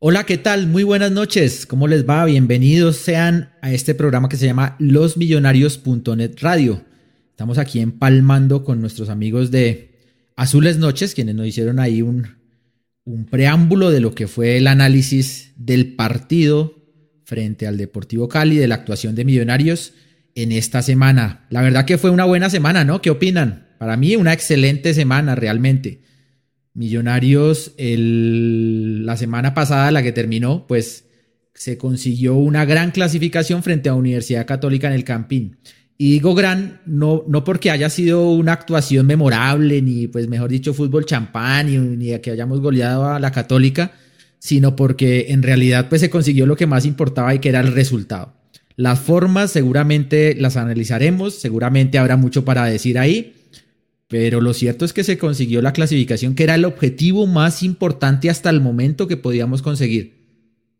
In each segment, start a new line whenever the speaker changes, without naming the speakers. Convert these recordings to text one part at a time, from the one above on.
Hola, ¿qué tal? Muy buenas noches. ¿Cómo les va? Bienvenidos sean a este programa que se llama losmillonarios.net Radio. Estamos aquí empalmando con nuestros amigos de Azules Noches, quienes nos hicieron ahí un, un preámbulo de lo que fue el análisis del partido frente al Deportivo Cali, de la actuación de Millonarios en esta semana. La verdad que fue una buena semana, ¿no? ¿Qué opinan? Para mí una excelente semana realmente. Millonarios la semana pasada, la que terminó, pues se consiguió una gran clasificación frente a Universidad Católica en el Campín. Y digo gran, no, no porque haya sido una actuación memorable, ni pues mejor dicho fútbol champán, ni, ni que hayamos goleado a la Católica, sino porque en realidad pues se consiguió lo que más importaba y que era el resultado. Las formas seguramente las analizaremos, seguramente habrá mucho para decir ahí, pero lo cierto es que se consiguió la clasificación, que era el objetivo más importante hasta el momento que podíamos conseguir.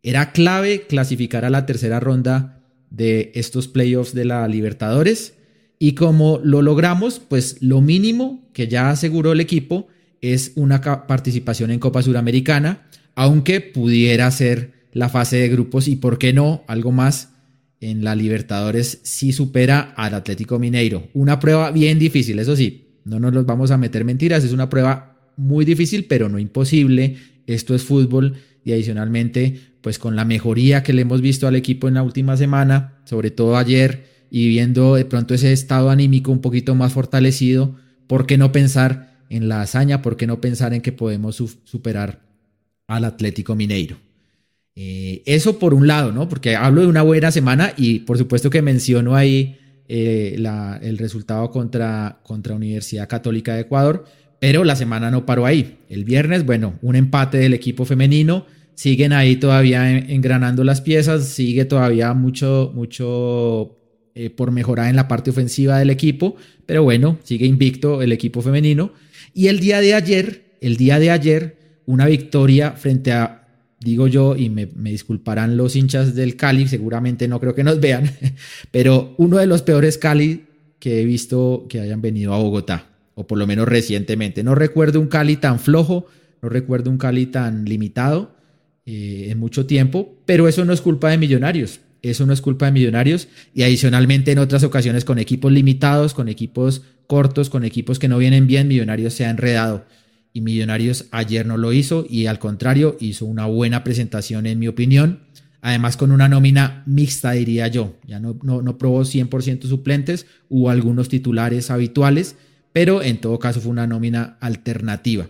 Era clave clasificar a la tercera ronda de estos playoffs de la Libertadores. Y como lo logramos, pues lo mínimo que ya aseguró el equipo es una participación en Copa Suramericana, aunque pudiera ser la fase de grupos y, ¿por qué no? Algo más en la Libertadores si supera al Atlético Mineiro. Una prueba bien difícil, eso sí, no nos los vamos a meter mentiras, es una prueba muy difícil, pero no imposible. Esto es fútbol y adicionalmente, pues con la mejoría que le hemos visto al equipo en la última semana, sobre todo ayer, y viendo de pronto ese estado anímico un poquito más fortalecido, ¿por qué no pensar en la hazaña? ¿Por qué no pensar en que podemos superar al Atlético Mineiro? Eh, eso por un lado, ¿no? Porque hablo de una buena semana y por supuesto que menciono ahí eh, el resultado contra, contra Universidad Católica de Ecuador, pero la semana no paró ahí. El viernes, bueno, un empate del equipo femenino, siguen ahí todavía engranando las piezas, sigue todavía mucho, mucho eh, por mejorar en la parte ofensiva del equipo, pero bueno, sigue invicto el equipo femenino. Y el día de ayer, el día de ayer, una victoria frente a digo yo, y me, disculparán los hinchas del Cali, seguramente no creo que nos vean, pero uno de los peores Cali que he visto que hayan venido a Bogotá, o por lo menos recientemente. No recuerdo un Cali tan flojo, no recuerdo un Cali tan limitado eh, en mucho tiempo, pero eso no es culpa de Millonarios. Eso no es culpa de Millonarios y adicionalmente en otras ocasiones con equipos limitados, con equipos cortos, con equipos que no vienen bien, Millonarios se ha enredado y Millonarios ayer no lo hizo y al contrario hizo una buena presentación en mi opinión. Además con una nómina mixta diría yo. Ya no, no, no probó 100% suplentes, hubo algunos titulares habituales, pero en todo caso fue una nómina alternativa.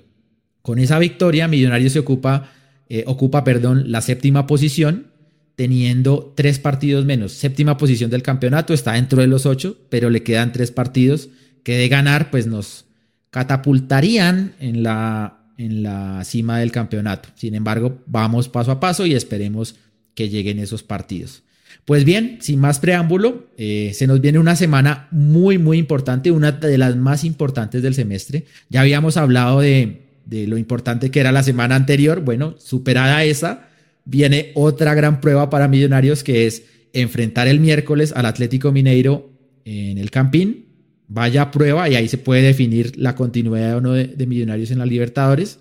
Con esa victoria Millonarios se ocupa, eh, ocupa perdón, la séptima posición teniendo tres partidos menos. Séptima posición del campeonato, está dentro de los ocho, pero le quedan tres partidos que de ganar pues nos, catapultarían en la, en la cima del campeonato. Sin embargo, vamos paso a paso y esperemos que lleguen esos partidos. Pues bien, sin más preámbulo, eh, se nos viene una semana muy, muy importante, una de las más importantes del semestre. Ya habíamos hablado de, de lo importante que era la semana anterior. Bueno, superada esa, viene otra gran prueba para Millonarios que es enfrentar el miércoles al Atlético Mineiro en el Campín vaya a prueba y ahí se puede definir la continuidad o no de, Millonarios en la Libertadores,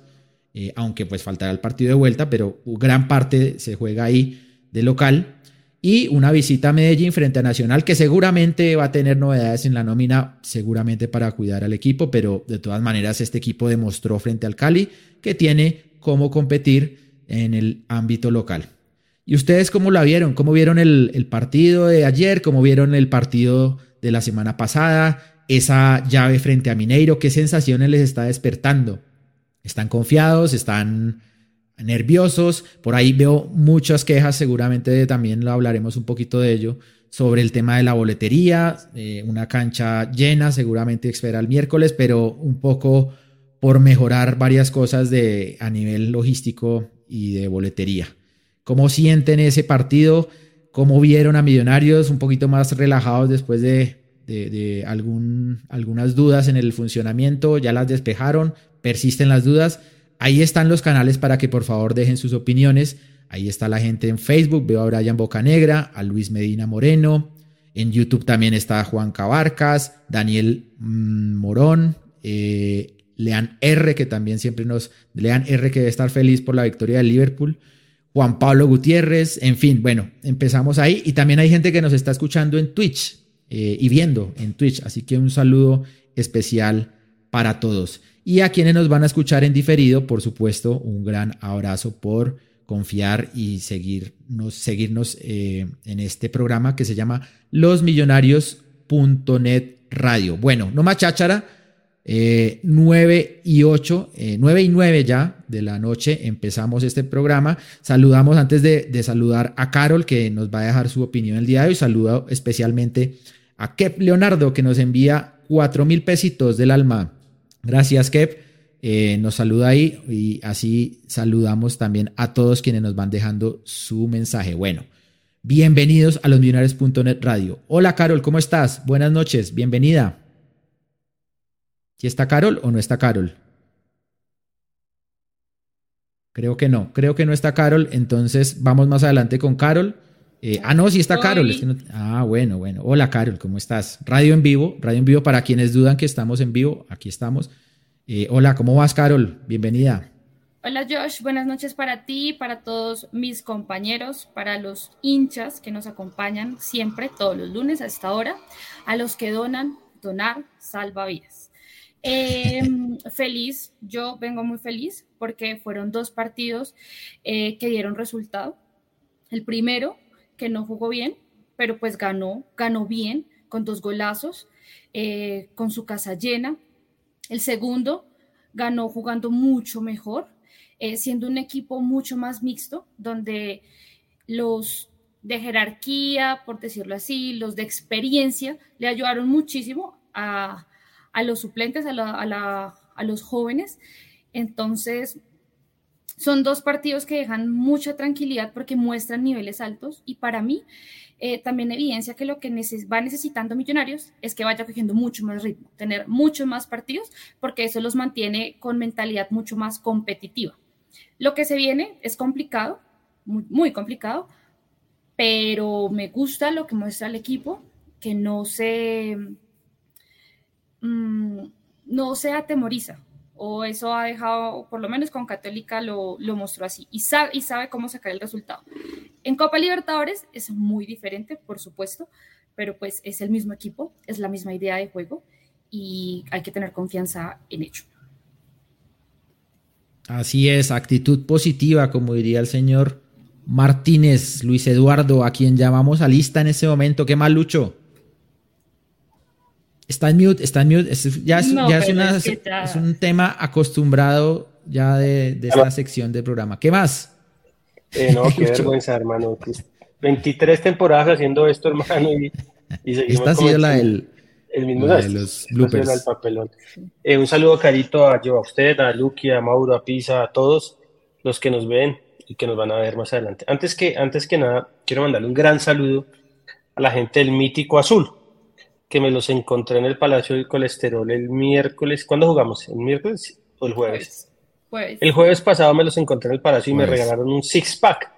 eh, aunque pues faltará el partido de vuelta, pero gran parte se juega ahí de local. Y una visita a Medellín frente a Nacional, que seguramente va a tener novedades en la nómina, seguramente para cuidar al equipo, pero de todas maneras este equipo demostró frente al Cali que tiene cómo competir en el ámbito local. ¿Y ustedes cómo la vieron? ¿Cómo vieron el, el partido de ayer? ¿Cómo vieron el partido de la semana pasada? Esa llave frente a Mineiro? ¿Qué sensaciones les está despertando? ¿Están confiados? ¿Están nerviosos? Por ahí veo muchas quejas, seguramente también lo hablaremos un poquito de ello, sobre el tema de la boletería, eh, una cancha llena, seguramente espera el miércoles, pero un poco por mejorar varias cosas de, a nivel logístico y de boletería. ¿Cómo sienten ese partido? ¿Cómo vieron a Millonarios un poquito más relajados después de de, algún, algunas dudas en el funcionamiento, ya las despejaron, persisten las dudas. Ahí están los canales para que por favor dejen sus opiniones. Ahí está la gente en Facebook, veo a Brian Bocanegra, a Luis Medina Moreno. En YouTube también está Juan Cabarcas, Daniel mm, Morón, eh, Lean R, que también siempre nos. Lean R, que debe estar feliz por la victoria del Liverpool. Juan Pablo Gutiérrez, en fin, bueno, empezamos ahí y también hay gente que nos está escuchando en Twitch eh, y viendo en Twitch, así que un saludo especial para todos. Y a quienes nos van a escuchar en diferido, por supuesto, un gran abrazo por confiar y seguirnos, seguirnos eh, en este programa que se llama losmillonarios.net radio. Bueno, no más cháchara. 9 eh, y 8, 9 y 9 ya de la noche empezamos este programa. Saludamos antes de, de, saludar a Carol que nos va a dejar su opinión el día de hoy. Saludo especialmente a Kep Leonardo que nos envía 4 mil pesitos del alma Gracias, Kev. Eh, nos saluda ahí y así saludamos también a todos quienes nos van dejando su mensaje. Bueno, bienvenidos a los millonarios.net radio. Hola, Carol, ¿cómo estás? Buenas noches, bienvenida. ¿Sí está Carol o no está Carol? Creo que no, creo que no está Carol, entonces vamos más adelante con Carol. Eh, ah, no, sí está Carol. ah, bueno, bueno. Hola, Carol, ¿cómo estás? Radio en vivo, radio en vivo para quienes dudan que estamos en vivo, aquí estamos. Eh, hola, ¿cómo vas, Carol? Bienvenida.
Hola, Josh. Buenas noches para ti, para todos mis compañeros, para los hinchas que nos acompañan siempre, todos los lunes a esta hora, a los que donan, donar salva vidas. Em, feliz, yo vengo muy feliz porque fueron dos partidos eh, que dieron resultado. El primero, que no jugó bien, pero pues ganó, ganó bien, con dos golazos, eh, con su casa llena. El segundo ganó jugando mucho mejor, eh, siendo un equipo mucho más mixto, donde los de jerarquía, por decirlo así, los de experiencia, le ayudaron muchísimo a, los suplentes, a, a los jóvenes. Entonces, son dos partidos que dejan mucha tranquilidad porque muestran niveles altos y para mí eh, también evidencia que lo que va necesitando Millonarios es que vaya cogiendo mucho más ritmo, tener muchos más partidos porque eso los mantiene con mentalidad mucho más competitiva. Lo que se viene es complicado, muy, complicado, pero me gusta lo que muestra el equipo, que no se, mm, no se atemoriza, o eso ha dejado, por lo menos con Católica lo, mostró así, y sabe, y sabe cómo sacar el resultado. En Copa Libertadores es muy diferente, por supuesto, pero pues es el mismo equipo, es la misma idea de juego y hay que tener confianza en ello.
Así es, actitud positiva, como diría el señor Martínez, Luis Eduardo, a quien llamamos a lista en ese momento. ¿Qué mal, Lucho? Está en mute, está en mute. ya es, es, un tema acostumbrado ya de, de esta sección del programa. ¿Qué más?
Eh, no, qué vergüenza, hermano. 23 temporadas haciendo esto, hermano, y,
Esta ha sido la del,
el mismo de los bloopers. papelón. Eh, un saludo carito a yo, a usted, a Lucky, a Mauro, a Pisa, a todos los que nos ven y que nos van a ver más adelante. Antes que, antes que nada, quiero mandarle un gran saludo a la gente del Mítico Azul que me los encontré en el Palacio del Colesterol el miércoles. ¿Cuándo jugamos? ¿El miércoles o el jueves? El jueves pasado me los encontré en el Palacio y me regalaron un six pack.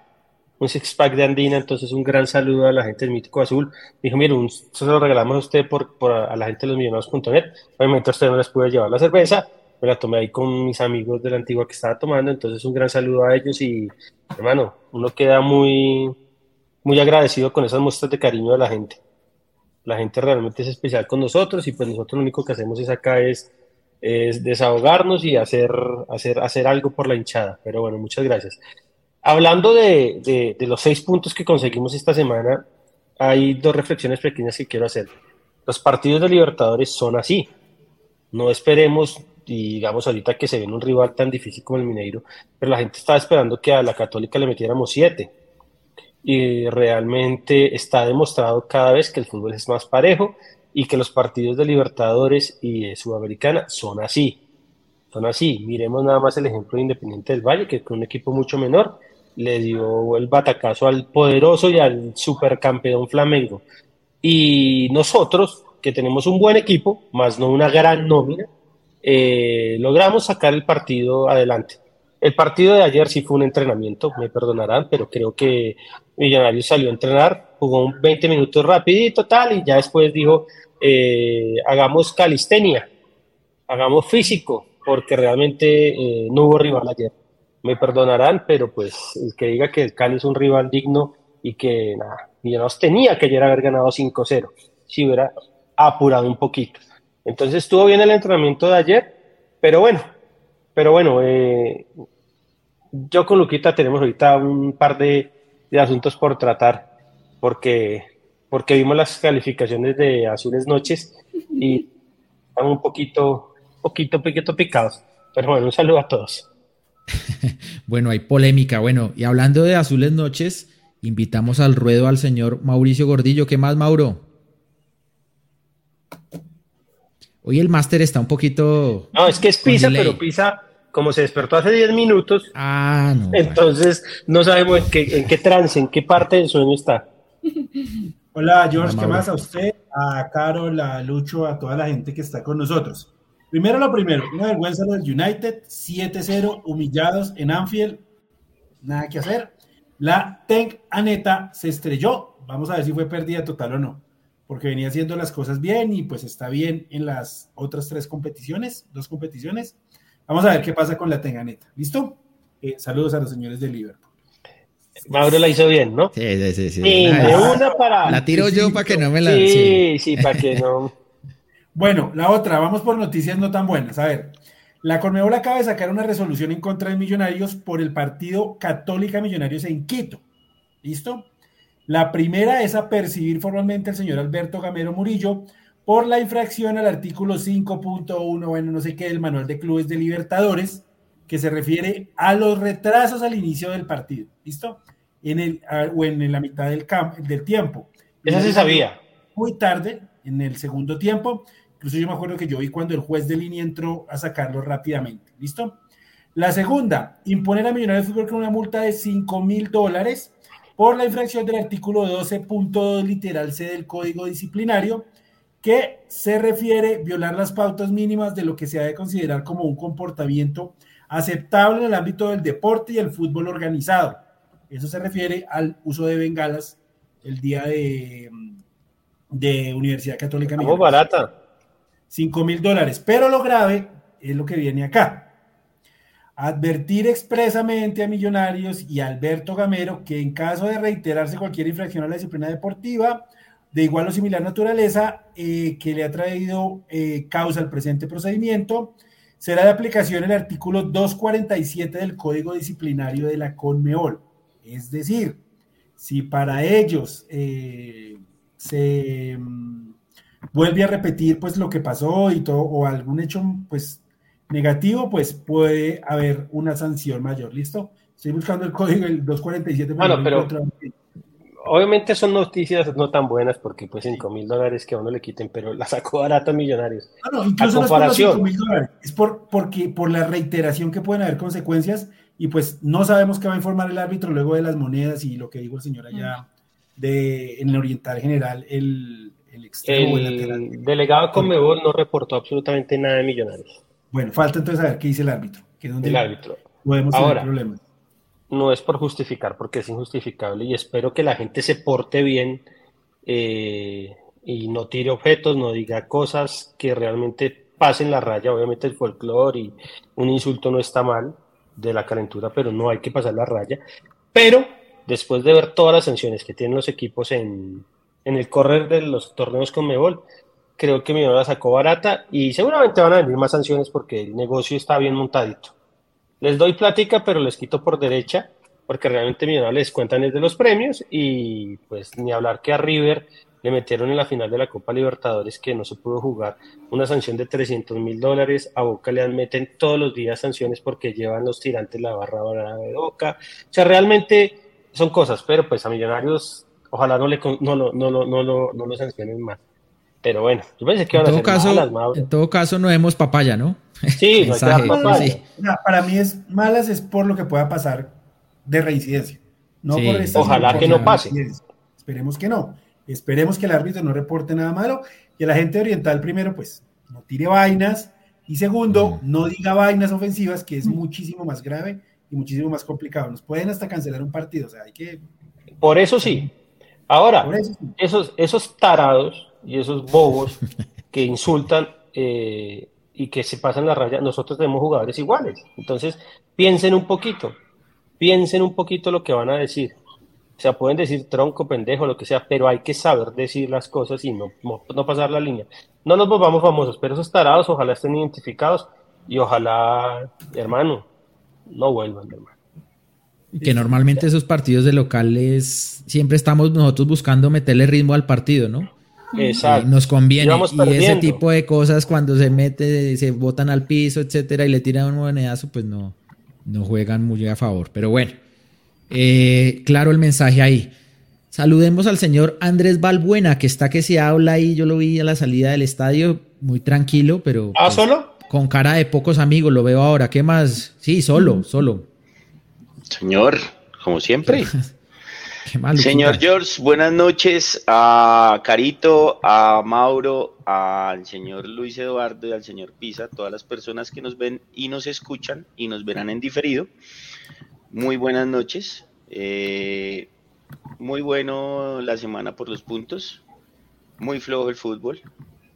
Un six pack de Andina, entonces un gran saludo a la gente del Mítico Azul. dijo, mire, un, se lo regalamos a usted por, por a la gente de los millonarios.net. Obviamente a usted no les pude llevar la cerveza, me la tomé ahí con mis amigos de la antigua que estaba tomando, entonces un gran saludo a ellos y, hermano, uno queda muy, muy agradecido con esas muestras de cariño de la gente la gente realmente es especial con nosotros y pues nosotros lo único que hacemos es acá es, es desahogarnos y hacer, hacer, hacer algo por la hinchada. Pero bueno, muchas gracias. Hablando de, de, los seis puntos que conseguimos esta semana, hay dos reflexiones pequeñas que quiero hacer. Los partidos de Libertadores son así. No esperemos, digamos ahorita que se ven un rival tan difícil como el Mineiro, pero la gente estaba esperando que a la Católica le metiéramos siete y realmente está demostrado cada vez que el fútbol es más parejo y que los partidos de Libertadores y de Sudamericana son así. Son así. Miremos nada más el ejemplo de Independiente del Valle, que con un equipo mucho menor le dio el batacazo al poderoso y al supercampeón Flamengo. Y nosotros, que tenemos un buen equipo, más no una gran nómina, eh, logramos sacar el partido adelante. El partido de ayer sí fue un entrenamiento, me perdonarán, pero creo que Millonarios salió a entrenar, jugó un 20 minutos rapidito tal y ya después dijo, eh, hagamos calistenia, hagamos físico, porque realmente eh, no hubo rival ayer. me perdonarán, pero pues el que diga que el Cali es un rival digno y que nada, Millonarios tenía que ayer haber ganado 5-0, si hubiera apurado un poquito. Entonces estuvo bien el entrenamiento de ayer, pero bueno, pero bueno, eh, yo con Luquita tenemos ahorita un par de, asuntos por tratar, porque, porque vimos las calificaciones de Azules Noches y están un poquito, poquito, poquito picados. Pero bueno, un saludo a todos.
bueno, hay polémica. Bueno, y hablando de Azules Noches, invitamos al ruedo al señor Mauricio Gordillo. ¿Qué más, Mauro? Hoy el máster está un poquito.
No, es que es Pisa, pero Pisa como se despertó hace 10 minutos, ah, entonces no sabemos en qué, en qué trance, en qué parte del sueño está.
Hola George, ¿qué más a usted, a Carol, a Lucho, a toda la gente que está con nosotros? Primero lo primero, una vergüenza del United, 7-0, humillados en Anfield, nada que hacer. La Tank Aneta se estrelló, vamos a ver si fue pérdida total o no, porque venía haciendo las cosas bien y pues está bien en las otras tres competiciones, dos competiciones. Vamos a ver qué pasa con la Tenganeta. ¿Listo? Eh, saludos a los señores de Liverpool.
Mauro la hizo bien, ¿no?
Sí, sí, sí.
una para.
La tiro yo para que no me la.
Sí, sí, para que no.
bueno, la otra, vamos por noticias no tan buenas. A ver, la Conmebol acaba de sacar una resolución en contra de Millonarios por el partido Católica Millonarios en Quito. ¿Listo? La primera es a percibir formalmente al señor Alberto Gamero Murillo por la infracción al artículo 5.1, bueno, no sé qué, del manual de clubes de Libertadores, que se refiere a los retrasos al inicio del partido. ¿Listo? En el, o en la mitad del, del tiempo.
Eso se sabía.
Muy tarde, en el segundo tiempo. Incluso yo me acuerdo que yo vi cuando el juez de línea entró a sacarlo rápidamente. ¿Listo? La segunda, imponer a Millonarios de Fútbol con una multa de 5 mil dólares por la infracción del artículo 12.2 literal C del Código Disciplinario que se refiere a violar las pautas mínimas de lo que se ha de considerar como un comportamiento aceptable en el ámbito del deporte y el fútbol organizado. Eso se refiere al uso de bengalas el día de, de Universidad Católica.
Barata.
5 mil dólares. Pero lo grave es lo que viene acá. Advertir expresamente a Millonarios y a Alberto Gamero que en caso de reiterarse cualquier infracción a la disciplina deportiva, de igual o similar naturaleza eh, que le ha traído eh, causa al presente procedimiento. Será de aplicación el artículo 247 del Código Disciplinario de la CONMEOL. Es decir, si para ellos eh, se mm, vuelve a repetir pues lo que pasó y todo, o algún hecho pues negativo, pues puede haber una sanción mayor. ¿Listo? Estoy buscando el código, el 247.
Bueno, pero obviamente son noticias no tan buenas porque pues 5 mil dólares que a uno le quiten, pero la sacó barata a Millonarios.
Ah, no, incluso no es por mil dólares, es por, porque, por la reiteración que pueden haber consecuencias y pues no sabemos qué va a informar el árbitro luego de las monedas y lo que dijo el señor allá de, en el Oriental General, el, el extremo.
El, delegado Conmebol no reportó absolutamente nada de Millonarios.
Bueno, falta entonces saber qué dice el árbitro. Que
donde el árbitro.
Podemos Ahora, tener problemas
no es por justificar, porque es injustificable y espero que la gente se porte bien eh, y no tire objetos, no diga cosas que realmente pasen la raya. Obviamente el folclore y un insulto no está mal de la calentura, pero no hay que pasar la raya. Pero después de ver todas las sanciones que tienen los equipos en, en el correr de los torneos con Mebol, creo que Millonarios la sacó barata y seguramente van a venir más sanciones porque el negocio está bien montadito. Les doy plática, pero les quito por derecha, porque realmente Millonarios les cuentan desde los premios y pues ni hablar que a River le metieron en la final de la Copa Libertadores que no se pudo jugar una sanción de 300 mil dólares, a Boca le meten todos los días sanciones porque llevan los tirantes la barra de Boca, o sea, realmente son cosas, pero pues a Millonarios ojalá no le no, no, no, no, no, no lo sancionen más. Pero bueno, yo pensé que
a ser caso, En todo caso, no vemos papaya, ¿no?
Sí,
para mí es malas es por lo que pueda pasar de reincidencia. No
Ojalá que no pase.
Esperemos que no. Esperemos que el árbitro no reporte nada malo. Y la gente oriental, primero, pues no tire vainas. Y segundo, mm. no diga vainas ofensivas, que es muchísimo más grave y muchísimo más complicado. Nos pueden hasta cancelar un partido. O sea, hay que.
Por eso sí. Ahora, Esos, esos tarados y esos bobos que insultan eh, y que se pasan la raya, nosotros tenemos jugadores iguales. Entonces, piensen un poquito, piensen un poquito lo que van a decir. O sea, pueden decir tronco, pendejo, lo que sea, pero hay que saber decir las cosas y no, no, pasar la línea. No nos volvamos famosos, pero esos tarados ojalá estén identificados y ojalá, hermano, no vuelvan, hermano.
Que normalmente esos partidos de locales siempre estamos nosotros buscando meterle ritmo al partido, ¿no? Exacto. nos conviene. Y, ese tipo de cosas cuando se mete, se botan al piso, etcétera, y le tiran un monedazo, pues no, no juegan muy a favor. Pero bueno, eh, claro el mensaje ahí. Saludemos al señor Andrés Balbuena, que está que se habla ahí. Yo lo vi a la salida del estadio, muy tranquilo, pero.
¿Ah, pues, solo?
Con cara de pocos amigos, lo veo ahora. ¿Qué más? Sí, solo, solo.
Señor, como siempre. Señor George, buenas noches a Carito, a Mauro, al señor Luis Eduardo y al señor Pisa, todas las personas que nos ven y nos escuchan y nos verán en diferido. Muy buenas noches. Eh, muy bueno la semana por los puntos. Muy flojo el fútbol.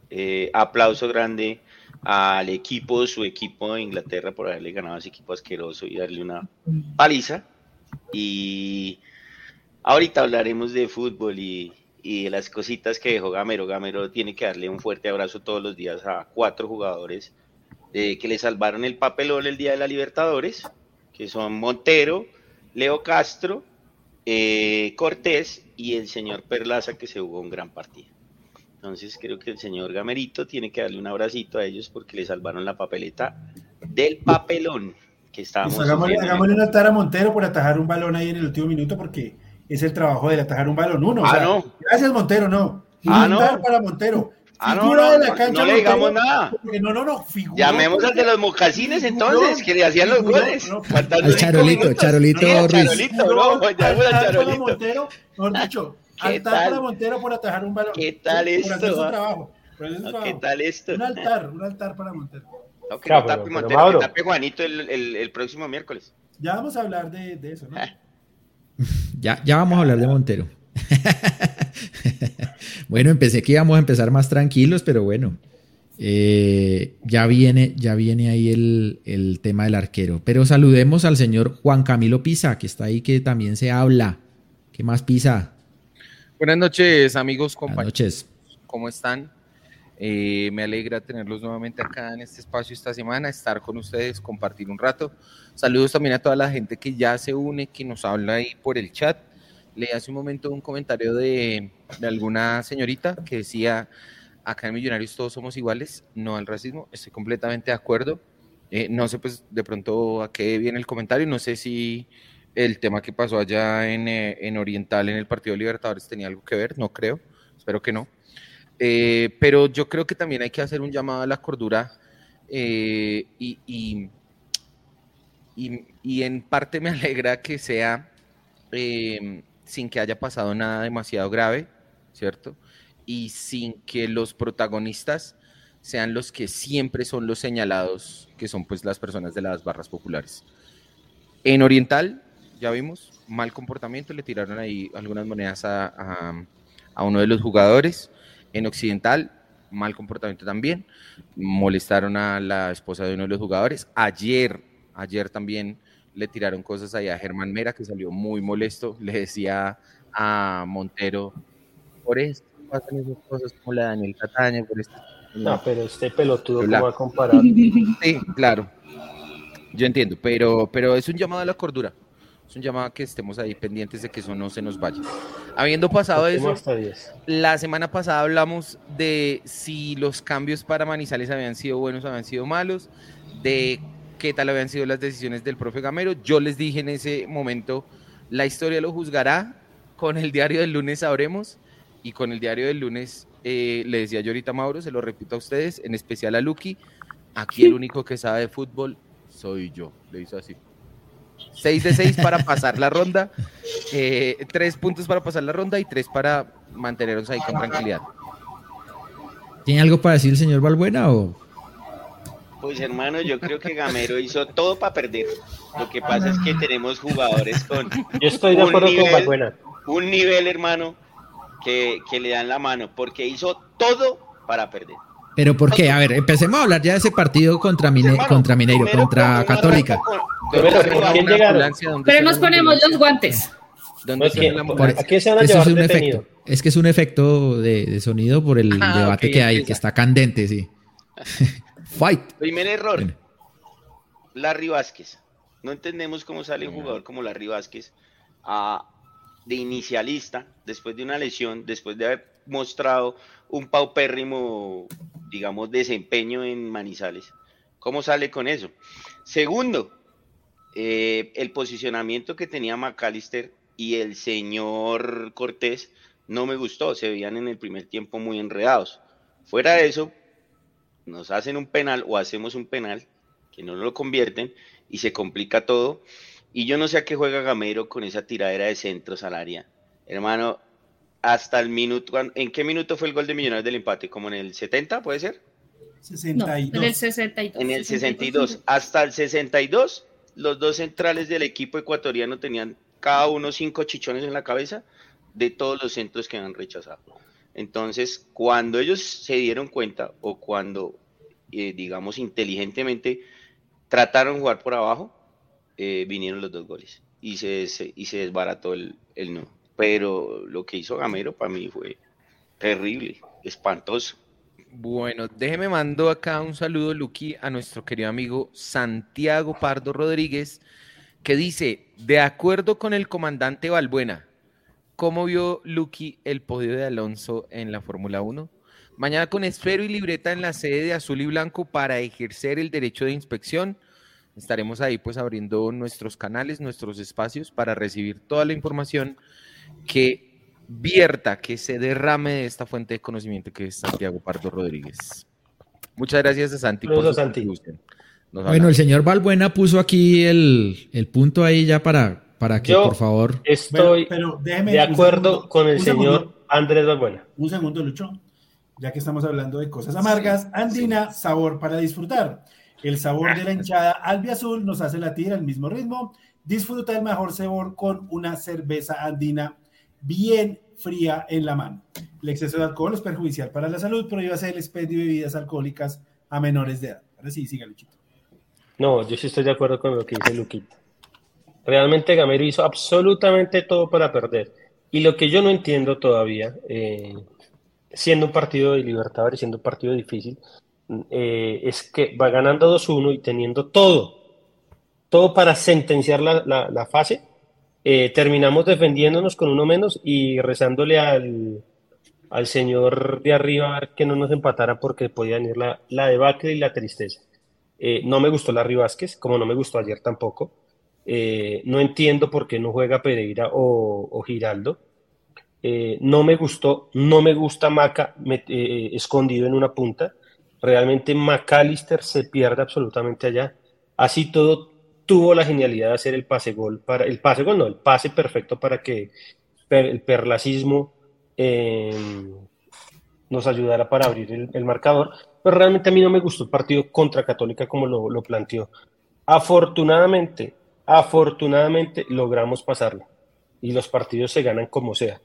Eh, aplauso grande al equipo, su equipo de Inglaterra por haberle ganado a ese equipo asqueroso y darle una paliza. Y Ahorita hablaremos de fútbol y, de las cositas que dejó Gamero. Gamero tiene que darle un fuerte abrazo todos los días a cuatro jugadores que le salvaron el papelón el día de la Libertadores, que son Montero, Leo Castro, eh, Cortés y el señor Perlaza, que se jugó un gran partido. Entonces creo que el señor Gamerito tiene que darle un abracito a ellos porque le salvaron la papeleta del papelón que estábamos.
Pues hagámosle, una tara a Montero por atajar un balón ahí en el último minuto porque es el trabajo de atajar un balón. Uno, ah, no. Gracias, Montero, no.
Ah, no.
para Montero.
Ah, no, no, de la cancha, no le digamos nada. No, no, no, figura. Llamemos al de los mocasines entonces, que le hacían los goles.
el Charolito, Charolito Ruiz.
Charolito, bro, ya Charolito. Montero, mejor dicho, altar para Montero por atajar un balón.
¿Qué tal esto? Por
su trabajo.
¿Qué tal esto?
Un altar, un altar para Montero.
No, que no tape Montero, que tape Juanito el, el, el próximo miércoles.
Ya vamos a hablar de, de eso, ¿no?
Ya, ya vamos a hablar de Montero. bueno, empecé que íbamos a empezar más tranquilos, pero bueno. Eh, ya viene, ya viene ahí el, tema del arquero. Pero saludemos al señor Juan Camilo Pisa, que está ahí, que también se habla. ¿Qué más Pisa?
Buenas noches, amigos, compañeros.
Buenas noches.
¿Cómo están? Eh, me alegra tenerlos nuevamente acá en este espacio esta semana, estar con ustedes, compartir un rato. Saludos también a toda la gente que ya se une, que nos habla ahí por el chat. Le hace un momento un comentario de, alguna señorita que decía, acá en Millonarios todos somos iguales, no al racismo, estoy completamente de acuerdo. Eh, no sé pues de pronto a qué viene el comentario, no sé si el tema que pasó allá en, eh, en Oriental en el Partido Libertadores tenía algo que ver, no creo, espero que no. Eh, pero yo creo que también hay que hacer un llamado a la cordura y, y, y, en parte me alegra que sea em, sin que haya pasado nada demasiado grave, ¿cierto? Y sin que los protagonistas sean los que siempre son los señalados, que son pues las personas de las barras populares. En Oriental, ya vimos, mal comportamiento, le tiraron ahí algunas monedas a, a uno de los jugadores. En Occidental, mal comportamiento también, molestaron a la esposa de uno de los jugadores. Ayer Ayer también le tiraron cosas ahí a Germán Mera, que salió muy molesto. Le decía a Montero, por esto pasan esas cosas como la Daniel Cataña, por esto.
No, pero este pelotudo, ¿cómo va a comparar?
Sí, claro. Yo entiendo, pero, pero es un llamado a la cordura. Es un llamado a que estemos ahí pendientes de que eso no se nos vaya. Habiendo pasado eso, la semana pasada hablamos de si los cambios para Manizales habían sido buenos o habían sido malos, de qué tal habían sido las decisiones del profe Gamero. Yo les dije en ese momento, la historia lo juzgará, con el diario del lunes sabremos, y con el diario del lunes eh, le decía yo ahorita Mauro, se lo repito a ustedes, en especial a Lucky, aquí el único que sabe de fútbol soy yo, le hizo así. 6 de 6 para pasar la ronda, eh, 3 puntos para pasar la ronda y 3 para mantenernos ahí con tranquilidad.
¿Tiene algo para decir el señor Balbuena o
pues hermano, yo creo que Gamero hizo todo para perder. Lo que pasa es que tenemos jugadores con
yo estoy de acuerdo un nivel, con
un nivel, hermano, que, le dan la mano, porque hizo todo para perder.
Pero ¿por qué? A ver, empecemos a hablar ya de ese partido contra, contra Mineiro, contra Católica.
Pero nos ponemos los guantes.
¿A se van a llevar es un efecto,
es que es un efecto de, sonido por el ah, debate que hay, que está candente, sí. Fight.
Primer error. Larry Vázquez. No entendemos cómo sale un jugador como Larry Vázquez a, de inicialista después de una lesión, después de haber mostrado un paupérrimo, digamos, desempeño en Manizales. ¿Cómo sale con eso? Segundo, eh, el posicionamiento que tenía McAllister y el señor Cortés no me gustó, se veían en el primer tiempo muy enredados. Fuera de eso, nos hacen un penal o hacemos un penal que no lo convierten y se complica todo. Y yo no sé a qué juega Gamero con esa tiradera de centros al área. Hermano, hasta el minuto, ¿en qué minuto fue el gol de Millonarios del empate? ¿Como en el 70, puede ser?
62. en el 62.
En el 62. Hasta el 62, los dos centrales del equipo ecuatoriano tenían cada uno cinco chichones en la cabeza de todos los centros que han rechazado. Entonces, cuando ellos se dieron cuenta o cuando, eh, digamos, inteligentemente trataron de jugar por abajo, eh, vinieron los dos goles y se, y se desbarató el, el no. Pero lo que hizo Gamero para mí fue terrible, espantoso.
Bueno, déjeme mando acá un saludo, Luqui, a nuestro querido amigo Santiago Pardo Rodríguez, que dice, de acuerdo con el comandante Balbuena, ¿cómo vio Lucky el podio de Alonso en la Fórmula 1? Mañana con esfero y libreta en la sede de Azul y Blanco para ejercer el derecho de inspección. Estaremos ahí pues abriendo nuestros canales, nuestros espacios para recibir toda la información que vierta, que se derrame de esta fuente de conocimiento que es Santiago Pardo Rodríguez. Muchas gracias a Santi.
por Santi.
Bueno, el señor Valbuena puso aquí el, punto ahí ya para, para que, por favor.
Estoy de acuerdo con el señor Andrés Valbuena.
Un segundo, Lucho. Ya que estamos hablando de cosas amargas, Andina, sabor para disfrutar. El sabor de la hinchada albiazul nos hace latir al mismo ritmo. Disfruta el mejor sabor con una cerveza andina bien fría en la mano. El exceso de alcohol es perjudicial para la salud, pero hacer el expendio de bebidas alcohólicas a menores de edad. Ahora sí, siga, Luchito.
No, yo sí estoy de acuerdo con lo que dice Luquita. Realmente Gamero hizo absolutamente todo para perder. Y lo que yo no entiendo todavía, eh, siendo un partido de Libertadores, siendo un partido difícil, eh, es que va ganando 2-1 y teniendo todo, todo para sentenciar la, fase. Eh, terminamos defendiéndonos con uno menos y rezándole al, al señor de arriba que no nos empatara porque podía venir la, la debacle y la tristeza. Eh, no me gustó Larry Vázquez, como no me gustó ayer tampoco. Eh, no entiendo por qué no juega Pereira o, Giraldo. No me gustó, no me gusta Maca escondido en una punta. Realmente McAllister se pierde absolutamente allá. Así todo tuvo la genialidad de hacer el pase gol para el pase gol, no, el pase perfecto para que el perlacismo nos ayudara para abrir el marcador pero realmente a mí no me gustó el partido contra Católica como lo, planteó. Afortunadamente, afortunadamente logramos pasarlo y los partidos se ganan como sea,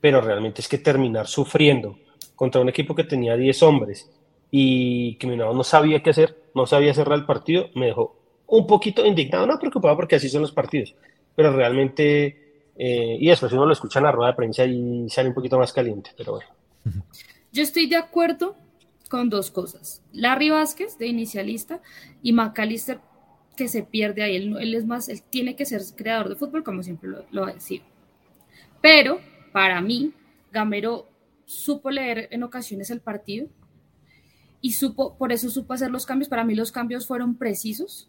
pero realmente es que terminar sufriendo contra un equipo que tenía 10 hombres y que no sabía qué hacer, no sabía cerrar el partido, me dejó un poquito indignado, no preocupado porque así son los partidos, pero realmente, eh, y después uno lo escucha en la rueda de prensa y sale un poquito más caliente, pero bueno.
Yo estoy de acuerdo con dos cosas. Larry Vázquez, de inicialista, y McAllister, que se pierde ahí. Él, es más, él tiene que ser creador de fútbol, como siempre lo, lo decir. Pero, para mí, Gamero supo leer en ocasiones el partido y supo, por eso supo hacer los cambios. Para mí los cambios fueron precisos.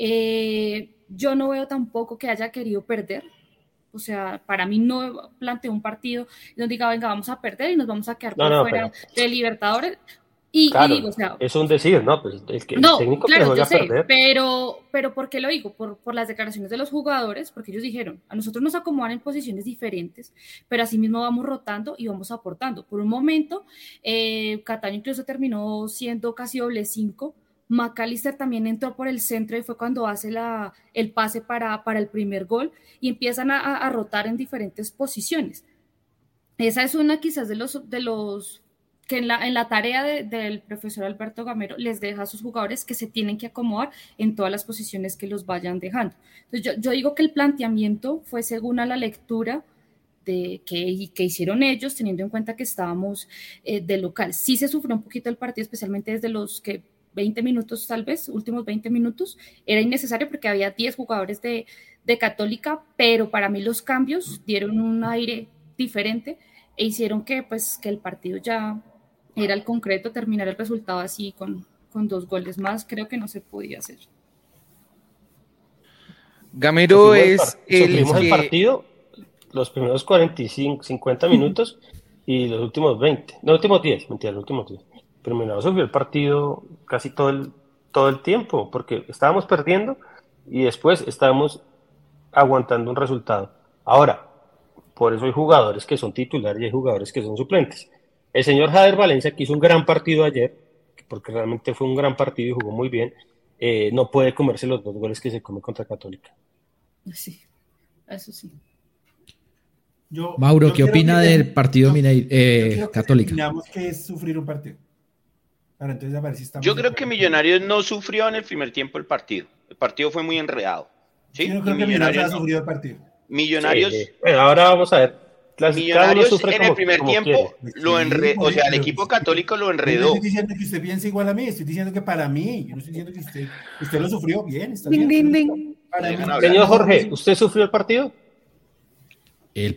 Eh, yo no veo tampoco que haya querido perder. O sea, para mí no planteó un partido donde diga, venga, vamos a perder y nos vamos a quedar fuera de Libertadores. Y, digo, o sea,
es un decir, ¿no? Pues es que
no, técnico claro, yo sé, pero, pero ¿por qué lo digo? Por, por, las declaraciones de los jugadores, porque ellos dijeron, a nosotros nos acomodan en posiciones diferentes, pero así mismo vamos rotando y vamos aportando. Por un momento, eh, Cataño incluso terminó siendo casi doble cinco, McAllister también entró por el centro y fue cuando hace el pase para, para, el primer gol y empiezan a, rotar en diferentes posiciones. Esa es una quizás de los, de los que en la, en la tarea del profesor Alberto Gamero les deja a sus jugadores que se tienen que acomodar en todas las posiciones que los vayan dejando. Entonces yo, digo que el planteamiento fue según a la lectura de, que, que hicieron ellos, teniendo en cuenta que estábamos eh, de local. Sí se sufrió un poquito el partido, especialmente desde los que 20 minutos tal vez, últimos 20 minutos, era innecesario porque había 10 jugadores de, de Católica, pero para mí los cambios dieron un aire diferente e hicieron que, pues, que el partido ya era el concreto, terminar el resultado así con, con dos goles más, creo que no se podía hacer.
Gamero es el,
el partido los primeros 45, 50 minutos y los últimos 20, no, los últimos 10, mentira, los últimos 10. Pero Minero sufrió el partido casi todo el, todo el tiempo, porque estábamos perdiendo y después estábamos aguantando un resultado. Ahora, por eso hay jugadores que son titulares y hay jugadores que son suplentes. El señor Jader Valencia, que hizo un gran partido ayer, porque realmente fue un gran partido y jugó muy bien, eh, no puede comerse los dos goles que se come contra Católica.
Sí, eso sí.
Mauro, ¿qué opina del partido eh, Católica?
que es sufrir un partido.
Yo creo que Millonarios no sufrió en el primer tiempo el partido. El partido fue muy enredado. ¿sí?
Yo creo que Millonarios ha sufrido el partido.
Millonarios.
ahora vamos a ver.
Millonarios en el primer tiempo lo enredó, o sea, el equipo católico lo enredó.
No estoy diciendo que usted piense igual a mí, estoy diciendo que para mí, yo no estoy diciendo que usted, usted lo sufrió bien. Está bien,
Señor Jorge, ¿usted sufrió el partido?
El,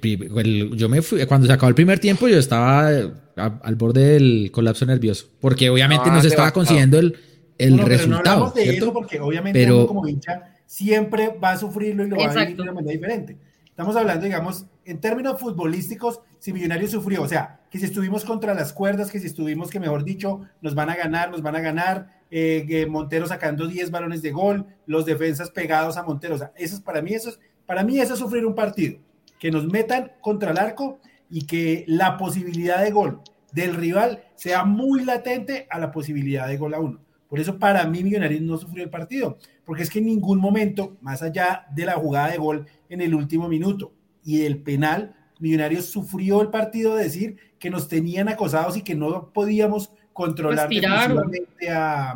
yo me fui, cuando se acabó el primer tiempo, yo estaba al borde del colapso nervioso, porque obviamente no, se estaba consiguiendo el, el resultado.
Pero de eso porque obviamente pero, como hincha siempre va a sufrirlo y lo va a vivir de una manera diferente. Estamos hablando, digamos, en términos futbolísticos, si Millonarios sufrió, o sea, que si estuvimos contra las cuerdas, que si estuvimos, que mejor dicho, nos van a ganar, nos van a ganar, eh, Montero sacando 10 balones de gol, los defensas pegados a Montero, o sea, eso es para mí, eso es, para mí eso es sufrir un partido que nos metan contra el arco y que la posibilidad de gol del rival sea muy latente a la posibilidad de gol a uno. Por eso para mí Millonarios no sufrió el partido, porque es que en ningún momento, más allá de la jugada de gol en el último minuto y el penal, Millonarios sufrió el partido de decir que nos tenían acosados y que no podíamos controlar definitivamente a,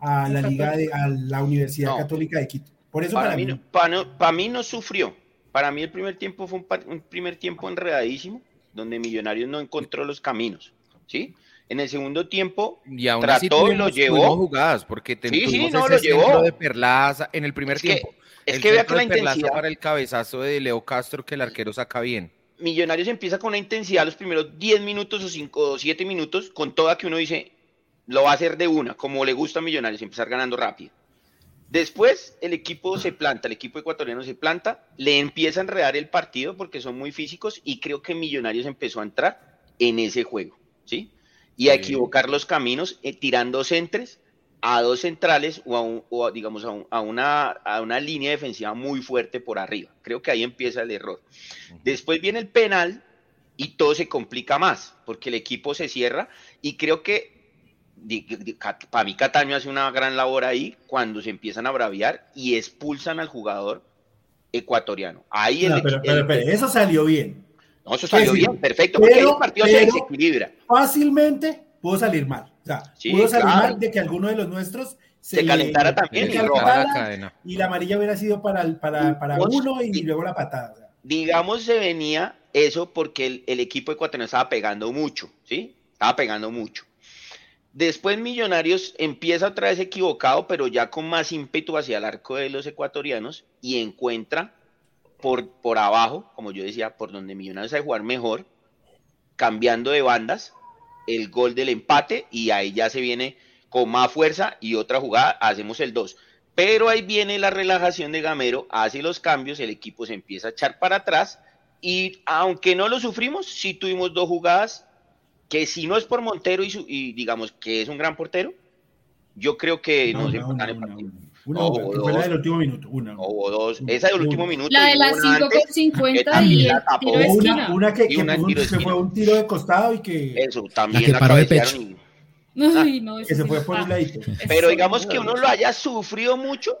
a, la liga de, a la Universidad Católica de Quito. Por eso
para, mí, para mí no sufrió, para mí el primer tiempo fue un, primer tiempo enredadísimo, donde Millonarios no encontró los caminos, ¿sí? En el segundo tiempo
y aún trató y lo llevó. jugadas, porque
sí, sí, no, lo llevó.
de Perlaza en el primer tiempo.
es que vea que la intensidad
para el cabezazo de Leo Castro que el arquero saca bien.
Millonarios empieza con una intensidad los primeros 10 minutos o 5 o 7 minutos, con toda que uno dice, lo va a hacer de una, como le gusta a Millonarios, empezar ganando rápido. Después el equipo se planta, el equipo ecuatoriano se planta, le empieza a enredar el partido porque son muy físicos y creo que Millonarios empezó a entrar en ese juego, ¿sí? Y a equivocar los caminos eh, tirando centres a dos centrales o, a digamos a, una, a una línea defensiva muy fuerte por arriba. Creo que ahí empieza el error. Después viene el penal y todo se complica más porque el equipo se cierra y creo que para mí Cataño hace una gran labor ahí cuando se empiezan a braviar y expulsan al jugador ecuatoriano. Ahí
pero, eso salió bien.
No, eso salió bien, perfecto, porque el partido se desequilibra.
Fácilmente pudo salir mal. O sea, pudo salir mal de que alguno de los nuestros
se, calentara también
y, la amarilla hubiera sido para, para, para uno y, luego la patada.
Digamos, se venía eso porque el, el equipo ecuatoriano estaba pegando mucho, ¿sí? Estaba pegando mucho. Después Millonarios empieza otra vez equivocado, pero ya con más ímpetu hacia el arco de los ecuatorianos y encuentra por, por abajo, como yo decía, por donde Millonarios sabe jugar mejor, cambiando de bandas, el gol del empate y ahí ya se viene con más fuerza y otra jugada, hacemos el 2. Pero ahí viene la relajación de Gamero, hace los cambios, el equipo se empieza a echar para atrás y aunque no lo sufrimos, sí tuvimos dos jugadas que si no es por Montero y, digamos que es un gran portero, yo creo que no, se
una, una, una, o fue la del último minuto. Una,
o dos. Esa del último minuto.
La de las 5.50 y el tiro de
esquina. Una, que, que, fue un tiro de costado y que.
Eso, también.
La que paró de pecho.
Ay, no,
que se fue por un ladito.
Pero digamos que uno lo haya sufrido mucho,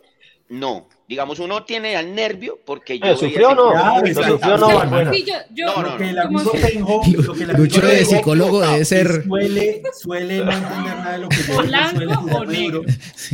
no. Digamos, uno tiene al nervio porque
yo. ¿Sufrió o no? ¿Sufrió
no? no,
lo que el amigo tengo.
Lucho de psicólogo debe ser.
Suele, suele no entender nada de lo que yo suele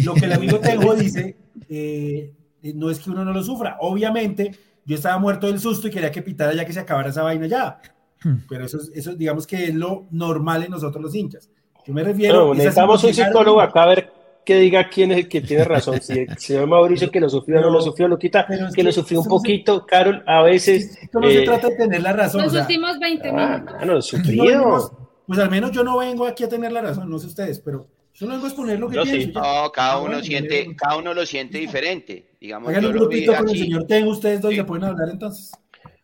Lo que el amigo tengo dice. Eh, no es que uno no lo sufra. Obviamente, yo estaba muerto del susto y quería que pitara ya que se acabara esa vaina ya. Hmm. Pero eso, eso digamos que es lo normal en nosotros los hinchas. Yo me refiero.
Necesitamos un psicólogo acá a ver que diga quién es el que tiene razón. Si el señor Mauricio que lo sufrió o no lo sufrió, lo quita, que, lo sufrió un poquito. Carol, a veces.
Esto no se eh, trata de tener la razón.
Los últimos 20 ah, minutos.
Ah, no, sufrido.
pues al menos yo no vengo aquí a tener la razón, no sé ustedes, pero yo no vengo a exponer lo que yo pienso.
No, cada uno, siente, cada uno lo siente diferente. Digamos,
Hagan un grupito con el señor Tengo, ustedes dos ya pueden hablar entonces.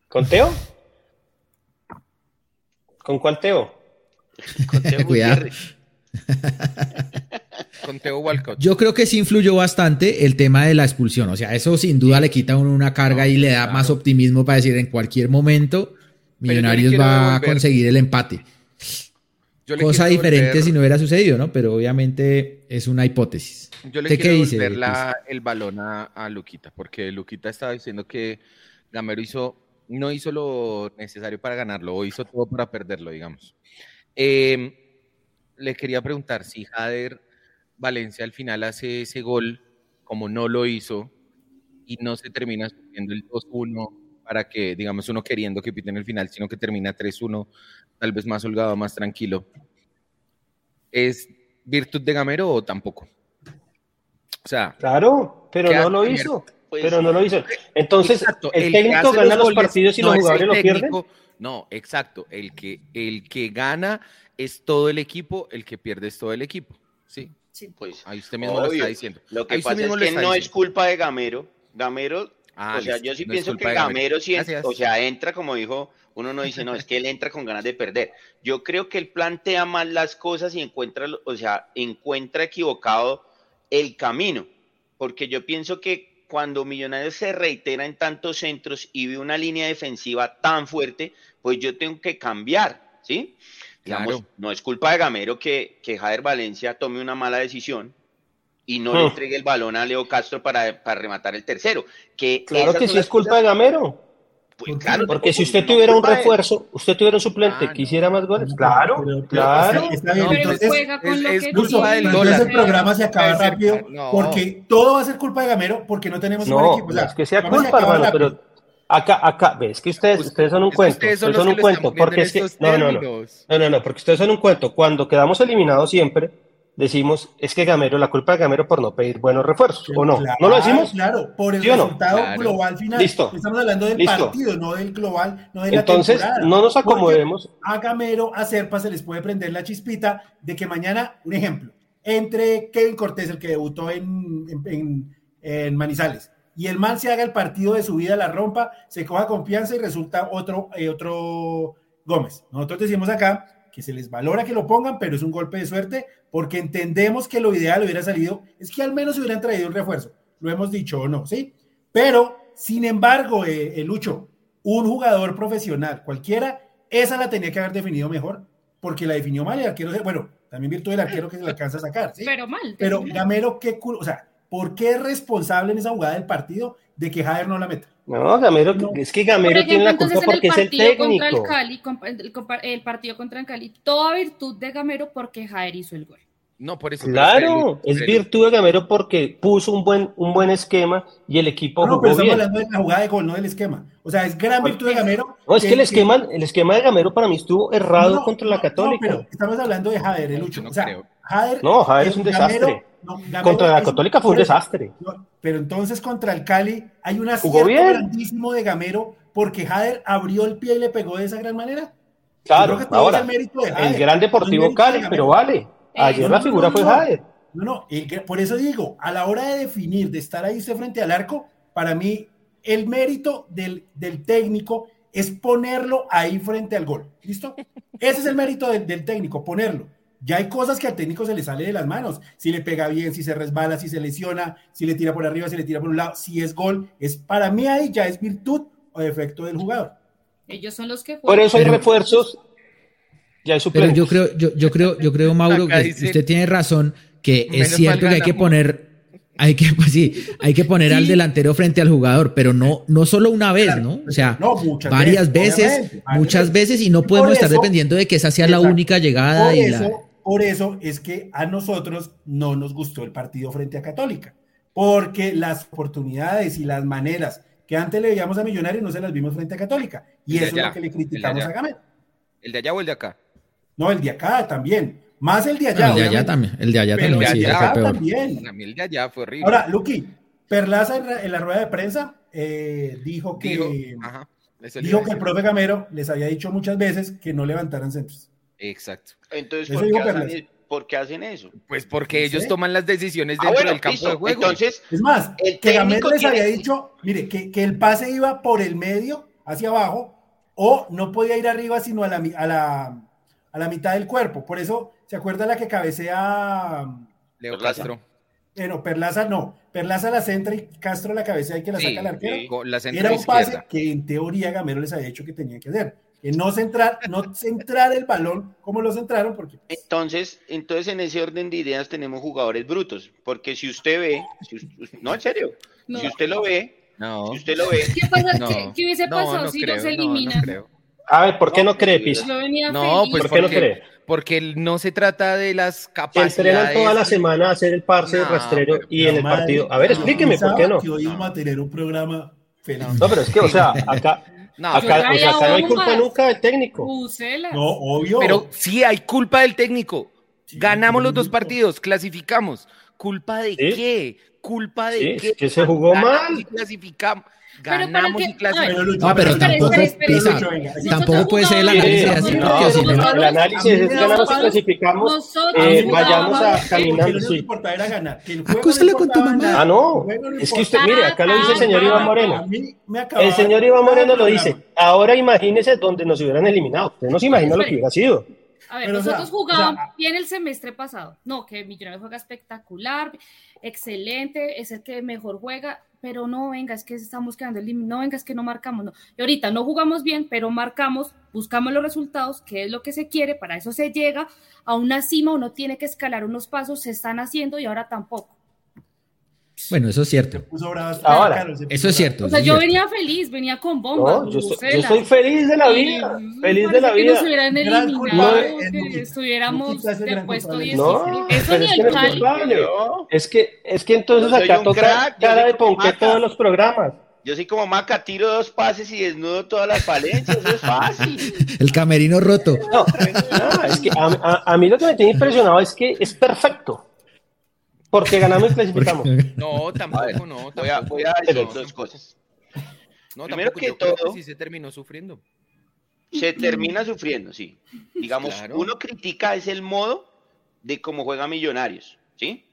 ¿Con Teo? ¿Con cuál Teo?
Con Teo Cuidado.
Yo creo que sí influyó bastante el tema de la expulsión. O sea, eso sin duda le quita a uno una carga y le da más optimismo para decir en cualquier momento Millonarios va a conseguir el empate. Cosa diferente si no hubiera sucedido, ¿no? Pero obviamente es una hipótesis.
Yo le quiero dice, el balón a, Luquita, porque Luquita estaba diciendo que Gamero hizo, no hizo lo necesario para ganarlo, o hizo todo para perderlo, digamos. Eh, le quería preguntar si Jader Valencia al final hace ese gol, como no lo hizo, y no se termina subiendo el 2-1 para que, digamos, uno queriendo que piten el final, sino que termina 3-1, tal vez más holgado, más tranquilo. ¿Es virtud de Gamero o tampoco?
O sea, claro, pero no lo hizo. Pues, pero no lo hizo. Entonces, el, técnico gana los, partidos y los jugadores lo pierden.
No, exacto. El que, el que gana es todo el equipo, el que pierde es todo el equipo. Sí.
Sí, pues. Ahí usted mismo lo está diciendo. Lo que pasa es que no es culpa de Gamero. Gamero, ah, o sea, yo sí pienso que Gamero, sí, o sea, entra como dijo, uno no dice, no, es que él entra con ganas de perder. Yo creo que él plantea mal las cosas y encuentra, o sea, encuentra equivocado el camino, porque yo pienso que cuando Millonarios se reitera en tantos centros y ve una línea defensiva tan fuerte, pues yo tengo que cambiar, ¿sí? Digamos, no es culpa de Gamero que, que Jader Valencia tome una mala decisión y no le hmm. entregue el balón a Leo Castro para, para rematar el tercero. Que
claro que sí es culpa de Gamero. Pues, claro, porque si usted tuviera un refuerzo, usted tuviera un suplente que hiciera más goles, claro, claro.
Entonces el programa se acaba rápido porque todo va a ser culpa de Gamero porque no tenemos un equipo.
es que sea culpa, hermano, pero Acá, acá, ves que ustedes, ustedes son un cuento, ustedes son, un cuento, porque es que, no, no, no, no, no, no, porque ustedes son un cuento. Cuando quedamos eliminados siempre, decimos, es que Gamero, la culpa de Gamero por no pedir buenos refuerzos, ¿o no? ¿No lo decimos?
Claro, por el resultado global final. Listo. Estamos hablando del partido, no del global, no de la
Entonces, no nos acomodemos.
a Gamero, a Serpa se les puede prender la chispita de que mañana, un ejemplo, entre Kevin Cortés, el que debutó en, en, en Manizales, y el man se haga el partido de su vida, la rompa, se coja confianza y resulta otro, eh, otro Gómez. Nosotros decimos acá que se les valora que lo pongan, pero es un golpe de suerte porque entendemos que lo ideal hubiera salido, es que al menos hubieran traído un refuerzo. Lo hemos dicho o no, ¿sí? Pero, sin embargo, eh, el Lucho, un jugador profesional, cualquiera, esa la tenía que haber definido mejor, porque la definió mal el arquero, bueno, también virtud del arquero que se le alcanza a sacar, ¿sí?
Pero mal.
Pero Gamero, qué culo, o sea, ¿Por qué es responsable en esa jugada del partido de que Jader no la meta?
No, Gamero, es que Gamero tiene la culpa porque es el técnico.
el, Cali, el, partido contra el Cali, toda virtud de Gamero porque Jader hizo el gol.
No, por eso.
Claro, es virtud de Gamero porque puso un buen, un buen esquema y el equipo
no, pero estamos hablando de la jugada de gol, no del esquema. O sea, es gran virtud de Gamero.
No, es que, el esquema, el esquema de Gamero para mí estuvo errado contra la Católica. No, pero
estamos hablando de Jader, el Lucho. o sea,
Jader, no, Jader es un desastre contra la Católica fue un desastre.
pero entonces contra el Cali hay un acierto grandísimo de Gamero porque Jader abrió el pie y le pegó de esa gran manera.
Claro, ahora, el, gran deportivo Cali, pero vale. Ayer la figura fue Jader.
No, no, por eso digo, a la hora de definir, de estar ahí frente al arco, para mí el mérito del, del técnico es ponerlo ahí frente al gol. ¿Listo? Ese es el mérito del técnico, ponerlo ya hay cosas que al técnico se le sale de las manos. Si le pega bien, si se resbala, si se lesiona, si le tira por arriba, si le tira por un lado, si es gol, es para mí ahí ya es virtud o defecto del jugador.
Ellos son los que
juegan. Por eso hay refuerzos.
Ya hay Pero yo creo, yo, yo creo, yo creo, Mauro, que usted tiene razón, que es cierto que hay que poner hay que, pues sí, hay que poner al delantero frente al jugador, pero no, no solo una vez, ¿no? O sea, varias veces, muchas veces, y no podemos estar dependiendo de que esa sea la única llegada.
Por,
y
eso, por eso es que a nosotros no nos gustó el partido frente a Católica, porque las oportunidades y las maneras que antes le veíamos a Millonarios no se las vimos frente a Católica, y eso es lo que le criticamos a Gamero.
¿El de allá o el de acá?
No, el de acá también. Más el de allá.
el de allá también. El de allá también.
El
de
allá también. el de allá fue horrible.
Ahora, Luqui, Perlaza en la, rueda de prensa eh, dijo que, dijo, que el profe Gamero les había dicho muchas veces que no levantaran centros.
Exacto.
Entonces, ¿por, qué hacen, ¿por qué, hacen, eso?
Pues porque ellos toman las decisiones ah, dentro del campo de juego.
Entonces, es más, que Gamero les había dicho, mire, que, que, el pase iba por el medio, hacia abajo, o no podía ir arriba, sino a la, a la, a la mitad del cuerpo. Por eso ¿Se acuerda la que cabecea
Leo Castro?
Bueno, Perlaza no. Perlaza la centra y Castro la cabecea y que la saca el arquero. Era un pase que en teoría Gamero les había dicho que tenía que hacer. Que no centrar, no centrar el balón como lo centraron. Porque...
Pues, entonces, entonces, en ese orden de ideas tenemos jugadores brutos. Porque si usted ve, no, en serio, si usted lo ve, no. si usted lo ve.
¿Qué, pasa, ¿qué, hubiese pasado si no, se elimina?
A ver, ¿por qué no cree, Pisa?
No, pues ¿por qué no cree? Porque no se trata de las capacidades.
Entrenan toda la semana a hacer el parse de rastrero y en el partido. A ver, explíqueme, ¿por qué no?
Que hoy vamos a tener un programa.
No, pero es que, o sea, acá. No, acá, o sea, acá no hay culpa nunca del técnico.
No, obvio.
Pero sí hay culpa del técnico. Ganamos los dos partidos, clasificamos. ¿Culpa de qué? ¿Culpa de sí, qué?
que se jugó mal.
clasificamos ganamos y clasificamos.
No, pero tampoco, tampoco puede ser el análisis así, porque si
no. El análisis es ganamos y clasificamos, eh, vayamos a caminar. Sí.
Acúsale con tu mamá.
Ah, no, es que usted, mire, acá lo dice el señor Iván Moreno. El señor Iván Moreno lo dice. Ahora imagínese donde nos hubieran eliminado. Usted no se imagina lo que hubiera sido.
A ver, nosotros jugamos bien el semestre pasado. No, que Millonarios juega espectacular, excelente, es el que mejor juega pero no, venga, es que estamos quedando el límite, no, venga, es que no marcamos, no. Y ahorita no jugamos bien, pero marcamos, buscamos los resultados, que es lo que se quiere, para eso se llega a una cima, uno tiene que escalar unos pasos, se están haciendo y ahora tampoco.
Bueno, eso es cierto.
Ahora,
eso es cierto.
O sea, yo venía feliz, venía con bomba.
yo, estoy, feliz de la vida. feliz de la vida.
Que nos hubieran eliminado, que estuviéramos de puesto 10. No, eso ni el Cali.
Es que, es que entonces acá toca cara de ponqué todos los programas.
Yo soy como Maca, tiro dos pases y desnudo todas las falencias, eso es fácil.
El camerino roto.
No, no es que a, a, mí lo que me tiene impresionado es que es perfecto. Porque ganamos y clasificamos.
No, tampoco, no.
Voy a, voy a decir dos cosas.
No, Primero que todo, sí se terminó sufriendo.
Se termina sufriendo, sí. Digamos, uno critica es el modo de cómo juega Millonarios, ¿sí?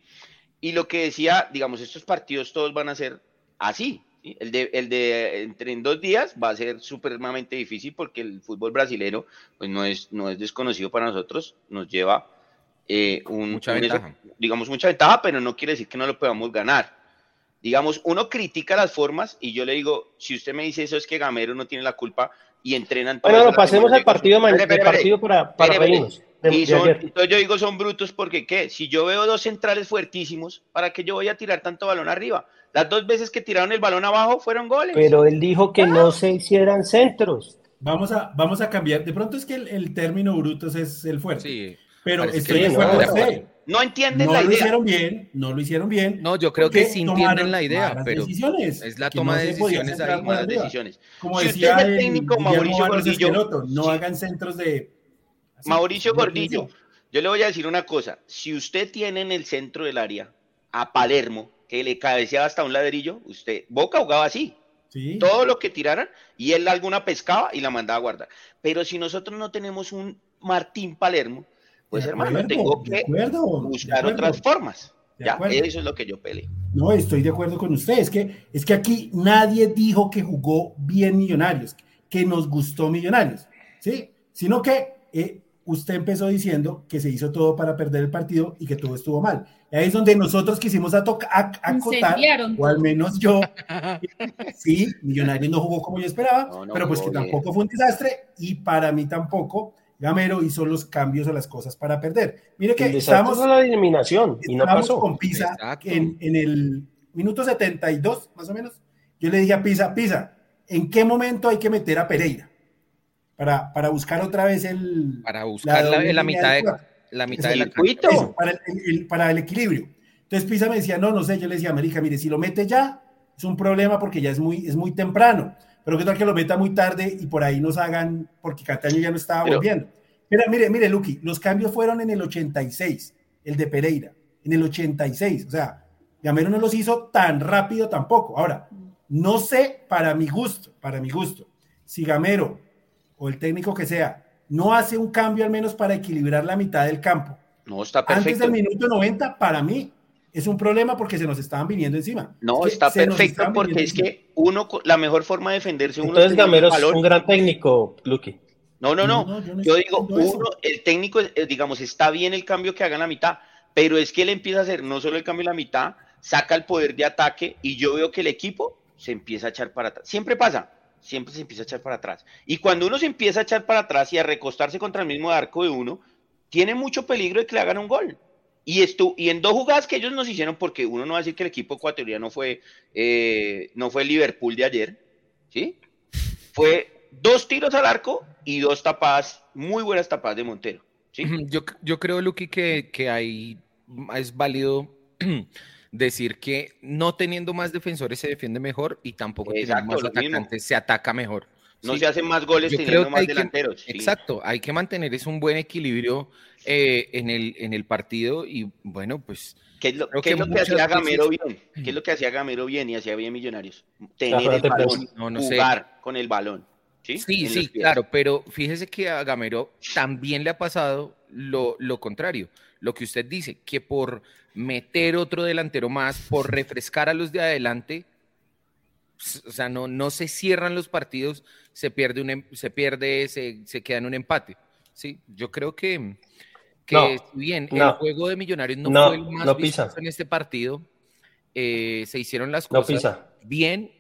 Y lo que decía, digamos, estos partidos todos van a ser así. El, de, el de entre en dos días va a ser supremamente difícil porque el fútbol brasileño pues no es, no es desconocido para nosotros, nos lleva eh, un,
mucha ventaja.
digamos, mucha ventaja, pero no quiere decir que no lo podamos ganar. Digamos, uno critica las formas y yo le digo, si usted me dice eso es que Gamero no tiene la culpa y entrenan...
Bueno, pasemos al partido, partido para, para
entonces yo digo, son brutos porque, ¿qué? Si yo veo dos centrales fuertísimos, ¿para qué yo voy a tirar tanto balón arriba? Las dos veces que tiraron el balón abajo fueron goles.
Pero él dijo que no se hicieran centros.
Vamos a, vamos a cambiar. De pronto es que el, el término brutos es el fuerte. Sí. Pero estoy
de
acuerdo con
No entienden
no
la idea.
No lo hicieron bien, no lo hicieron bien.
No, yo creo que sí entienden la idea, pero es la toma de decisiones ahí.
Malas decisiones.
Como decía el técnico Mauricio Gordillo, no hagan centros de...
Mauricio Gordillo, yo le voy a decir una cosa. Si usted tiene en el centro del área a Palermo, que le cabeceaba hasta un ladrillo, usted, Boca jugaba así. Sí. Todo lo que tiraran y él alguna pescaba y la mandaba a guardar. Pero si nosotros no tenemos un Martín Palermo, pues hermano, tengo que buscar otras formas. Ya, eso es lo que yo peleé.
No, estoy de acuerdo con usted. Es que, es que aquí nadie dijo que jugó bien Millonarios, que nos gustó Millonarios, ¿sí? Sino que eh, usted empezó diciendo que se hizo todo para perder el partido y que todo estuvo mal. ahí es donde nosotros quisimos acotar, o al menos yo, sí, Millonarios no jugó como yo esperaba, pero pues que tampoco fue un desastre y para mí tampoco Gamero hizo los cambios a las cosas para perder. Mire que
estamos
en
la eliminación y no pasó.
con Pisa en, en, el minuto 72, más o menos. Yo le dije a Pisa, Pisa, ¿en qué momento hay que meter a Pereira? Para, para buscar otra vez el...
Para buscar la, mitad de, la mitad del
para, el, para el equilibrio. Entonces Pisa me decía, no, no sé, yo le decía, América, mire, si lo mete ya, es un problema porque ya es muy, es muy temprano pero qué tal que lo meta muy tarde y por ahí nos hagan, porque Cataño ya no estaba volviendo. Mira, mire, mire, Luqui, los cambios fueron en el 86, el de Pereira, en el 86, o sea, Gamero no los hizo tan rápido tampoco. Ahora, no sé para mi gusto, para mi gusto, si Gamero o el técnico que sea no hace un cambio al menos para equilibrar la mitad del campo.
No, está perfecto.
Antes del minuto 90, para mí, es un problema porque se nos estaban viniendo encima.
No, está perfecto porque es que uno, la mejor forma de defenderse
uno Entonces Gamero es un gran técnico, Luque.
No, no, no. yo, digo, uno, el técnico, eh, digamos, está bien el cambio que haga en la mitad, pero es que él empieza a hacer no solo el cambio en la mitad, saca el poder de ataque y yo veo que el equipo se empieza a echar para atrás. Siempre pasa, siempre se empieza a echar para atrás. Y cuando uno se empieza a echar para atrás y a recostarse contra el mismo arco de uno, tiene mucho peligro de que le hagan un gol. Y, esto, y en dos jugadas que ellos nos hicieron, porque uno no va a decir que el equipo ecuatoriano fue, eh, no fue el Liverpool de ayer, ¿sí? Fue dos tiros al arco y dos tapadas, muy buenas tapadas de Montero. ¿sí?
Yo, yo creo, Luqui, que, que ahí es válido decir que no teniendo más defensores se defiende mejor y tampoco teniendo más atacantes se ataca mejor.
No se hacen más goles teniendo más delanteros.
Exacto, hay que mantener es un buen equilibrio eh, en, el, en el partido y bueno, pues...
¿Qué es lo, que, hacía Gamero bien? ¿Qué es lo que hacía Gamero bien y hacía bien Millonarios? Tener el balón, jugar con el balón. Sí,
sí, sí claro, pero fíjese que a Gamero también le ha pasado lo, lo contrario, lo que usted dice, que por meter otro delantero más, por refrescar a los de adelante, o sea, no, no se cierran los partidos, se pierde, un, em, se, pierde se, se queda en un empate. Sí, yo creo que, que si bien el juego de Millonarios no, fue el más vistoso en este partido, eh, se hicieron las cosas bien.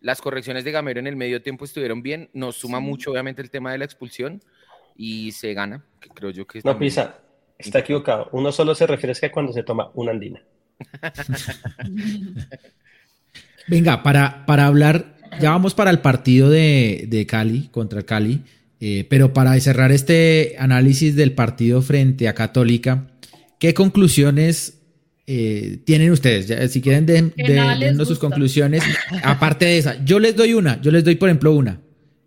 Las correcciones de Gamero en el medio tiempo estuvieron bien. Nos suma mucho, obviamente, el tema de la expulsión y se gana. creo yo que
no pisa, está equivocado. Uno solo se refresca cuando se toma una andina.
Venga, para, para hablar, ya vamos para el partido de, Cali contra Cali, eh, pero para cerrar este análisis del partido frente a Católica, ¿qué conclusiones eh, tienen ustedes? si quieren, den, sus conclusiones. Aparte de esa, yo les doy una, yo les doy, por ejemplo, una.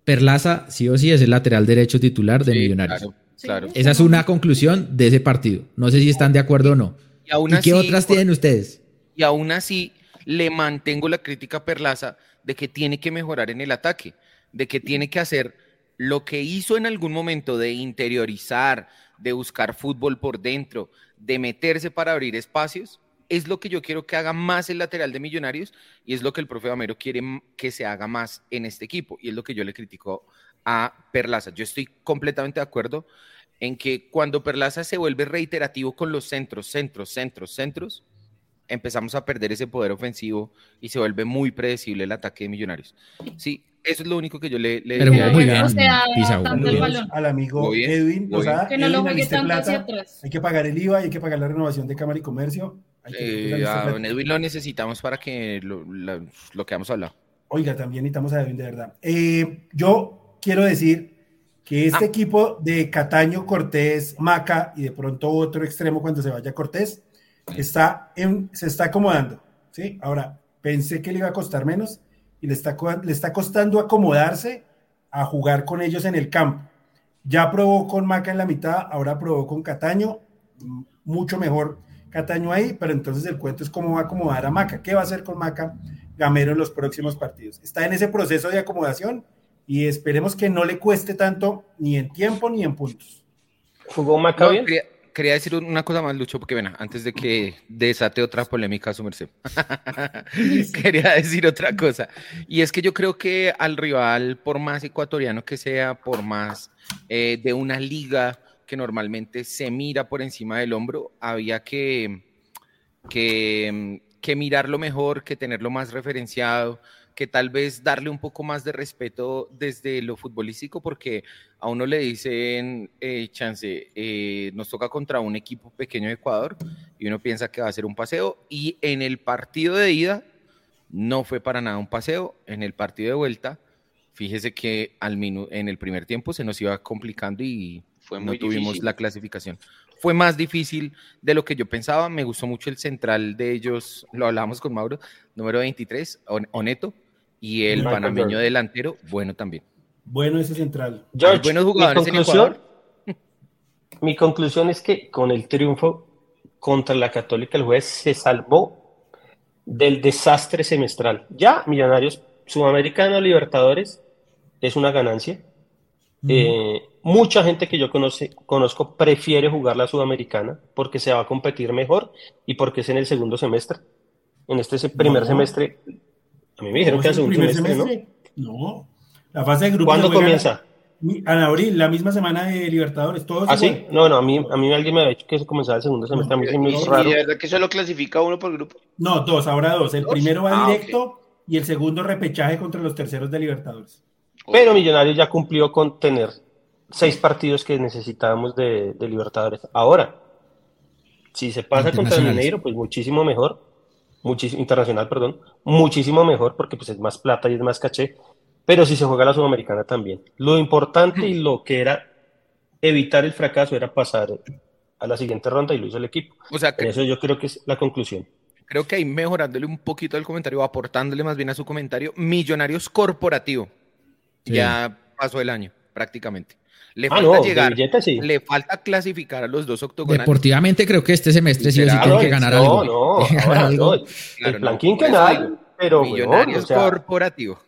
Perlaza, sí o sí, es el lateral derecho titular de Millonarios. Claro, Esa es una conclusión de ese partido. No sé si están de acuerdo o no. ¿Y, qué otras tienen ustedes?
Y aún así, le mantengo la crítica a Perlaza de que tiene que mejorar en el ataque, de que tiene que hacer lo que hizo en algún momento de interiorizar, de buscar fútbol por dentro, de meterse para abrir espacios, es lo que yo quiero que haga más el lateral de Millonarios y es lo que el profe Gamero quiere que se haga más en este equipo y es lo que yo le critico a Perlaza. Yo estoy completamente de acuerdo en que cuando Perlaza se vuelve reiterativo con los centros, centros, centros, centros, empezamos a perder ese poder ofensivo y se vuelve muy predecible el ataque de Millonarios. Sí, eso es lo único que yo le, le
Pero muy bien,
al amigo Edwin, o sea, que no lo juegue tanto hacia atrás. Hay que pagar el IVA, hay que pagar la renovación de Cámara y Comercio.
Eh, a don Edwin lo necesitamos para que lo, lo, que hemos hablado.
Oiga, también necesitamos a Edwin, de verdad. Eh, yo quiero decir que este ah. equipo de Cataño, Cortés, Maca y de pronto otro extremo cuando se vaya Cortés, está en, se está acomodando, ¿sí? Ahora, pensé que le iba a costar menos y le está, le está costando acomodarse a jugar con ellos en el campo. Ya probó con Maca en la mitad, ahora probó con Cataño, mucho mejor Cataño ahí, pero entonces el cuento es cómo va a acomodar a Maca. ¿Qué va a hacer con Maca Gamero en los próximos partidos? Está en ese proceso de acomodación y esperemos que no le cueste tanto ni en tiempo ni en puntos.
¿Jugó Maca bien?
quería decir una cosa más, Lucho, porque bueno, antes de que desate otra polémica su merced, quería decir otra cosa. Y es que yo creo que al rival, por más ecuatoriano que sea, por más eh, de una liga que normalmente se mira por encima del hombro, había que, que, que mirarlo mejor, que tenerlo más referenciado, que tal vez darle un poco más de respeto desde lo futbolístico, porque a uno le dicen, eh, chance, eh, nos toca contra un equipo pequeño de Ecuador y uno piensa que va a ser un paseo y en el partido de ida no fue para nada un paseo, en el partido de vuelta, fíjese que al en el primer tiempo se nos iba complicando y fue no tuvimos la clasificación. Fue más difícil de lo que yo pensaba. Me gustó mucho el central de ellos, lo hablábamos con Mauro, número 23, Oneto, y el panameño delantero, bueno también.
Bueno ese central.
George, buenos jugadores mi conclusión, Mi conclusión es que con el triunfo contra la Católica el juez se salvó del desastre semestral. Ya Millonarios Sudamericano Libertadores es una ganancia. Eh, mucha gente que yo conoce, conozco prefiere jugar la sudamericana porque se va a competir mejor y porque es en el segundo semestre. En este primer semestre, a mí me dijeron que es el segundo semestre, ¿no?
No, la fase de grupo.
¿Cuándo comienza?
En abril, la misma semana de Libertadores, todos.
¿Ah, sí? No, no, a mí, a mí alguien me ha dicho que se comenzaba el segundo semestre, a mí
es muy raro. ¿Y de verdad que solo clasifica uno por grupo?
No, dos, ahora dos. El primero va ah, directo y el segundo repechaje contra los terceros de Libertadores.
Pero Millonarios ya cumplió con tener seis partidos que necesitábamos de, Libertadores. Ahora, si se pasa contra el Mineiro, pues muchísimo mejor, muchísimo, internacional, perdón, muchísimo mejor porque pues es más plata y es más caché, pero si se juega la Sudamericana también. Lo importante y lo que era evitar el fracaso era pasar a la siguiente ronda y lo hizo el equipo. O sea, eso yo creo que es la conclusión.
Creo que ahí mejorándole un poquito el comentario, aportándole más bien a su comentario, Millonarios Corporativo. Ya pasó el año, prácticamente. Le ah, falta llegar, le falta clasificar a los dos octogonales.
Deportivamente creo que este semestre sí o sí tiene que ganar algo.
No, no, el plan quinquenal, pero
Millonarios corporativo.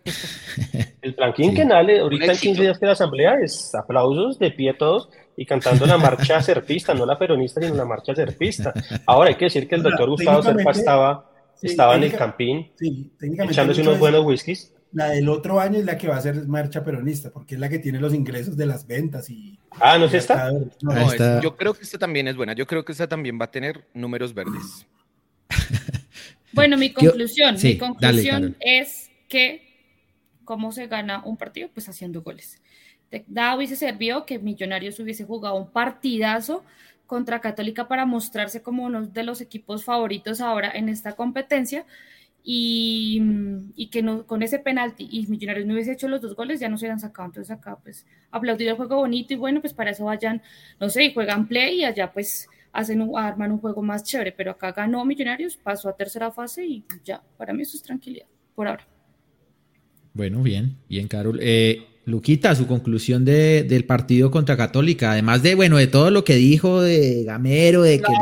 El plan quinquenal, ahorita en 15 días de la asamblea es aplausos de pie todos y cantando la marcha serpista, no la peronista, sino la marcha serpista. Ahora hay que decir que el doctor Gustavo Serpa estaba, estaba en el campín, echándose unos buenos whiskies
la del otro año es la que va a ser marcha peronista, porque es la que tiene los ingresos de las ventas y...
Ah, ¿no es esta?
No, yo creo que esta también es buena. Yo creo que esta también va a tener números verdes.
bueno, mi conclusión, mi conclusión es que cómo se gana un partido, pues haciendo goles. De nada hubiese servido que Millonarios hubiese jugado un partidazo contra Católica para mostrarse como uno de los equipos favoritos ahora en esta competencia y, y, que no, con ese penalti y Millonarios no hubiese hecho los dos goles, ya no se hubieran sacado. Entonces acá pues aplaudir el juego bonito y bueno, pues para eso vayan, no sé, y juegan play y allá pues hacen un, arman un juego más chévere, pero acá ganó Millonarios, pasó a tercera fase y ya, para mí eso es tranquilidad, por ahora.
Bueno, bien, bien, Carol. Eh, Luquita, su conclusión de, del partido contra Católica, además de, bueno, de todo lo que dijo de Gamero, de que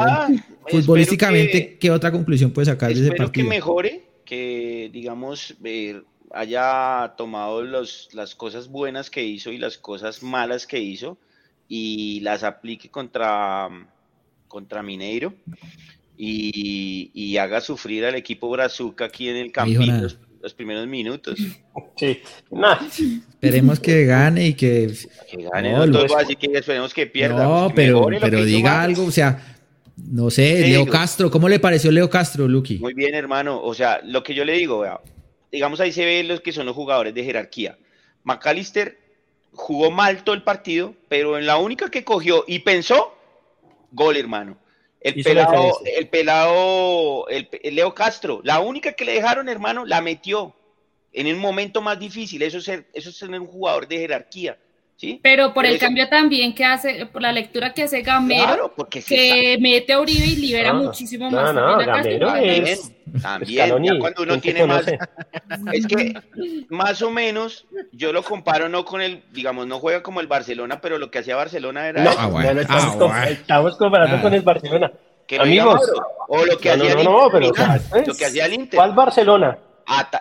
futbolísticamente, ¿qué otra conclusión puede sacar de ese partido?
que mejore, que, digamos, eh, haya tomado los, las cosas buenas que hizo y las cosas malas que hizo y las aplique contra, contra Mineiro y, haga sufrir al equipo Brazuca aquí en el campín los, primeros minutos.
Sí,
Esperemos que gane y que...
Que gane, no, así que esperemos que pierda.
No, pero, pero diga algo, o sea no sé, Leo Castro, ¿cómo le pareció Leo Castro, Lucky?
Muy bien, hermano. O sea, lo que yo le digo, digamos ahí se ve los que son los jugadores de jerarquía. McAllister jugó mal todo el partido, pero en la única que cogió y pensó, gol, hermano. El pelado, el pelado, el, Leo Castro, la única que le dejaron, hermano, la metió en el momento más difícil. Eso es eso es ser un jugador de jerarquía.
Pero por el cambio también que hace, por la lectura que hace Gamero, que mete a Uribe y libera muchísimo más.
No, no, Gamero es...
También, cuando uno tiene más... Es que más o menos, yo lo comparo no con el, digamos, no juega como el Barcelona, pero lo que hacía Barcelona era...
No, ah, ah, estamos, comparando ah. con el Barcelona. Amigos,
o lo que hacía el Inter, lo que hacía el Inter.
¿Cuál Barcelona?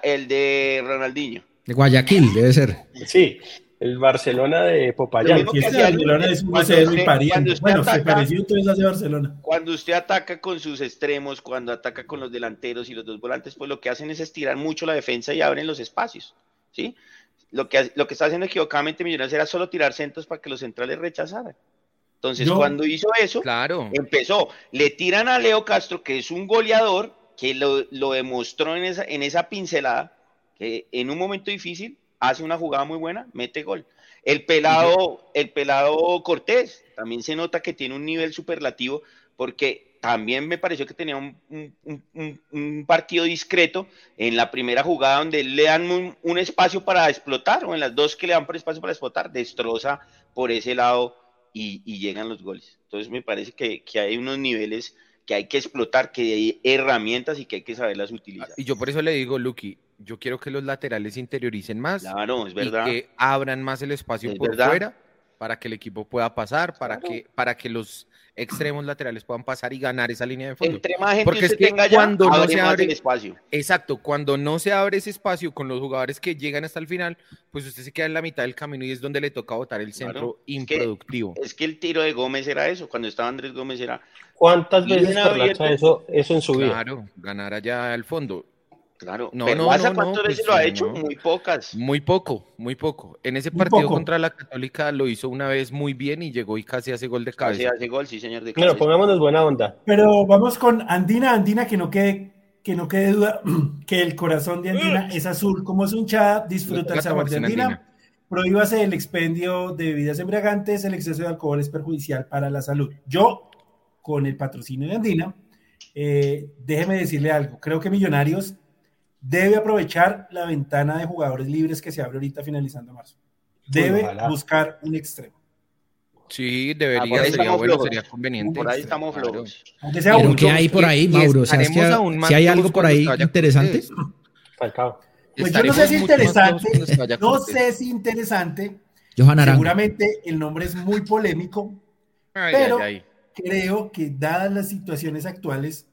el de Ronaldinho.
De Guayaquil, debe ser.
Sí, el Barcelona de Popayán.
Barcelona es un pariente. Bueno, se pareció entonces hace Barcelona.
Cuando usted ataca con sus extremos, cuando ataca con los delanteros y los dos volantes, pues lo que hacen es estirar mucho la defensa y abren los espacios. ¿sí? Lo que, lo que está haciendo equivocadamente Millonarios era solo tirar centros para que los centrales rechazaran. Entonces, cuando hizo eso,
claro.
empezó. Le tiran a Leo Castro, que es un goleador, que lo, lo demostró en esa, en esa pincelada que en un momento difícil hace una jugada muy buena, mete gol. El pelado, el pelado Cortés, también se nota que tiene un nivel superlativo, porque también me pareció que tenía un, partido discreto en la primera jugada donde le dan un, espacio para explotar, o en las dos que le dan por espacio para explotar, destroza por ese lado y, llegan los goles. Entonces me parece que, que hay unos niveles que hay que explotar, que hay herramientas y que hay que saberlas utilizar.
Y yo por eso le digo, Lucky, yo quiero que los laterales interioricen más.
Claro, es verdad.
Y que abran más el espacio por fuera para que el equipo pueda pasar, para, que, para que los extremos laterales puedan pasar y ganar esa línea de fondo.
Entre más gente Porque es que tenga cuando no se abre el espacio.
Exacto, cuando no se abre ese espacio con los jugadores que llegan hasta el final, pues usted se queda en la mitad del camino y es donde le toca botar el centro improductivo.
Es que, el tiro de Gómez era eso, cuando estaba Andrés Gómez era
¿Cuántas veces eso, eso en su vida?
Claro, ganar allá al fondo.
Claro, no, no, cuántas pues veces lo ha hecho? Muy pocas.
Muy poco, muy poco. En ese partido contra la Católica lo hizo una vez muy bien y llegó y casi hace gol de cabeza.
Casi hace gol, sí, señor. De
Pero pongámonos buena onda.
Pero vamos con Andina, Andina, que no quede, que no quede duda que el corazón de Andina es azul. Como es un chat, disfruta el sabor de Andina. Prohíbase el expendio de bebidas embriagantes, el exceso de alcohol es perjudicial para la salud. Yo con el patrocinio de Andina, eh, déjeme decirle algo, creo que Millonarios debe aprovechar la ventana de jugadores libres que se abre ahorita finalizando marzo. Debe buscar un extremo.
Sí, debería, ah, sería bueno, sería conveniente.
Por ahí estamos flojos.
Pero ¿qué hay por ahí, Mauro? si hay algo por ahí interesante?
Pues yo no sé si es interesante, no sé si interesante. Seguramente el nombre es muy polémico, pero creo que dadas las situaciones actuales,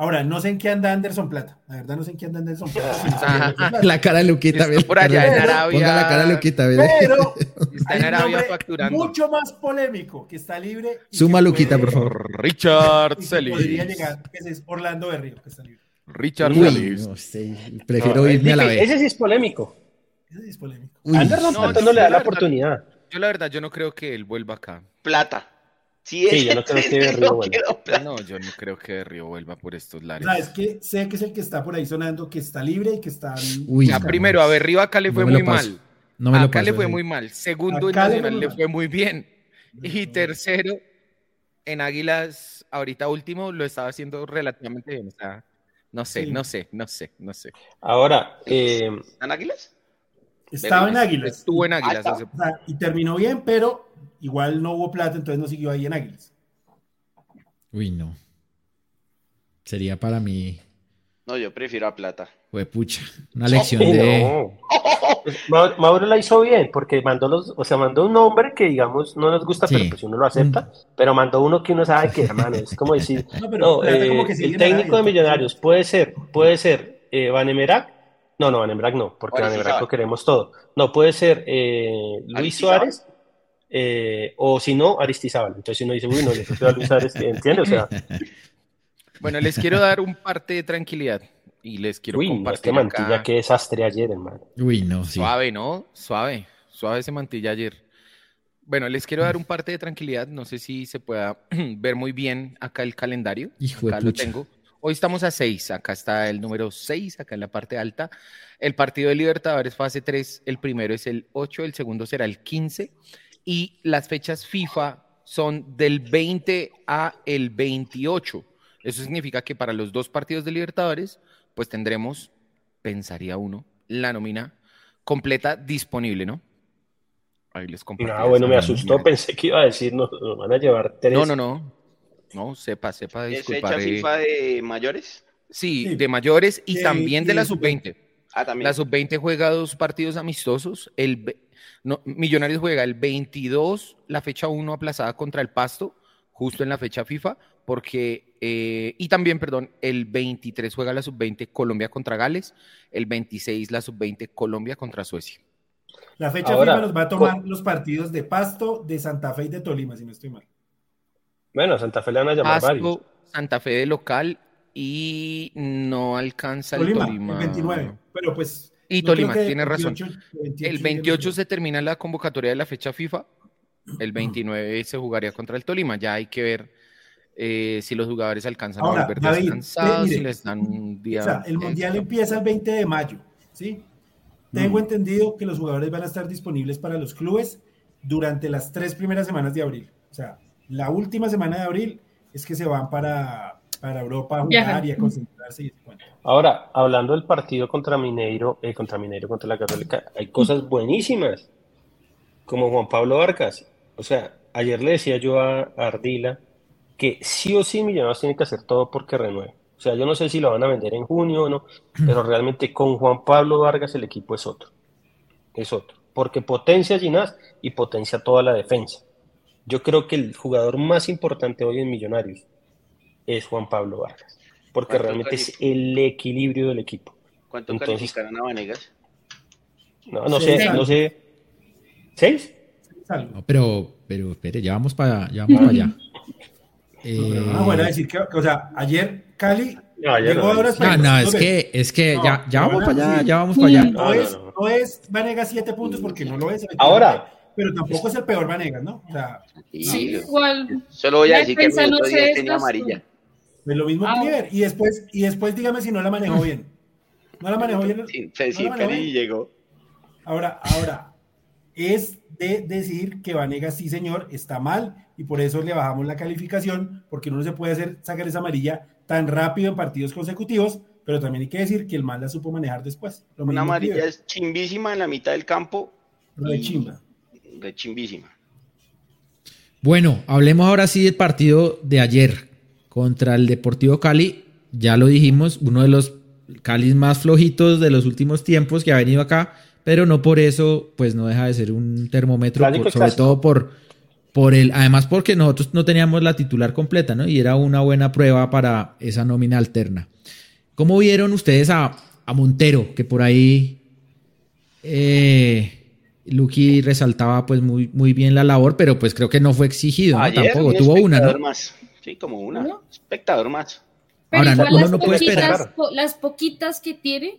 ahora no sé en qué anda Anderson Plata, la verdad no sé en qué anda Anderson Plata.
la cara de Luquita,
por allá en Arabia.
Ponga la cara de Luquita,
Pero está en Arabia facturando. Mucho más polémico que está libre.
Suma Luquita, por favor.
Richard Celis.
Podría llegar, que es Orlando Berrío, que está libre.
Richard Celis.
No sé, prefiero irme a la vez.
Ese sí es polémico.
Ese sí es polémico.
Anderson Plata no le da la oportunidad.
Yo la verdad, yo no creo que él vuelva acá.
Plata.
Sí, yo no creo que de Río vuelva.
No, yo no creo que de Río vuelva por estos lares.
es que sé que es el que está por ahí sonando, que está libre y que está.
Uy, ya, primero, a ver, Río acá le fue muy mal. No me lo acá le fue muy mal. Segundo, en Nacional le fue muy bien. Y tercero, en Águilas, ahorita último, lo estaba haciendo relativamente bien. O sea, no sé, no sé, no sé, no sé.
Ahora, eh,
¿en Águilas?
Estaba en Águilas.
Estuvo en Águilas.
y terminó bien, pero igual no hubo plata, entonces no siguió ahí en Águilas.
Uy, no. Sería para mí.
No, yo prefiero a plata.
Fue pucha, una lección de.
Pues, Mauro la hizo bien, porque mandó los, o sea, mandó un nombre que digamos no nos gusta, pero pues uno lo acepta, mm. pero mandó uno que uno sabe que, hermano, es como decir, no, eh, el técnico de Millonarios puede ser, puede ser eh, Vanemerac, no, no, Vanemerac no, porque Vanemerac lo queremos todo, no, puede ser eh, Luis Suárez eh, o si no, Aristizábal. Entonces si uno dice, uy, no, le a Luis ¿entiendes? O sea...
Bueno, les quiero dar un parte de tranquilidad y les quiero
uy,
compartir.
Uy, mantilla, qué desastre ayer, hermano.
Uy, no, sí.
Suave, ¿no? Suave, suave ese mantilla ayer. Bueno, les quiero dar un parte de tranquilidad. No sé si se pueda ver muy bien acá el calendario.
Hijo
acá lo tengo. Hoy estamos a 6, acá está el número 6, acá en la parte alta. El partido de Libertadores fase 3, el primero es el 8, el segundo será el 15 y las fechas FIFA son del 20 a el 28. Eso significa que para los dos partidos de Libertadores, pues tendremos, pensaría uno, la nómina completa disponible, ¿no?
Ahí les comparto. Ah, bueno, me asustó, pensé que iba a decir, nos, van a llevar tres.
No, no, no. No, sepa, sepa,
disculpar. ¿Es fecha FIFA de mayores?
Sí, de mayores y también de la sub-20. Ah, también. La sub-20 juega dos partidos amistosos. El, no, Millonarios juega el 22, la fecha 1 aplazada contra el Pasto, justo en la fecha FIFA, porque, eh, y también, perdón, el 23 juega la sub-20 Colombia contra Gales, el 26 la sub-20 Colombia contra Suecia.
La fecha FIFA nos va a tomar los partidos de Pasto, de Santa Fe y de Tolima, si no estoy mal.
Bueno, Santa Fe le van a llamar Pasto,
Santa Fe de local y no alcanza el Tolima.
El 29, pero pues
y Tolima, tiene razón. el 28 se termina la convocatoria de la fecha FIFA. El 29 se jugaría contra el Tolima. Ya hay que ver eh, si los jugadores alcanzan a volver descansados, si les dan un día.
el Mundial empieza el 20 de mayo, ¿sí? Tengo mm. entendido que los jugadores van a estar disponibles para los clubes durante las tres primeras semanas de abril. O sea, la última semana de abril es que se van para, para Europa a jugar y a concentrarse. Y
Ahora, hablando del partido contra Mineiro, eh, contra Mineiro, contra la Católica, hay cosas buenísimas, como Juan Pablo Vargas. O sea, ayer le decía yo a Ardila que sí o sí Millonarios tiene que hacer todo porque renueve. O sea, yo no sé si lo van a vender en junio o no, pero realmente con Juan Pablo Vargas el equipo es otro. Es otro. Porque potencia a Ginás y potencia toda la defensa. Yo creo que el jugador más importante hoy en Millonarios es Juan Pablo Vargas. Porque realmente es el equilibrio del equipo.
¿Cuánto Entonces, calificarán a Vanegas?
No, no sé, no sé. ¿Seis?
No, pero, pero espere, ya vamos para, ya vamos para allá.
Eh... No, bueno, decir que, o sea, ayer Cali
no, llegó ahora No, no, es que, es que ya, ya vamos para allá, ya vamos para allá.
No, es, no, es Vanegas siete puntos porque no lo es.
Ahora.
Pero tampoco es el peor Vanegas, ¿no? O sea,
sí, igual. Solo voy a decir que el no día tenía amarilla.
Es lo mismo ah. Y después, y después dígame si no la manejó bien. No la manejó bien.
Sí, sí, no llegó.
Ahora, ahora, es de decir que Vanegas, sí señor, está mal y por eso le bajamos la calificación, porque uno no se puede hacer sacar esa amarilla tan rápido en partidos consecutivos, pero también hay que decir que el mal la supo manejar después.
Una amarilla es chimbísima en la mitad del campo.
De chimba.
De chimbísima.
Bueno, hablemos ahora sí del partido de ayer contra el Deportivo Cali. Ya lo dijimos, uno de los Calis más flojitos de los últimos tiempos que ha venido acá, pero no por eso, pues no deja de ser un termómetro, sobre todo por por el, además porque nosotros no teníamos la titular completa, ¿no? Y era una buena prueba para esa nómina alterna. ¿Cómo vieron ustedes a, Montero, que por ahí eh, Lucky resaltaba pues muy, muy bien la labor, pero pues creo que no fue exigido, ¿no? Tampoco, tuvo una, ¿no?
Más. Sí, como una, espectador más.
Pero Ahora, uno no puede esperar. Las poquitas que tiene,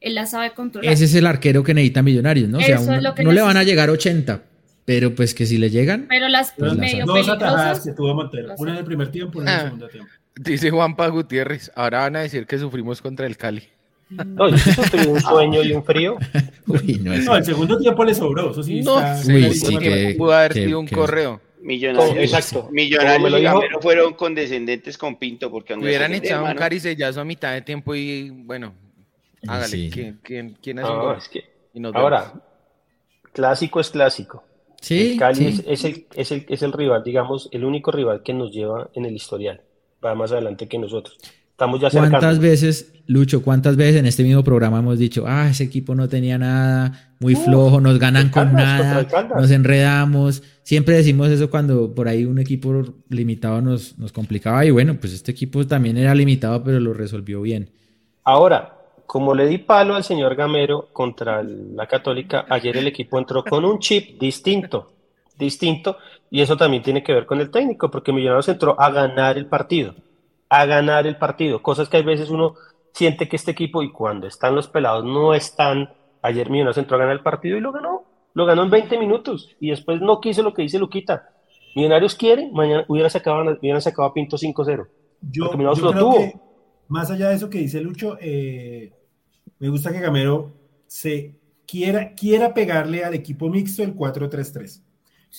él las sabe controlar.
Ese es el arquero que necesita Millonarios, ¿no? O sea, no le van a llegar 80, pero pues que si le llegan.
Pero las pues medio Dos atajadas
que tuvo Montero. Una en el primer tiempo y una en el ah. segundo tiempo.
Dice Juanpa Gutiérrez. Ahora van a decir que sufrimos contra el Cali.
No, yo sufrí un sueño y un frío.
Uy, no, no, el segundo tiempo le sobró. Eso sí,
no,
está,
Uy, sí que, pudo haber sido un correo.
Millonarios, exacto. Millonarios y Gamero fueron condescendentes con Pinto porque
hubieran echado un caricellazo a mitad de tiempo y bueno, hágale. ¿Quién, quién, quién es
es que, ahora, clásico es clásico.
Sí,
el Cali Es, el, es, el, es el rival, digamos, el único rival que nos lleva en el historial. Va más adelante que nosotros. Estamos ya
¿Cuántas veces, Lucho, cuántas veces en este mismo programa hemos dicho, ah, ese equipo no tenía nada, muy flojo, nos ganan con nada, nos enredamos? Siempre decimos eso cuando por ahí un equipo limitado nos, nos complicaba y bueno, pues este equipo también era limitado, pero lo resolvió bien.
Ahora, como le di palo al señor Gamero contra la Católica, ayer el equipo entró con un chip distinto, distinto, y eso también tiene que ver con el técnico, porque Millonarios entró a ganar el partido, a ganar el partido, cosas que a veces uno siente que este equipo, y cuando están los pelados, no están. Ayer Millonarios entró a ganar el partido y lo ganó, lo ganó en 20 minutos, y después no quiso lo que dice Luquita. Millonarios quiere, mañana hubiera sacado, hubiera sacado a Pinto 5-0.
Yo, yo creo que, más allá de eso que dice Lucho, eh, me gusta que Gamero se quiera, quiera pegarle al equipo mixto el 4-3-3.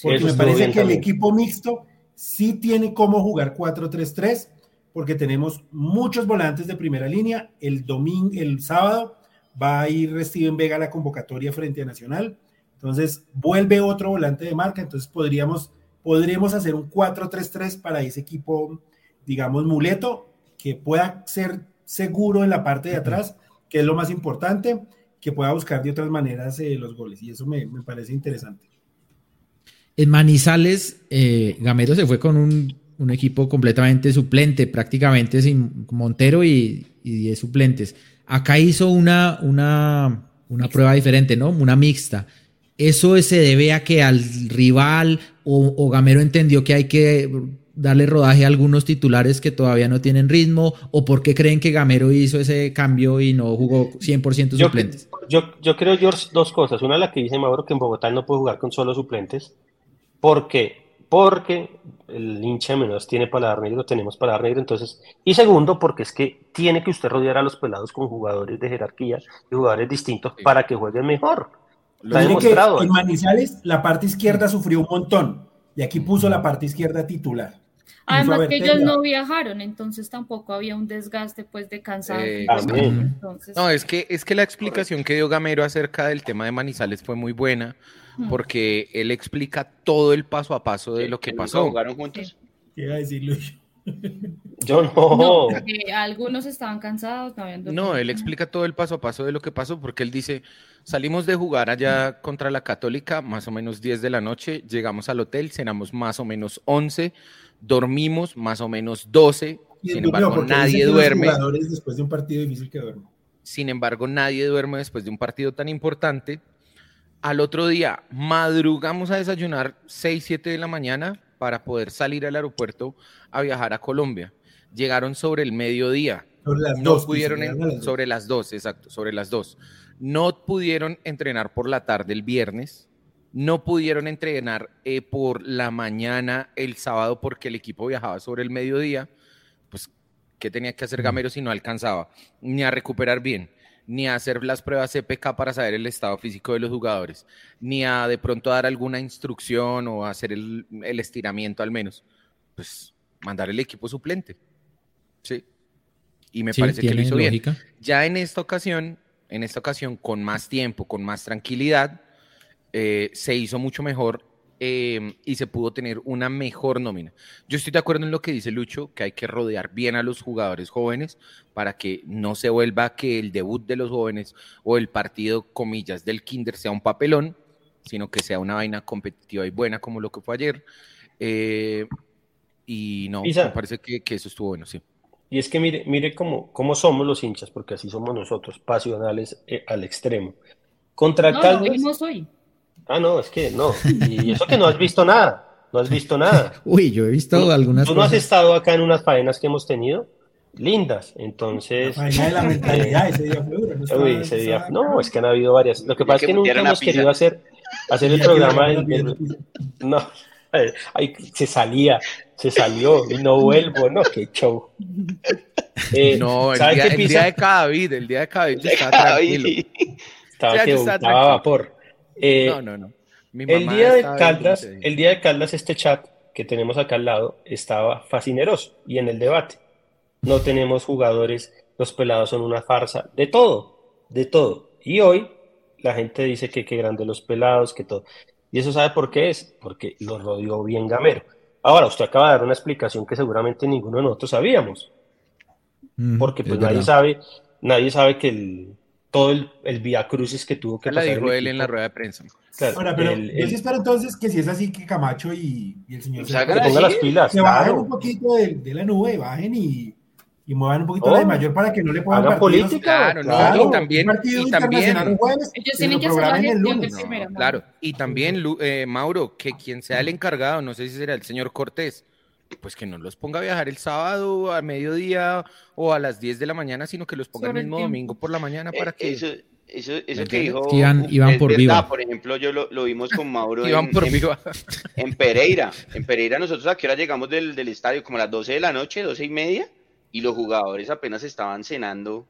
Porque me parece que el equipo mixto sí tiene cómo jugar 4-3-3, porque tenemos muchos volantes de primera línea. El domingo, el sábado, va a ir Steven Vega a la convocatoria frente a Nacional. Entonces, vuelve otro volante de marca. Entonces, podríamos, podríamos hacer un 4-3-3 para ese equipo, digamos, muleto, que pueda ser seguro en la parte de atrás que es lo más importante, que pueda buscar de otras maneras eh, los goles. Y eso me, parece interesante.
En Manizales, eh, Gamero se fue con un, equipo completamente suplente, prácticamente sin Montero y, y 10 suplentes. Acá hizo una, una, una prueba diferente, ¿no? Una mixta. ¿Eso se debe a que al rival o, o Gamero entendió que hay que darle rodaje a algunos titulares que todavía no tienen ritmo? ¿O por qué creen que Gamero hizo ese cambio y no jugó 100% suplentes?
Yo, yo, creo, George, dos cosas. Una, la que dice Mauro, que en Bogotá no puede jugar con solo suplentes, porque porque el hincha de menos tiene paladar negro, tenemos paladar negro, entonces, y segundo, porque es que tiene que usted rodear a los pelados con jugadores de jerarquía y jugadores distintos para que jueguen mejor.
Lo demostrado. en Manizales la parte izquierda sufrió un montón y aquí puso la parte izquierda titular.
Además que ellos no viajaron, entonces tampoco había un desgaste pues de cansancio. Eh,
no, es que, es que la explicación que dio Gamero acerca del tema de Manizales fue muy buena, porque él explica todo el paso a paso de lo que pasó.
¿Jugaron juntos?
¿Qué iba a decir Luis?
Yo no.
algunos estaban cansados.
No, no, él explica todo el paso a paso de lo que pasó, porque él dice, salimos de jugar allá contra la Católica, más o menos 10 de la noche, llegamos al hotel, cenamos más o menos 11, dormimos más o menos 12, sin embargo nadie duerme.
Después de un partido difícil que
Sin embargo, nadie duerme después de un partido tan importante. Al otro día, madrugamos a desayunar 6, 7 de la mañana para poder salir al aeropuerto a viajar a Colombia. Llegaron sobre el mediodía.
Sobre las
no pudieron sobre las dos, exacto, sobre las dos. No pudieron entrenar por la tarde el viernes no pudieron entrenar eh, por la mañana el sábado porque el equipo viajaba sobre el mediodía, pues, ¿qué tenía que hacer Gamero si no alcanzaba? Ni a recuperar bien, ni a hacer las pruebas CPK para saber el estado físico de los jugadores, ni a de pronto dar alguna instrucción o hacer el, estiramiento al menos. Pues mandar el equipo suplente. Sí. Y me parece que lo hizo bien. Ya en esta ocasión, en esta ocasión, con más tiempo, con más tranquilidad, eh, se hizo mucho mejor em, y se pudo tener una mejor nómina. Yo estoy de acuerdo en lo que dice Lucho, que hay que rodear bien a los jugadores jóvenes para que no se vuelva que el debut de los jóvenes o el partido, comillas, del kinder sea un papelón, sino que sea una vaina competitiva y buena como lo que fue ayer. Eh, y no, me parece que, eso estuvo bueno, sí.
Y es que mire, mire cómo, cómo somos los hinchas, porque así somos nosotros, pasionales eh, al extremo. Contra
no, no soy.
Ah, no, es que no. Y eso que no has visto nada. No has visto nada.
Uy, yo he visto algunas
¿Tú no has estado acá en unas faenas que hemos tenido? Lindas, entonces.
La de la mentalidad, ese día fue duro.
No, Uy, ese día. No, es que han habido varias. Lo que pasa es que nunca hemos querido hacer, hacer el programa. no, ahí se salía, se salió y no vuelvo, no, qué show.
Eh, no, el día, el día, de Cadavid, el día de Cadavid estaba tranquilo.
Estaba que estaba vapor. Eh, no, no, no. el día de Caldas, el día de Caldas, este chat que tenemos acá al lado estaba fascineroso y en el debate. No tenemos jugadores, los pelados son una farsa, de todo, de todo. Y hoy la gente dice que qué grande los pelados, que todo. ¿Y eso sabe por qué es? Porque lo rodeó bien Gamero. Ahora, usted acaba de dar una explicación que seguramente ninguno de nosotros sabíamos. porque pues nadie sabe, nadie sabe que el, todo el, el vía crucis que tuvo que
la pasar. La dijo él en la rueda de prensa.
Claro, Ahora, pero yo sí espero entonces que si es así, que Camacho y, y el señor
se, se pongan las pilas.
Se bajen un poquito de, de, la nube, bajen y, y muevan un poquito la de oh, mayor para que no le pongan
partidos. política.
Claro, no, y también, y también
ellos tienen que hacer la gestión de primera.
claro, y también, eh, Mauro, que quien sea el encargado, no sé si será el señor Cortés, pues que no los ponga a viajar el sábado a mediodía o a las 10 de la mañana, sino que los ponga el mismo domingo por la mañana para que...
Eso, eso, eso que dijo...
Iban, por viva.
Por ejemplo, yo lo, lo vimos con Mauro
en, por viva.
En, Pereira. En Pereira nosotros a qué hora llegamos del, del estadio, como a las 12 de la noche, 12 y media, y los jugadores apenas estaban cenando.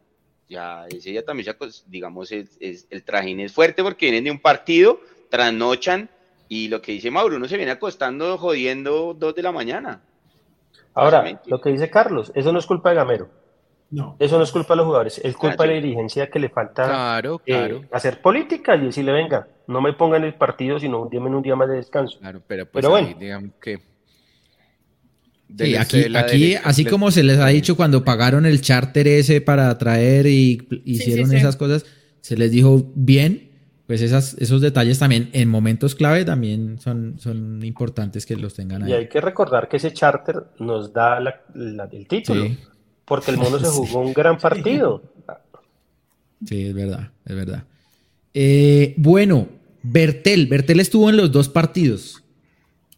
Ya ese día también, ya, pues, digamos, es, el trajín es fuerte porque vienen de un partido, trasnochan, y lo que dice Mauro, uno se viene acostando jodiendo 2 de la mañana.
Ahora, lo que dice Carlos, eso no es culpa de Gamero. No. Eso no es culpa de los jugadores, es culpa de la dirigencia que le falta eh, hacer política y decirle, venga, no me pongan el partido, sino un día un día más de descanso.
Claro, pero, pues bueno. digamos que...
Sí, aquí, aquí así como se les ha dicho cuando pagaron el charter ese para traer y hicieron esas cosas, se les dijo bien, pues esas, esos detalles también en momentos clave también son, son importantes que los tengan ahí.
Y hay que recordar que ese charter nos da el título, porque el mono se jugó un gran partido.
Sí, es verdad, es verdad. Eh, bueno, Bertel, Bertel estuvo en los dos partidos.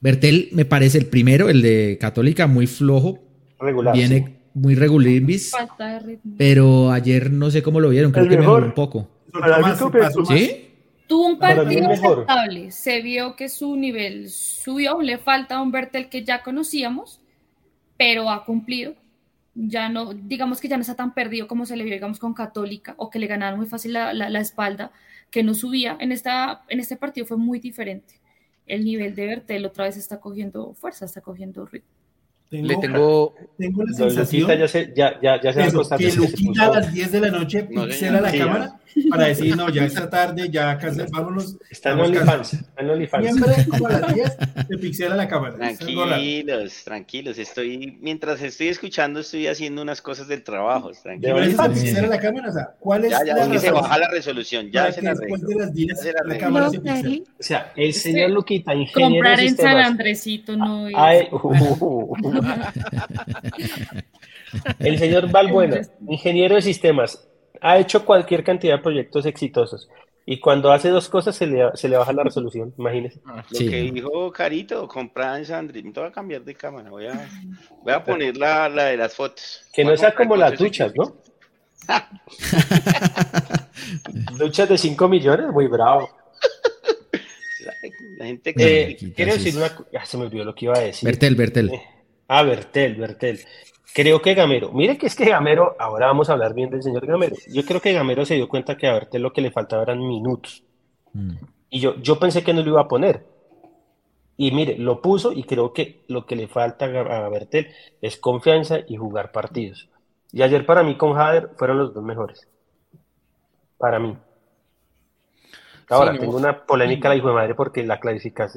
Bertel me parece el primero, el de Católica, muy flojo.
Regular.
Viene muy regular, pero ayer no sé cómo lo vieron, creo que mejoró un poco.
¿Sí?
Tuvo un partido aceptable, se vio que su nivel subió, le falta un Bertel que ya conocíamos, pero ha cumplido. Ya no, digamos que ya no está tan perdido como se le vio, digamos, con Católica, o que le ganaron muy fácil la, la, espalda, que no subía. En, esta, en este partido fue muy diferente. El nivel de Bertel otra vez está cogiendo fuerza, está cogiendo ritmo.
Tengo, le tengo,
tengo la sensación ya se, ya, ya, ya se eso, que Luquita a las 10 de la noche pixela la cámara para decir, no, ya esta tarde, ya casi, vámonos.
Está en OnlyFans. Está en OnlyFans.
Siempre como a las 10 se pixela la cámara.
Tranquilos, tranquilos. Estoy, mientras estoy escuchando, estoy haciendo unas cosas del trabajo.
Tranquilos. ¿De pixela la cámara? O sea, ¿cuál es
ya, ya, la se baja la resolución. Ya se la
Después de las 10, la, cámara se pixela.
O sea, el señor Luquita, ingeniero
Comprar en San Andresito no
es... El señor Valbuena, ingeniero de sistemas, ha hecho cualquier cantidad de proyectos exitosos. Y cuando hace dos cosas se le, se le baja la resolución, imagínese.
Ah, lo que dijo Carito, comprar en Sandri. Me voy a cambiar de cámara, voy a, voy a poner la, la de las fotos.
Que no sea como las duchas, ¿no? duchas de 5 millones, muy bravo. La, gente que... Eh, quiero decir una... Ya se me olvidó lo que iba a decir.
Bertel, Bertel.
Eh, Ah, Bertel, Bertel. Creo que Gamero, mire que es que Gamero, ahora vamos a hablar bien del señor Gamero. Yo creo que Gamero se dio cuenta que a Bertel lo que le faltaba eran minutos. Mm. Y yo, yo pensé que no lo iba a poner. Y mire, lo puso y creo que lo que le falta a Bertel es confianza y jugar partidos. Y ayer para mí con Jader fueron los dos mejores. Para mí. Ahora, tengo una polémica la hijo de madre porque la,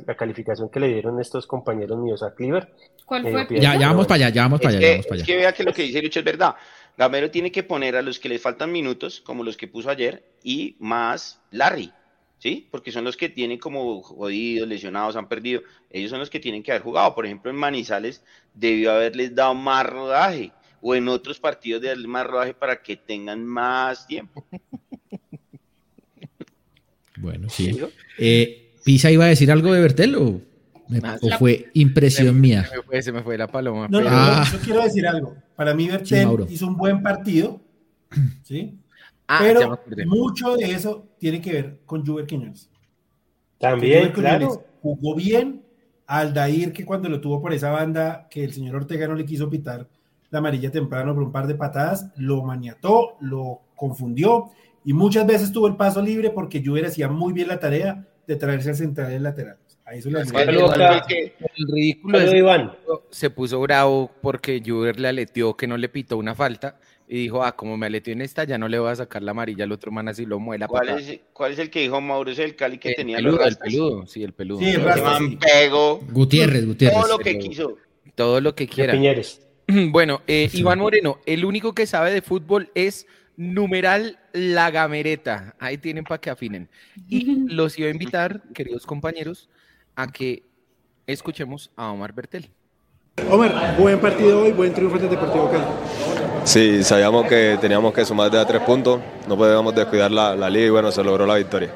la calificación que le dieron estos compañeros míos a Cleaver.
¿Cuál fue?
Ya, ya vamos para allá, ya vamos para allá.
Es que vea que lo que dice Lucho es verdad. Gamero tiene que poner a los que les faltan minutos, como los que puso ayer, y más Larry, ¿sí? Porque son los que tienen como jodidos, lesionados, han perdido. Ellos son los que tienen que haber jugado. Por ejemplo, en Manizales debió haberles dado más rodaje, o en otros partidos de darle más rodaje para que tengan más tiempo.
Bueno, sí. Eh, ¿Pisa iba a decir algo de Bertel o, ah, fue impresión mía?
Se me, fue, la paloma.
No, no, yo quiero decir algo. Para mí Bertel hizo un buen partido, ¿sí? Ah, pero mucho de eso tiene que ver con Juber Quiñones.
También, claro.
Jugó bien. Aldair, que cuando lo tuvo por esa banda, que el señor Ortega no le quiso pitar la amarilla temprano por un par de patadas, lo maniató, lo confundió y muchas veces tuvo el paso libre porque Juber hacía muy bien la tarea de traerse al central lateral. Ahí eso le
el ridículo de Iván. se puso bravo porque Juber le aleteó que no le pitó una falta y dijo, ah, como me aleteó en esta, ya no le voy a sacar la amarilla al otro man así lo muela.
¿Cuál es, ¿Cuál es el que dijo Mauricio del Cali que tenía
peludo, El peludo, sí, el peludo. Sí,
el Pego.
Gutiérrez, Gutiérrez.
Todo lo que quiso.
Todo lo que quiera. Bueno, eh, Iván Moreno, el único que sabe de fútbol es numeral La Gamereta. Ahí tienen para que afinen. Y los iba a invitar, queridos compañeros, a que escuchemos a Omar Bertel.
Omar, buen partido hoy, buen triunfo ante Deportivo Cali.
Sí, sabíamos que teníamos que sumar de a tres puntos, no podíamos descuidar la, la liga y bueno, se logró la victoria.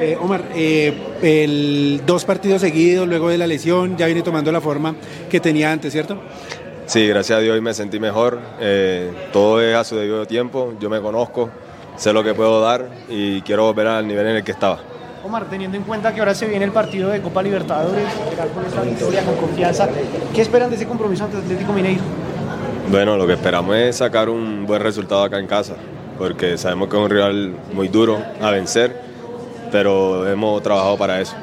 Eh, Omar, eh, el, dos partidos seguidos luego de la lesión, ya viene tomando la forma que tenía antes, ¿cierto?
Sí, gracias a Dios me sentí mejor. Eh, todo es a su debido tiempo. Yo me conozco, sé lo que puedo dar y quiero volver al nivel en el que estaba.
Omar, teniendo en cuenta que ahora se viene el partido de Copa Libertadores, llegar con esta victoria, con confianza, ¿qué esperan de ese compromiso ante Atlético Mineiro?
Bueno, lo que esperamos es sacar un buen resultado acá en casa, porque sabemos que es un rival muy duro a vencer, pero hemos trabajado para eso.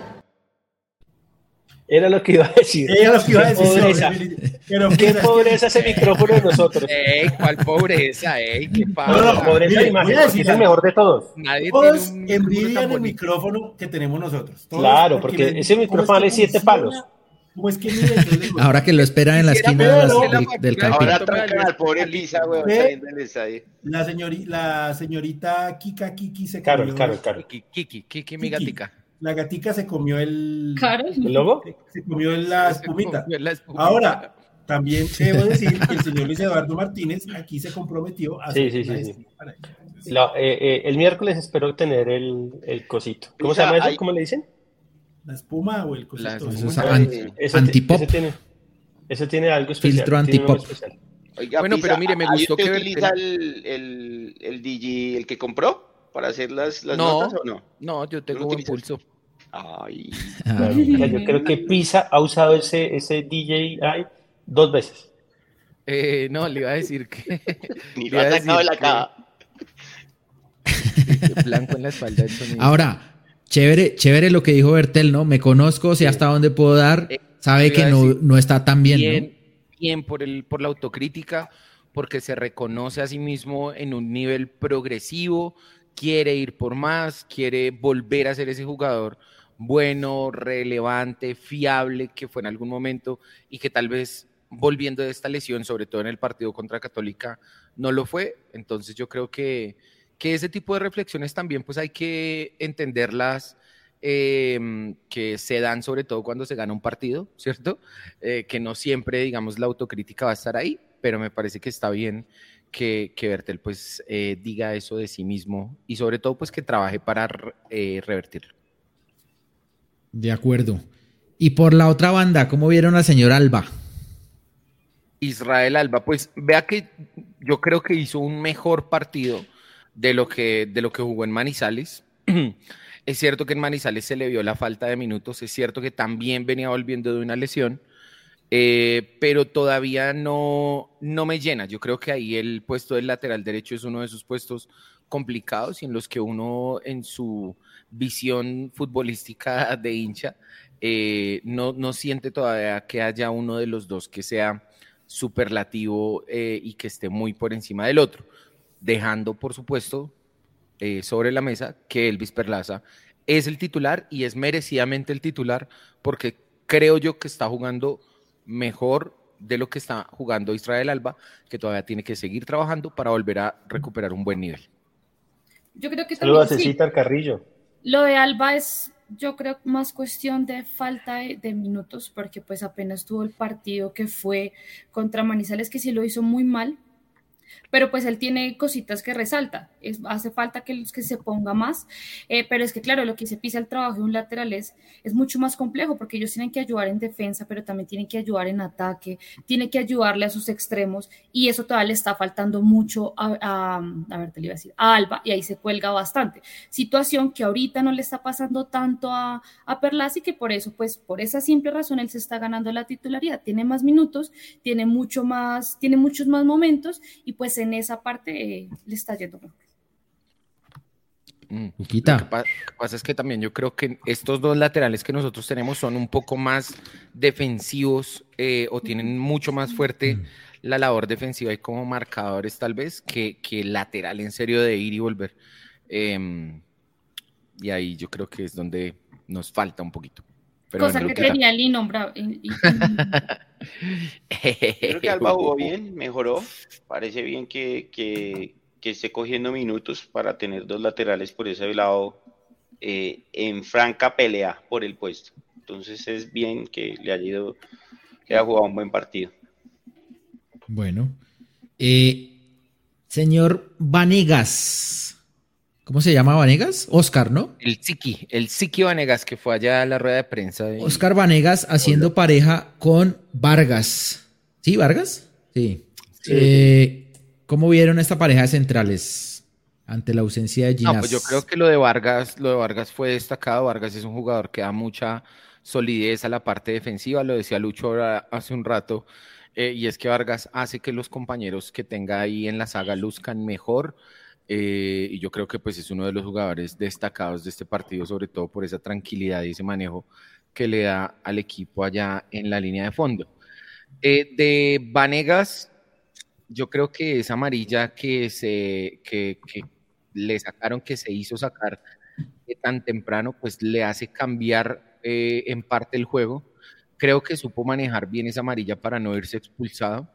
Era lo que iba a decir.
Era lo que iba a decir.
Pobreza. Pero qué pobreza ese micrófono de nosotros.
Ey, ¿cuál pobreza? Ey, qué
pasa. No, no, pobreza imagen, es el mejor de todos.
Nadie todos tiene un envidian el micrófono que tenemos nosotros.
claro, porque, ese micrófono vale siete palos.
¿Cómo es que
Ahora que lo esperan en la esquina de del, del
Ahora trancan al pobre Lisa, weón.
La, señorita, la señorita Kika Kiki se
Claro, claro, claro.
Kiki, Kiki, mi gatica
la gatica se comió el.
¿El lobo?
Se comió la espumita. Ahora, también debo decir que el señor Luis Eduardo Martínez aquí se comprometió a
sí, sí, sí, sí. Eh, eh, el miércoles espero tener el, el cosito. ¿Cómo se llama eso? ¿Cómo le dicen?
La espuma o el cosito. La,
eso antipop.
tiene, eso tiene algo especial.
Filtro antipop.
bueno, pero mire, me gustó
que utiliza el, el, el DJ, el que compró? para hacer las, las notas o no?
No, yo tengo un pulso.
Ay. yo creo que Pisa ha usado ese, ese DJI dos veces.
Eh, no, le iba a decir que.
Ni lo ha sacado de la.
Blanco en la espalda del sonido.
Ahora, chévere, chévere lo que dijo Bertel, ¿no? Me conozco, sé hasta dónde puedo dar, eh, sabe que no, no, está tan bien.
Bien, bien por, el, por la autocrítica, porque se reconoce a sí mismo en un nivel progresivo, quiere ir por más, quiere volver a ser ese jugador bueno, relevante, fiable que fue en algún momento y que tal vez volviendo de esta lesión, sobre todo en el partido contra Católica, no lo fue. Entonces yo creo que, que ese tipo de reflexiones también pues hay que entenderlas. Em, que se dan sobre todo cuando se gana un partido, ¿cierto? Eh, que no siempre, digamos, la autocrítica va a estar ahí, pero me parece que está bien que, que Bertel pues eh, diga eso de sí mismo y sobre todo pues que trabaje para eh, revertirlo.
De acuerdo. Y por la otra banda, ¿cómo vieron a señor Alba?
Israel Alba, pues vea que yo creo que hizo un mejor partido de lo que, de lo que jugó en Manizales. es cierto que en Manizales se le vio la falta de minutos, es cierto que también venía volviendo de una lesión, eh, pero todavía no, no me llena. Yo creo que ahí el puesto del lateral derecho es uno de esos puestos complicados y en los que uno en su visión futbolística de hincha eh, no, no siente todavía que haya uno de los dos que sea superlativo eh, y que esté muy por encima del otro, dejando, por supuesto, eh, sobre la mesa que Elvis Perlaza es el titular y es merecidamente el titular porque creo yo que está jugando mejor de lo que está jugando Israel Alba, que todavía tiene que seguir trabajando para volver a recuperar un buen nivel.
Yo creo que
Saludos a Carrillo.
Lo de Alba es yo creo más cuestión de falta de, minutos, porque pues apenas tuvo el partido que fue contra Manizales, que sí lo hizo muy mal, pero pues él tiene cositas que resalta, es, hace falta que, que se ponga más, eh, pero es que claro, lo que se pisa el trabajo de un lateral es, es mucho más complejo porque ellos tienen que ayudar en defensa, pero también tienen que ayudar en ataque, tienen que ayudarle a sus extremos y eso todavía le está faltando mucho a, a, ver, te iba a decir, a Alba y ahí se cuelga bastante. Situación que ahorita no le está pasando tanto a, a Perlas y que por eso, pues por esa simple razón él se está ganando la titularidad, tiene más minutos, tiene mucho más, tiene muchos más momentos y pues en esa parte eh, le está yendo mejor.
Mm, lo que pasa es que también yo creo que estos dos laterales que nosotros tenemos son un poco más defensivos eh, o tienen mucho más fuerte mm. la labor defensiva y como marcadores tal vez que, que lateral en serio de ir y volver. Em, y ahí yo creo que es donde nos falta un poquito.
Cosa que, tenía Lino,
Creo que Alba jugó bien, mejoró. Parece bien que, que, esté cogiendo minutos para tener dos laterales por ese lado eh, en franca pelea por el puesto. Entonces es bien que le haya ido, que haya jugado un buen partido.
Bueno. Eh, señor Vanegas, ¿Cómo se llama Vanegas? Oscar, ¿no?
El Siki, el Siki Vanegas, que fue allá a la rueda de prensa. De...
Oscar Vanegas haciendo pareja con Vargas. ¿Sí, Vargas? Sí. Eh, ¿Cómo vieron esta pareja de centrales ante la ausencia de Ginás?
No, pues yo creo que lo de Vargas, lo de Vargas fue destacado. Vargas es un jugador que da mucha solidez a la parte defensiva, lo decía Lucho hace un rato. Eh, y es que Vargas hace que los compañeros que tenga ahí en la saga luzcan mejor. Eh, y yo creo que pues es uno de los jugadores destacados de este partido, sobre todo por esa tranquilidad y ese manejo que le da al equipo allá en la línea de fondo. Eh, de Vanegas, yo creo que esa amarilla que, se, que, le sacaron, que se hizo sacar tan temprano, pues le hace cambiar eh, en parte el juego. Creo que supo manejar bien esa amarilla para no irse expulsado.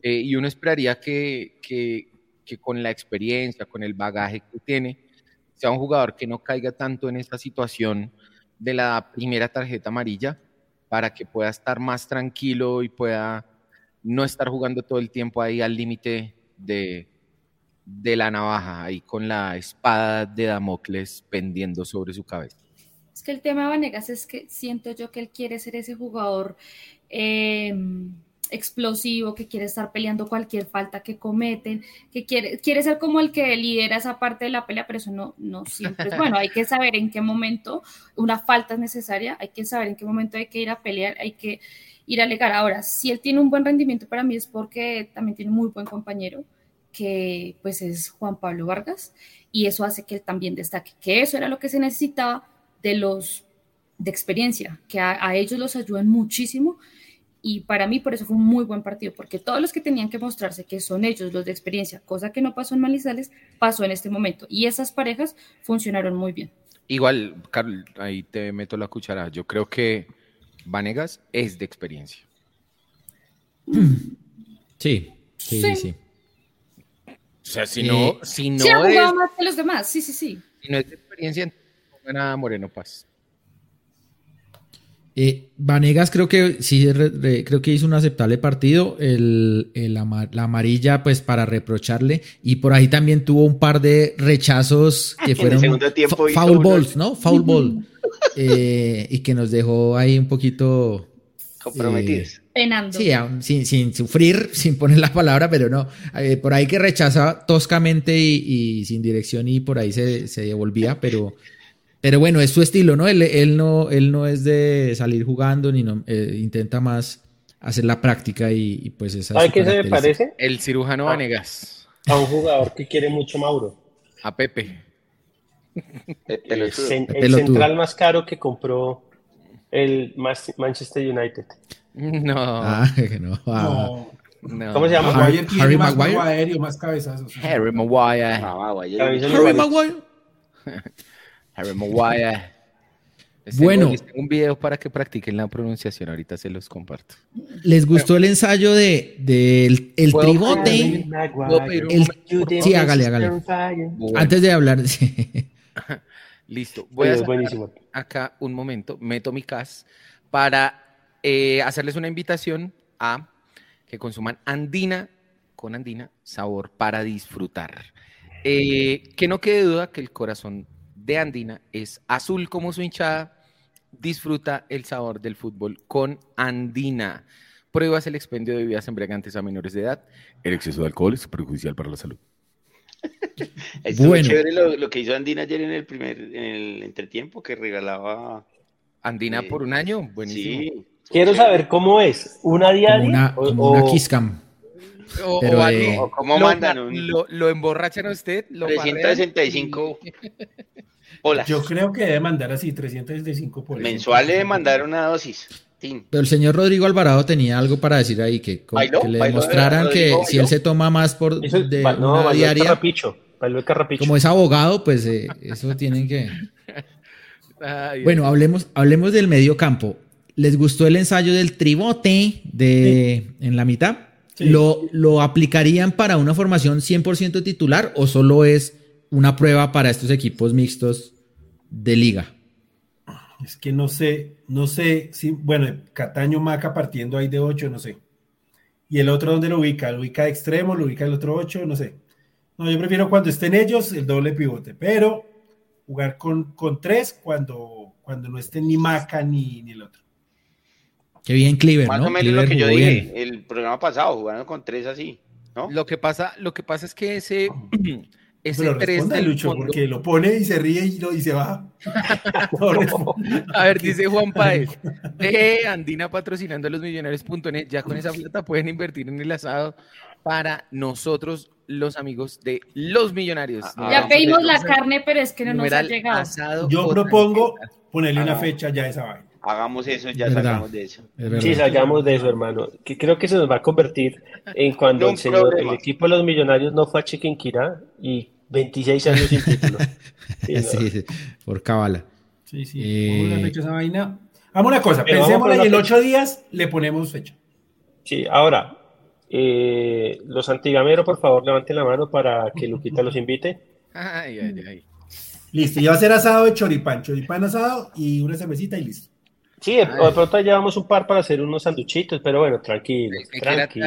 y uno esperaría que, que, que con la experiencia, con el bagaje que tiene, sea un jugador que no caiga tanto en esta situación de la primera tarjeta amarilla para que pueda estar más tranquilo y pueda no estar jugando todo el tiempo ahí al límite de, de la navaja, ahí con la espada de Damocles pendiendo sobre su cabeza.
Es que el tema de Vanegas es que siento yo que él quiere ser ese jugador eh, explosivo, que quiere estar peleando cualquier falta que cometen, que quiere, quiere ser como el que lidera esa parte de la pelea, pero eso no, no siempre es bueno. Hay que saber en qué momento una falta es necesaria, hay que saber en qué momento hay que ir a pelear, hay que ir a alegar. Ahora, si él tiene un buen rendimiento para mí es porque también tiene un muy buen compañero, que pues es Juan Pablo Vargas, y eso hace que él también destaque, que eso era lo que se necesitaba de los de experiencia, que a, a ellos los ayudan muchísimo y para mí por eso fue un muy buen partido, porque todos los que tenían que mostrarse que son ellos los de experiencia, cosa que no pasó en Manizales, pasó en este momento. Y esas parejas funcionaron muy bien.
Igual, Carl, ahí te meto la cuchara. Yo creo que Vanegas es de experiencia.
Sí, sí, sí.
O sea, si no, si no
sí, ha jugado más que los demás, sí, sí, sí.
Si no es de experiencia, no gana Moreno Paz.
Eh, Vanegas creo que sí, creo que hizo un aceptable partido. El, la amarilla, pues para reprocharle. Y por ahí también tuvo un par de rechazos que fueron foul balls, ¿no? Foul ball. Eh, y que nos dejó ahí un poquito
comprometidos.
Eh, Penando.
Sí, sin, sin, sufrir, sin poner la palabra, pero no. por ahí que rechazaba toscamente y, sin dirección y por ahí se, se devolvía, pero pero bueno, es su estilo, ¿no? Él, no, él no es de salir jugando, ni no, eh, intenta más hacer la práctica y, pues esa
¿Sabe qué se me parece?
El cirujano ah. Vanegas.
A un jugador que quiere mucho Mauro.
A Pepe.
el, central más caro que compró el Manchester United.
No.
Ah, no. Ah.
no. ¿Cómo se llama?
Harry, Maguire. Más cabezazos.
Harry Maguire.
Harry Maguire.
Harry Maguire.
bueno,
un video para que practiquen la pronunciación. Ahorita se los comparto.
¿Les gustó el ensayo de, el, tribote? sí, hágale, hágale. Antes de hablar.
Listo. Voy a buenísimo. acá un momento. Meto mi cas para eh, hacerles una invitación a que consuman andina con andina, sabor para disfrutar. Eh, que no quede duda que el corazón de Andina es azul como su hinchada. Disfruta el sabor del fútbol con Andina. Pruebas el expendio de bebidas embriagantes a menores de edad. El exceso de alcohol es perjudicial para la salud.
Estuvo bueno. chévere lo, que hizo Andina ayer en el primer en el entretiempo que regalaba
Andina eh, por un año, buenísimo.
Quiero saber cómo es, una diaria
una, Kiss Cam.
O, o, cómo mandan lo, lo, emborrachan a usted, lo
365
Hola. Yo creo que debe mandar así, 365 por
Mensual debe mandar una dosis.
Pero el señor Rodrigo Alvarado tenía algo para decir ahí, que, le demostraran que si él se toma más por de una diaria, como es abogado, pues eh, eso tienen que... bueno, hablemos, hablemos del medio campo. ¿Les gustó el ensayo del tribote de, en la mitad? ¿Lo, ¿Lo aplicarían para una formación 100% titular o solo es una prueba para estos equipos mixtos de liga?
Es que no sé, no sé si, bueno, Cataño Maca partiendo ahí de 8, no sé. ¿Y el otro dónde lo ubica? ¿Lo ubica de extremo? ¿Lo ubica el otro 8? No sé. No, yo prefiero cuando estén ellos el doble pivote, pero jugar con, con tres cuando, cuando no estén ni Maca ni, ni el otro.
Qué bien Cleaver,
Más o menos lo que yo dije el programa pasado, jugaron con tres así, ¿no?
Lo que pasa, lo que pasa es que ese
ese Pero 3 del Lucho, porque lo pone y se ríe y, lo, y se baja.
a ver, dice Juan Paez, de Andina patrocinando a los millonarios.net, ya con esa plata pueden invertir en el asado para nosotros, los amigos de los millonarios.
ya pedimos la carne, pero es que no nos ha llegado.
Yo propongo ponerle una fecha ya a esa vaina.
Hagamos eso, ya salgamos de eso.
Sí, salgamos de eso, hermano. Que creo que se nos va a convertir en cuando el, señor, el equipo de los millonarios no fue a Chiquinquirá y 26 años sin título.
Sí, sí, por cabala.
Sí, sí. Eh... Una fecha esa vaina. Vamos una cosa, pensemos y en ocho días le ponemos fecha.
Sí, ahora, eh, los antigameros, por favor, levanten la mano para que Luquita los invite.
Ay, ay, ay.
Listo, ya va a ser asado de choripán, choripán asado y una cervecita y listo.
Sí, de, pronto llevamos un par para hacer unos sanduchitos, pero bueno, tranquilo. tranquilo.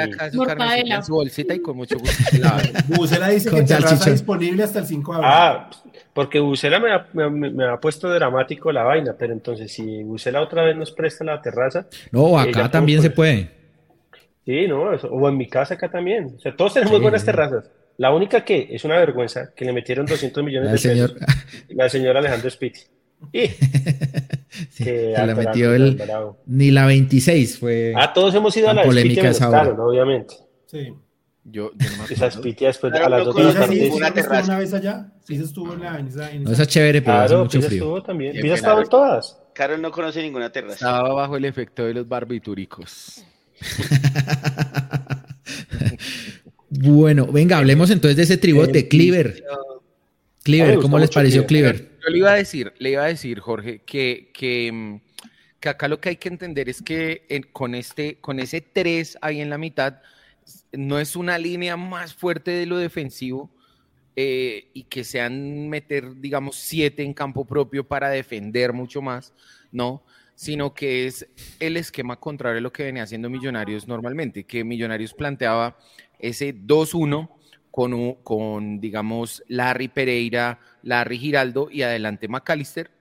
su bolsita y con mucho gusto.
Bucela dice que está disponible hasta el 5 de abril.
Ah, porque Bucela me ha, me, ha, puesto dramático la vaina, pero entonces si Bucela otra vez nos presta la terraza.
No, acá también se puede.
Sí, no, o en mi casa acá también. O sea, todos tenemos buenas terrazas. La única que es una vergüenza que le metieron 200 millones de
señor...
pesos. La señora Alejandro Spitz. Y
que la metió el, ni la 26 fue.
Ah, todos hemos ido a la
polémica esa hora.
obviamente.
Sí.
Yo, yo no
me Esa Spiti después a las 2 de la
tarde. ¿Una terraza una vez allá? Sí, se estuvo en la. En esa,
en no, esa es chévere, pero claro, hace mucho
Pisa
frío.
estuvo también. Pisa estaba en todas.
Carol no conoce ninguna terraza.
Estaba bajo el efecto de los barbitúricos.
bueno, venga, hablemos entonces de ese tribote, Cleaver. Cleaver, ¿cómo les pareció Cleaver?
Yo le iba a decir, le iba a decir, Jorge, que, que, mm, que acá lo que hay que entender es que con, este, con ese 3 ahí en la mitad, no es una línea más fuerte de lo defensivo eh, y que sean meter, digamos, 7 en campo propio para defender mucho más, no, sino que es el esquema contrario a lo que venía haciendo Millonarios normalmente, que Millonarios planteaba ese 2-1 con, con, digamos, Larry Pereira, Larry Giraldo y adelante McAllister,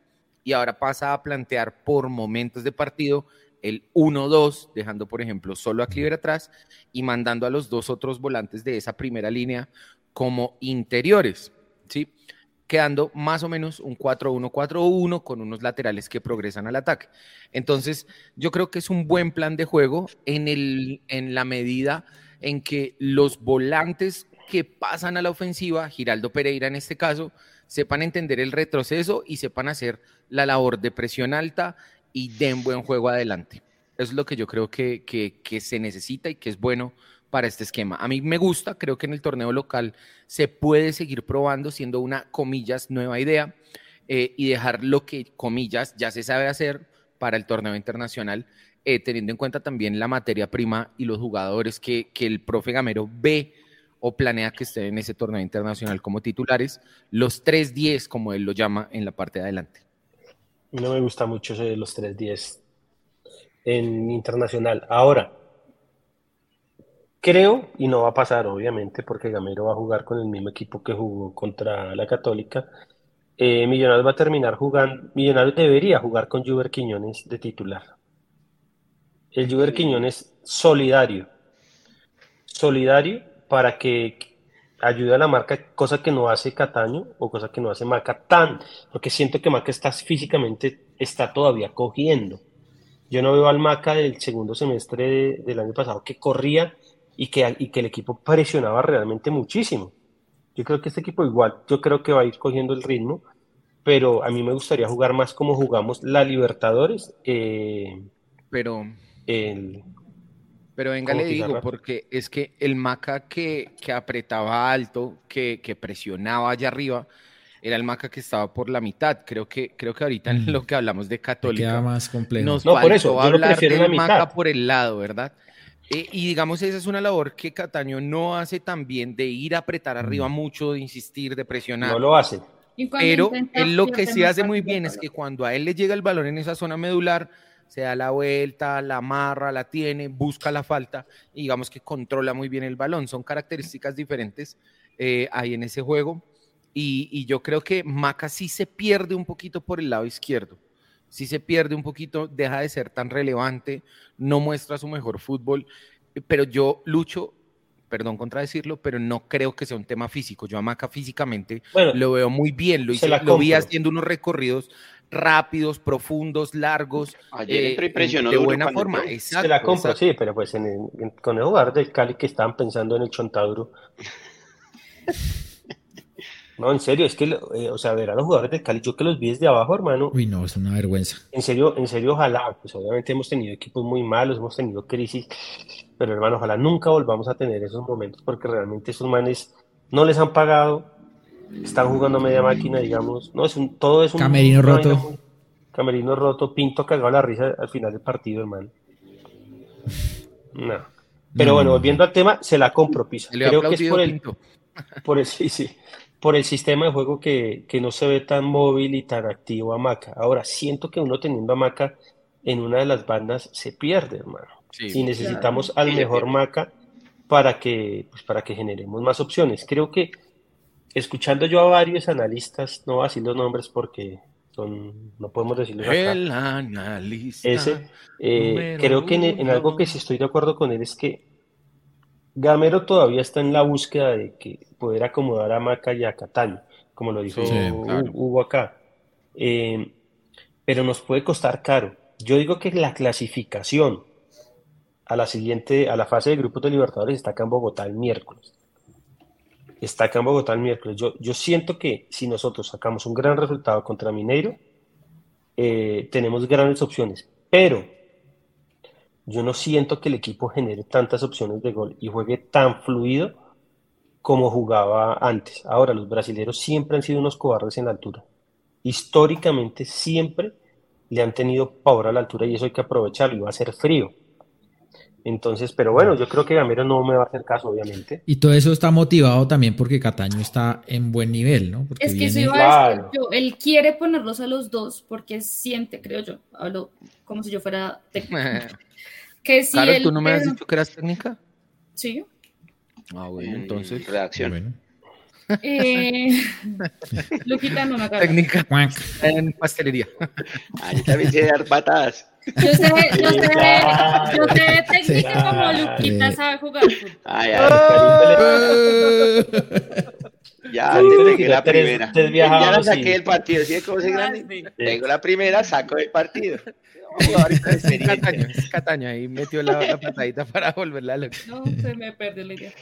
y ahora pasa a plantear por momentos de partido el 1-2, dejando, por ejemplo, solo a Cleaver atrás y mandando a los dos otros volantes de esa primera línea como interiores, ¿sí? Quedando más o menos un 4-1-4-1 con unos laterales que progresan al ataque. Entonces, yo creo que es un buen plan de juego en, el, en la medida en que los volantes que pasan a la ofensiva, Giraldo Pereira en este caso, sepan entender el retroceso y sepan hacer la labor de presión alta y den buen juego adelante. Es lo que yo creo que, que, se necesita y que es bueno para este esquema. A mí me gusta, creo que en el torneo local se puede seguir probando siendo una, comillas, nueva idea eh, y dejar lo que, comillas, ya se sabe hacer para el torneo internacional, eh, teniendo en cuenta también la materia prima y los jugadores que, que el profe Gamero ve o planea que estén en ese torneo internacional como titulares, los 3-10, como él lo llama, en la parte de adelante.
No me gusta mucho ese de los 3-10 en internacional. Ahora, creo, y no va a pasar obviamente, porque Gamero va a jugar con el mismo equipo que jugó contra la Católica. Eh, Millonarios va a terminar jugando, Millonarios debería jugar con Juber Quiñones de titular. El Juber Quiñones solidario. Solidario para que ayude a la marca, cosa que no hace Cataño o cosa que no hace Maca tan, porque siento que Maca está físicamente, está todavía cogiendo. Yo no veo al Maca del segundo semestre del año pasado que corría y que, y que el equipo presionaba realmente muchísimo. Yo creo que este equipo igual, yo creo que va a ir cogiendo el ritmo, pero a mí me gustaría jugar más como jugamos la Libertadores. Eh,
pero
el,
pero venga, le digo, porque es que el Maca que, que apretaba alto, que, que, presionaba allá arriba, era el Maca que estaba por la mitad. Creo que, creo que ahorita en lo que hablamos de Católica.
Queda más complejo.
Nos no, por eso, hablar del Maca por el lado, ¿verdad? Eh, y digamos, esa es una labor que Cataño no hace tan bien de ir a apretar arriba mm. mucho, de insistir, de presionar.
No lo hace.
Pero él lo que sí hace muy bien es que cuando a él le llega el balón en esa zona medular, se da la vuelta, la amarra, la tiene, busca la falta y digamos que controla muy bien el balón. Son características diferentes eh, ahí en ese juego. Y, yo creo que Maca sí se pierde un poquito por el lado izquierdo. Sí se pierde un poquito, deja de ser tan relevante, no muestra su mejor fútbol. Pero yo lucho, perdón contradecirlo, pero no creo que sea un tema físico. Yo a Maca físicamente lo veo muy bien. Lo, hice, lo vi haciendo unos recorridos rápidos, profundos, largos.
Ayer eh, impresionó
de buena forma. Exacto,
Se la compro, sí, pero pues en con el jugador del Cali que estaban pensando en el Chontaduro. no, en serio, es que, eh, o sea, ver a los jugadores del Cali, yo que los vi desde abajo, hermano.
Uy, no, es una vergüenza.
En serio, en serio, ojalá, pues obviamente hemos tenido equipos muy malos, hemos tenido crisis, pero hermano, ojalá nunca volvamos a tener esos momentos porque realmente esos manes no les han pagado, están jugando media máquina, digamos. No, es un, todo es un.
Camerino roto.
camerino roto, Pinto cagado la risa al final del partido, hermano. No. Pero bueno, volviendo al tema, se la compro, Pisa. Creo que es por el, por el, sí, sí, por el sistema de juego que, que, no se ve tan móvil y tan activo a Maca. Ahora, siento que uno teniendo a Maca en una de las bandas se pierde, hermano. y necesitamos al mejor Maca para que, pues, para que generemos más opciones. Creo que escuchando yo a varios analistas, no voy a decir los nombres porque son, no podemos decirlos acá.
El analista.
Ese, eh, creo que en, algo que sí estoy de acuerdo con él es que Gamero todavía está en la búsqueda de que poder acomodar a Maca y a Cataño, como lo dijo Hugo acá. Eh, pero nos puede costar caro. Yo digo que la clasificación a la siguiente, a la fase de grupos de Libertadores está acá en Bogotá el miércoles. Está acá en Bogotá el miércoles. Yo, yo siento que si nosotros sacamos un gran resultado contra Mineiro, eh, tenemos grandes opciones. Pero yo no siento que el equipo genere tantas opciones de gol y juegue tan fluido como jugaba antes. Ahora, los brasileños siempre han sido unos cobardes en la altura. Históricamente siempre le han tenido pavor a la altura y eso hay que aprovecharlo va a ser frío. Entonces, pero bueno, yo creo que Gamero no me va a hacer caso, obviamente.
Y todo eso está motivado también porque Cataño está en buen nivel, ¿no?
es que si va a yo, él quiere ponerlos a los dos porque siente, creo yo, hablo como si yo fuera técnico.
que si claro, ¿tú no me has dicho que eras técnica?
Sí.
Ah, bueno, entonces.
Reacción.
Eh, Luquita no me acuerdo.
Técnica en pastelería.
Ahí también tiene dar patadas.
Yo sé, yo sé, yo sé técnica como Luquita sabe jugar.
Ay, ay, Ya, te la primera. Ya la saqué del partido. ¿Sí cómo se grande? Tengo la primera, saco del partido.
Cataño, Cataño ahí metió la, la patadita para volverla a
No, se me perdió la idea.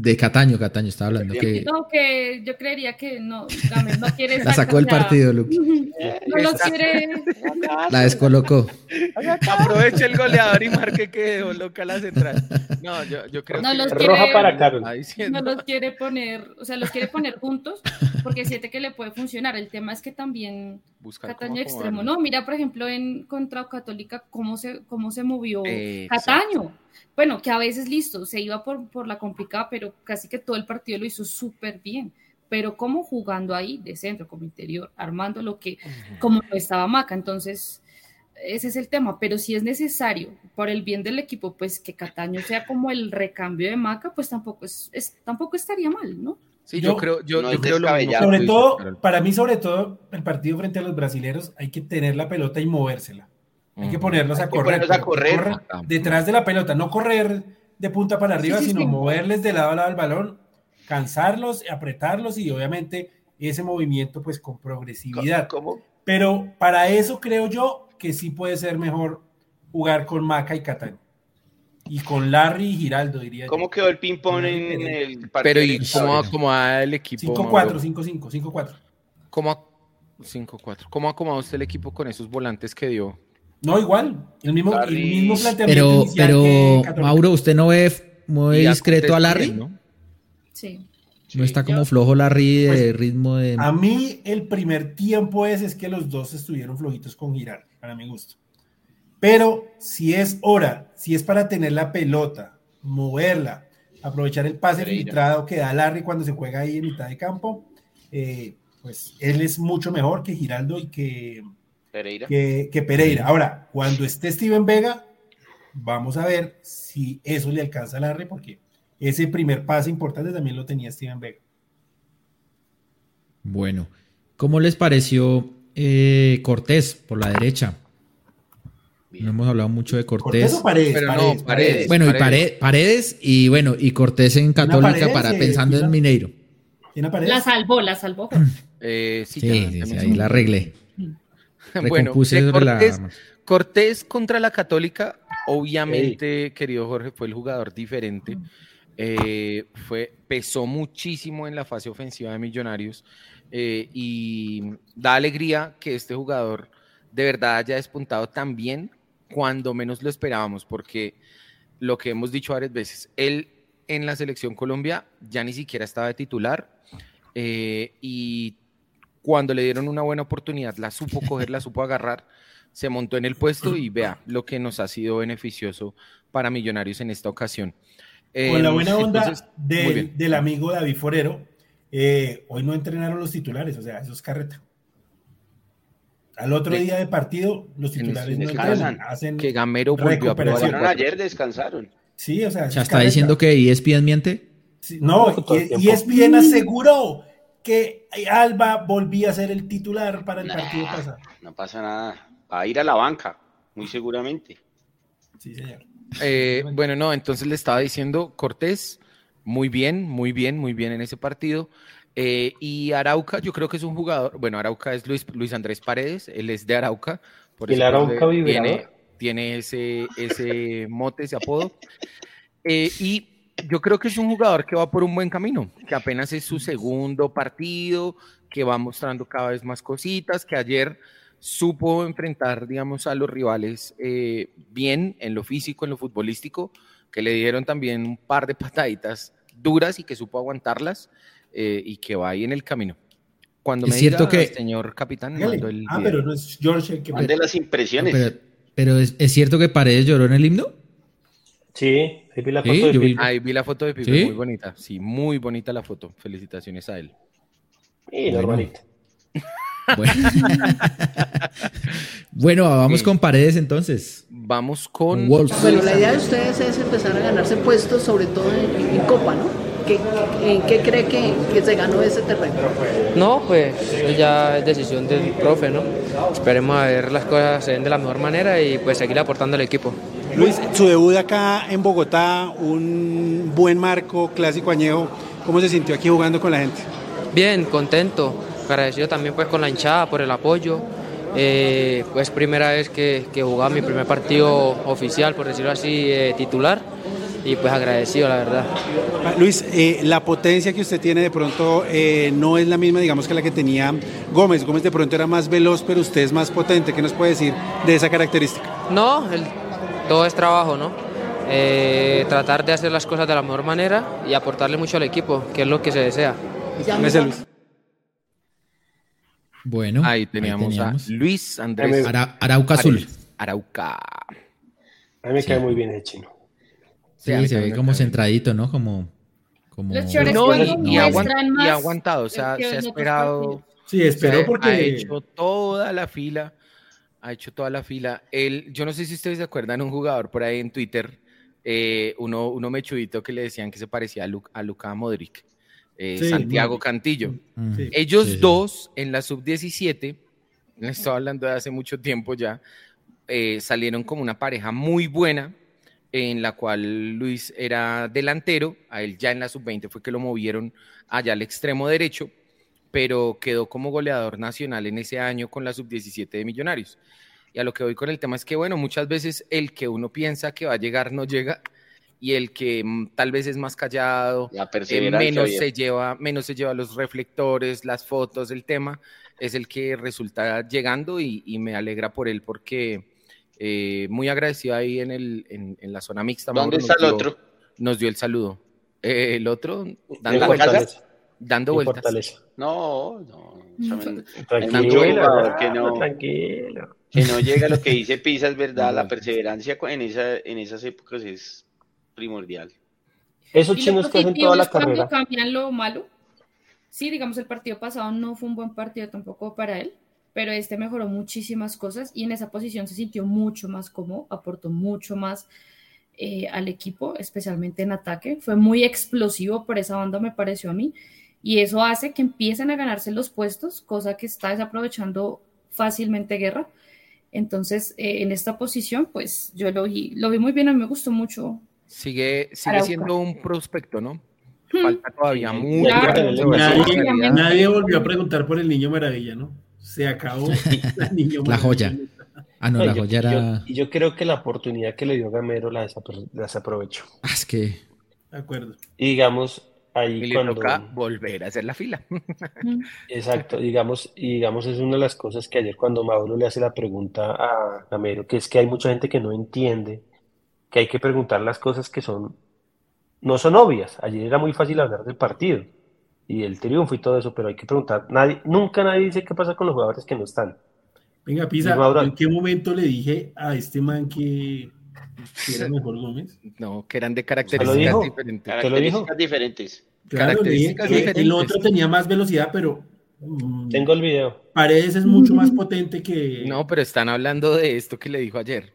De Cataño, Cataño estaba hablando. Que...
No, que yo creería que no, no quiere
La sacó el partido, Luke.
No lo quiere.
La descolocó.
Aprovecha el goleador y marque que dejó loca la central. No, yo, yo creo
no
que.
Los Roja para Carlos. No los quiere poner, o sea, los quiere poner juntos porque siente que le puede funcionar. El tema es que también Cataño extremo. No, mira, por ejemplo, en contra Católica, cómo se, cómo se movió Cataño bueno, que a veces listo, se iba por, por la complicada, pero casi que todo el partido lo hizo súper bien. Pero como jugando ahí de centro como interior, armando lo que, como estaba Maca. Entonces, ese es el tema. Pero si es necesario, por el bien del equipo, pues que Cataño sea como el recambio de Maca, pues tampoco, es, tampoco estaría mal, ¿no?
Sí, yo, creo, yo, creo lo
Sobre todo, para mí, sobre todo, el partido frente a los brasileños, hay que tener la pelota y movérsela. Hay que ponerlos a correr.
a correr.
detrás de la pelota, no correr de punta para arriba, sino moverles de lado a lado al balón, cansarlos, apretarlos y obviamente ese movimiento pues con progresividad. Pero para eso creo yo que sí puede ser mejor jugar con Maca y Catán. Y con Larry y Giraldo, diría
¿Cómo quedó el ping-pong en el
partido? Pero ¿y cómo, cómo va el equipo?
5-4, 5-5, 5-4.
¿Cómo, 5-4. ¿Cómo acomodó usted el equipo con esos volantes que dio?
No, igual. El mismo, el mismo planteamiento.
Pero, pero Mauro, ¿usted no ve muy discreto a Larry?
¿no? Sí.
No está como flojo Larry de pues, ritmo de.
A mí, el primer tiempo es, es que los dos estuvieron flojitos con girar, para mi gusto. Pero si es hora, si es para tener la pelota, moverla, aprovechar el pase filtrado que da Larry cuando se juega ahí en mitad de campo, eh, pues él es mucho mejor que Giraldo y que,
Pereira.
Que, Pereira. Ahora, cuando esté Steven Vega, vamos a ver si eso le alcanza a Larry, porque ese primer pase importante también lo tenía Steven Vega.
Bueno, ¿cómo les pareció eh, Cortés por la derecha? No hemos hablado mucho de Cortés.
o Paredes? Pero no,
Paredes. Bueno, y Paredes. y bueno, y Cortés en Católica para pensando en Mineiro.
La salvó, la salvó.
Eh,
sí, sí, sí ahí la arreglé.
bueno, Cortés, contra la Católica, obviamente, querido Jorge, fue el jugador diferente. Eh, fue, pesó muchísimo en la fase ofensiva de Millonarios eh, y da alegría que este jugador de verdad haya despuntado tan bien cuando menos lo esperábamos, porque lo que hemos dicho varias veces, él en la selección Colombia ya ni siquiera estaba de titular eh, y cuando le dieron una buena oportunidad, la supo coger, la supo agarrar, se montó en el puesto y vea lo que nos ha sido beneficioso para Millonarios en esta ocasión.
Con la em, buena onda del amigo David Forero, eh, hoy no entrenaron los titulares, o sea, eso es carreta. Al otro día de partido, los titulares no entrenan, hacen
que Gamero volvió
a Ayer descansaron.
Sí, o sea,
¿Ya está diciendo que ESPN miente?
no, y ESPN aseguró que Alba volvía a ser el titular para el partido pasado.
No pasa nada. Va a ir a la banca, muy seguramente.
Sí, señor.
Eh, bueno, no, entonces le estaba diciendo Cortés, muy bien, muy bien, muy bien en ese partido. Eh, y Arauca, yo creo que es un jugador, bueno, Arauca es Luis, Luis Andrés Paredes, él es de Arauca.
Por el Arauca
tiene, tiene ese, ese mote, ese apodo. Eh, y yo creo que es un jugador que va por un buen camino, que apenas es su segundo partido, que va mostrando cada vez más cositas, que ayer supo enfrentar, digamos, a los rivales eh, bien en lo físico, en lo futbolístico, que le dieron también un par de pataditas duras y que supo aguantarlas eh, y que va ahí en el camino. Cuando me
cierto
diga,
que...
señor capitán,
el Ah, pero no es George el que...
Mande las impresiones.
pero, es, cierto que Paredes lloró en el himno?
Sí, vi la foto de
Pipe. Ahí vi la foto de Pipe, muy bonita. Sí, muy bonita la foto. Felicitaciones a él.
Y normalito.
Bueno, vamos con paredes entonces.
Vamos con
Wolves. Bueno, la idea de ustedes es empezar a ganarse puestos, sobre todo en, Copa, ¿no? ¿Qué, ¿En qué cree que, se ganó ese terreno?
No, pues ya es decisión del profe, ¿no? Esperemos a ver las cosas se den de la mejor manera y pues seguir aportando al equipo.
Luis, su debut acá en Bogotá, un buen marco, clásico añejo. ¿Cómo se sintió aquí jugando con la gente?
Bien, contento agradecido también pues con la hinchada por el apoyo. Eh, pues primera vez que, que, jugaba mi primer partido oficial, por decirlo así, eh, titular, y pues agradecido, la verdad.
Ah, Luis, eh, la potencia que usted tiene de pronto no es la misma, digamos, que la que tenía Gómez. Gómez de pronto era más veloz, pero usted es más potente. ¿Qué nos puede decir de esa característica?
No, todo es trabajo, ¿no? tratar de hacer las cosas de la mejor manera y aportarle mucho al equipo, que es lo que se desea.
Luis.
Bueno,
ahí teníamos, a Luis Andrés
Arauca Azul.
Arauca.
A mí me cae muy bien el chino.
Sí, se ve como centradito, ¿no? Como. como...
Los no,
y, y, aguantado, o sea, se ha esperado.
Sí, esperó porque.
Ha hecho toda la fila. Ha hecho toda la fila. Él, yo no sé si ustedes se acuerdan, un jugador por ahí en Twitter, eh, uno, uno mechudito que le decían que se parecía a, a Luca Modric. Eh, Santiago Cantillo. Mm. Ellos dos en la sub-17, estoy hablando de hace mucho tiempo ya, eh, salieron como una pareja muy buena en la cual Luis era delantero, a él ya en la sub-20 fue que lo movieron allá al extremo derecho, pero quedó como goleador nacional en ese año con la sub-17 de Millonarios. Y a lo que voy con el tema es que, bueno, muchas veces el que uno piensa que va a llegar no llega y el que mm, tal vez es más callado, eh, menos, se lleva, menos se lleva los reflectores, las fotos, el tema, es el que resulta llegando y, me alegra por él porque eh, muy agradecido ahí en, el, en, la zona mixta.
¿Dónde está el otro?
Nos dio el saludo. Eh, el otro, dando vueltas. Dando vueltas.
No, no.
Tranquilo,
que no, tranquilo. Que no llega lo que dice Pisa, es verdad, la perseverancia en, esa, en esas épocas es primordial.
Esos chinos que hacen toda la carrera.
cambian lo malo. Sí, digamos, el partido pasado no fue un buen partido tampoco para él, pero este mejoró muchísimas cosas y en esa posición se sintió mucho más cómodo, aportó mucho más eh, al equipo, especialmente en ataque. Fue muy explosivo por esa banda, me pareció a mí, y eso hace que empiecen a ganarse los puestos, cosa que está desaprovechando fácilmente Guerra. Entonces, eh, en esta posición, pues yo lo vi, lo vi muy bien, a mí me gustó mucho
Sigue, sigue siendo un prospecto, ¿no? Hmm. Falta todavía mucho.
Nadie, volvió a preguntar por el niño maravilla, ¿no? Se acabó
la joya. Ah, no, la joya era.
Y yo, creo que la oportunidad que le dio Gamero la, desaprovechó.
Ah, es que.
De acuerdo.
Y digamos, ahí
y cuando. toca volver a hacer la fila.
Exacto, digamos, y digamos, es una de las cosas que ayer cuando Mauro le hace la pregunta a Gamero, que es que hay mucha gente que no entiende que hay que preguntar las cosas que son, no son obvias. Ayer era muy fácil hablar del partido y el triunfo y todo eso, pero hay que preguntar, nadie, nunca nadie dice qué pasa con los jugadores que no están.
Venga, Pisa, ¿en qué momento le dije a este man que, era mejor Gómez?
No, que eran de características diferentes.
Características diferentes.
El otro tenía más velocidad, pero
mm, tengo el video.
Paredes es mucho más potente que.
No, pero están hablando de esto que le dijo ayer.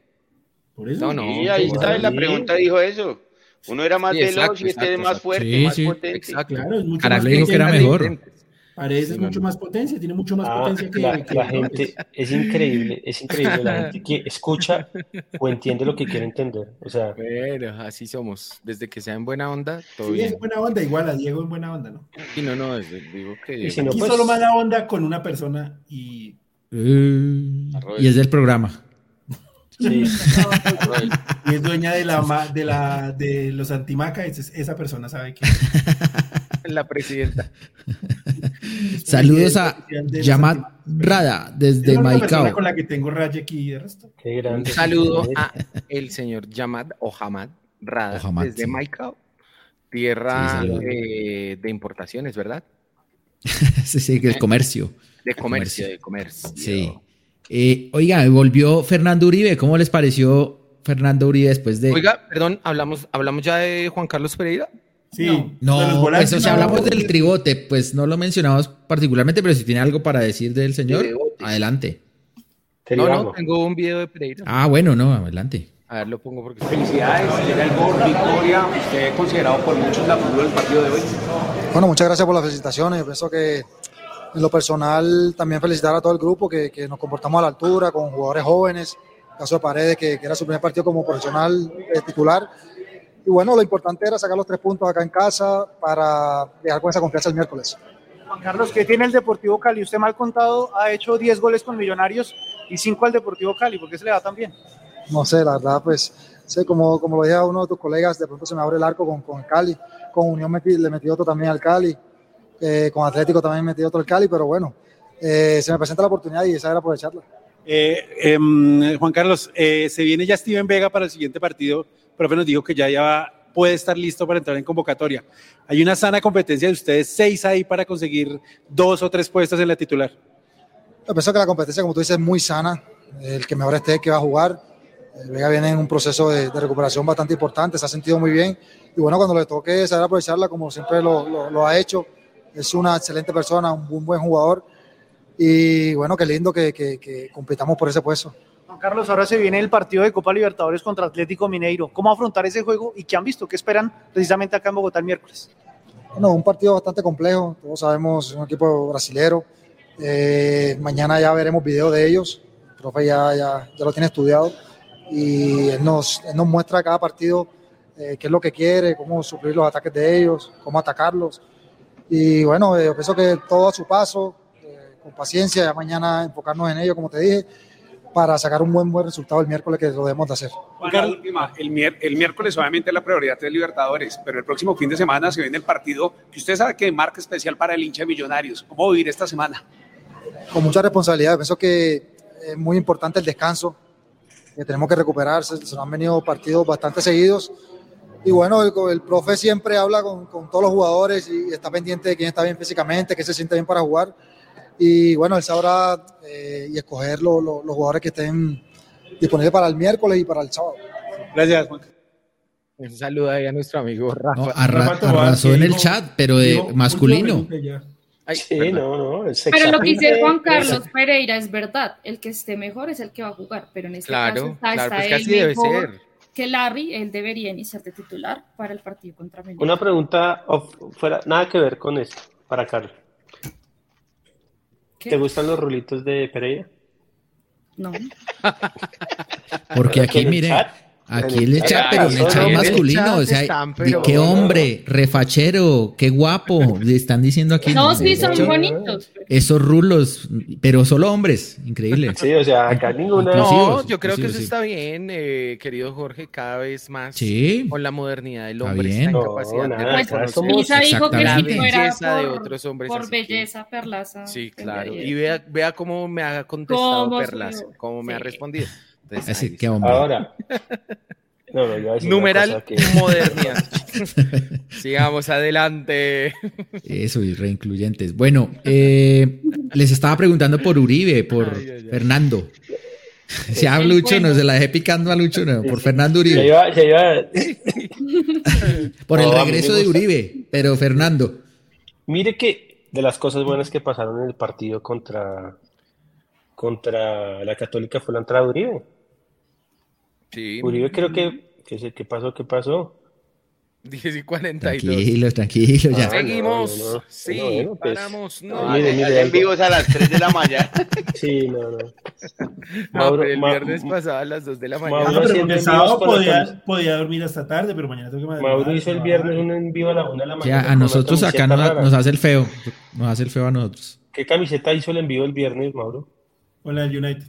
Por eso. No, no. ahí está, la pregunta dijo eso. Uno era más veloz y este es más fuerte, más potente.
Exacto. Claro, es mucho más dijo que era mejor.
Paredes es mucho más potencia, tiene mucho más ah, potencia que
la, gente. Es increíble, es increíble la gente que escucha o entiende lo que quiere entender. O sea,
bueno, así somos. Desde que sea en buena onda,
todo sí, es buena onda, igual a Diego en buena onda, ¿no?
Y no, no, digo que.
Y si no, pues... solo mala onda con una persona y.
y es del programa.
Sí. y es dueña de la de la de los antimaca, esa persona sabe que
la presidenta.
Saludos a Yamad Rada desde Maicao.
con la que tengo raya aquí
Un saludo a el señor Yamad o Hamad Rada desde Maicao, tierra eh, de importaciones, ¿verdad?
sí, sí, del comercio.
De comercio, de comercio.
Sí. Eh, oiga, volvió Fernando Uribe. ¿Cómo les pareció Fernando Uribe después de.
Oiga, perdón, hablamos, hablamos ya de Juan Carlos Pereira.
Sí, no, pues, o sea, hablamos del tribote, pues no lo mencionamos particularmente, pero si tiene algo para decir del señor, adelante.
No, no, tengo un video de Pereira.
Ah, bueno, no, adelante.
A ver, lo pongo porque...
Felicidades, llega el gol, victoria, usted considerado por muchos la figura del partido de hoy.
Bueno, muchas gracias por las felicitaciones, pienso que en lo personal también felicitar a todo el grupo que, que nos comportamos a la altura, con jugadores jóvenes, caso de Paredes, que, que era su primer partido como profesional titular, y bueno, lo importante era sacar los tres puntos acá en casa para dejar con esa confianza el miércoles.
Juan Carlos, ¿qué tiene el Deportivo Cali? Usted mal contado ha hecho 10 goles con Millonarios y 5 al Deportivo Cali. ¿Por qué se le da tan bien?
No sé, la verdad, pues, sé, como, como lo dije a uno de tus colegas, de pronto se me abre el arco con, con Cali. Con Unión me, le metí otro también al Cali. Eh, con Atlético también metí otro al Cali, pero bueno, eh, se me presenta la oportunidad y esa era aprovecharla.
Eh, em, Juan Carlos, se viene ya Steven Vega para el siguiente partido profe nos dijo que ya, ya puede estar listo para entrar en convocatoria. Hay una sana competencia de ustedes, seis ahí para conseguir dos o tres puestos en la titular.
Yo pienso que la competencia, como tú dices, es muy sana. El que mejor esté, que va a jugar. El Vega viene en un proceso de, recuperación bastante importante, se ha sentido muy bien. Y bueno, cuando le toque saber aprovecharla, como siempre lo, lo, ha hecho, es una excelente persona, un, buen jugador. Y bueno, qué lindo que, que, que compitamos por ese puesto.
Carlos, ahora se viene el partido de Copa Libertadores contra Atlético Mineiro. ¿Cómo afrontar ese juego y qué han visto? ¿Qué esperan precisamente acá en Bogotá el miércoles?
Bueno, un partido bastante complejo. Todos sabemos, es un equipo brasilero. Eh, mañana ya veremos video de ellos. El profe ya, ya, ya, lo tiene estudiado y él nos, nos muestra cada partido eh, qué es lo que quiere, cómo sufrir los ataques de ellos, cómo atacarlos. Y bueno, eh, yo pienso que todo a su paso, con paciencia, ya mañana enfocarnos en ello, como te dije para sacar un buen, buen resultado el miércoles que lo debemos de hacer.
el, el miércoles obviamente la prioridad es Libertadores, pero el próximo fin de semana se viene el partido que usted sabe que marca especial para el hincha de Millonarios. ¿Cómo vivir esta semana?
Con mucha responsabilidad, pienso que es muy importante el descanso, que tenemos que recuperarse, se nos han venido partidos bastante seguidos. Y bueno, el, profe siempre habla con, con, todos los jugadores y está pendiente de quién está bien físicamente, que se siente bien para jugar y bueno, él sabrá eh, y escoger los jugadores que estén disponibles para el miércoles y para el sábado.
Gracias, Juan.
Un saludo ahí a nuestro amigo Rafa.
No, arrasó en el chat, pero de masculino.
sí, no, no,
pero lo que dice Juan Carlos Pereira es verdad. El que esté mejor es el que va a jugar, pero en este caso está, claro, pues él debe ser. Que Larry, él debería iniciar de titular para el partido contra México.
Una pregunta fuera, nada que ver con esto, para Carlos. ¿Te gustan los rulitos de Pereira?
No.
Porque aquí, mire, Aquí el chat, pero el chat masculino, o sea, qué hombre, refachero, qué guapo, le están diciendo aquí.
No, sí, son bonitos.
Esos rulos, pero solo hombres, increíble.
Sí, o sea, acá ninguna.
No, yo creo que eso está bien, eh, querido Jorge, cada vez más
sí.
con la modernidad del hombre, está capacidad de
pues, Lisa dijo que
la belleza de otros hombres.
Por belleza, Perlaza.
Sí, claro. Y vea, vea cómo me ha contestado Perlaza, cómo me ha respondido.
Así, qué hombre.
Ahora.
Numeral modernidad. Sigamos adelante.
Eso, y reincluyentes. Bueno, eh, les estaba preguntando por Uribe, por Fernando. Si a Lucho, no se la dejé picando a Lucho, no, por Fernando Uribe. por el regreso de Uribe, pero Fernando.
Mire que de las cosas buenas que pasaron en el partido contra, contra la Católica fue la entrada de Uribe. Uribe creo que, ¿qué pasó? ¿Qué pasó?
10 y 42.
Tranquilos, tranquilos, ya.
Seguimos. No, no, sí, no, pues, paramos. No,
mire, mire, en vivos a las 3 de la mañana.
sí, no, no.
Mauro, el viernes pasado a las 2 de la mañana.
Mauro, pero el sábado podía, podía, dormir hasta tarde, pero mañana tengo que
madrugar. Mauro hizo el viernes un en vivo a la 1 de la mañana.
Ya, a nosotros acá nos, nos, hace el feo. Nos hace el feo a nosotros.
¿Qué camiseta hizo el envío el viernes, Mauro?
Con la United.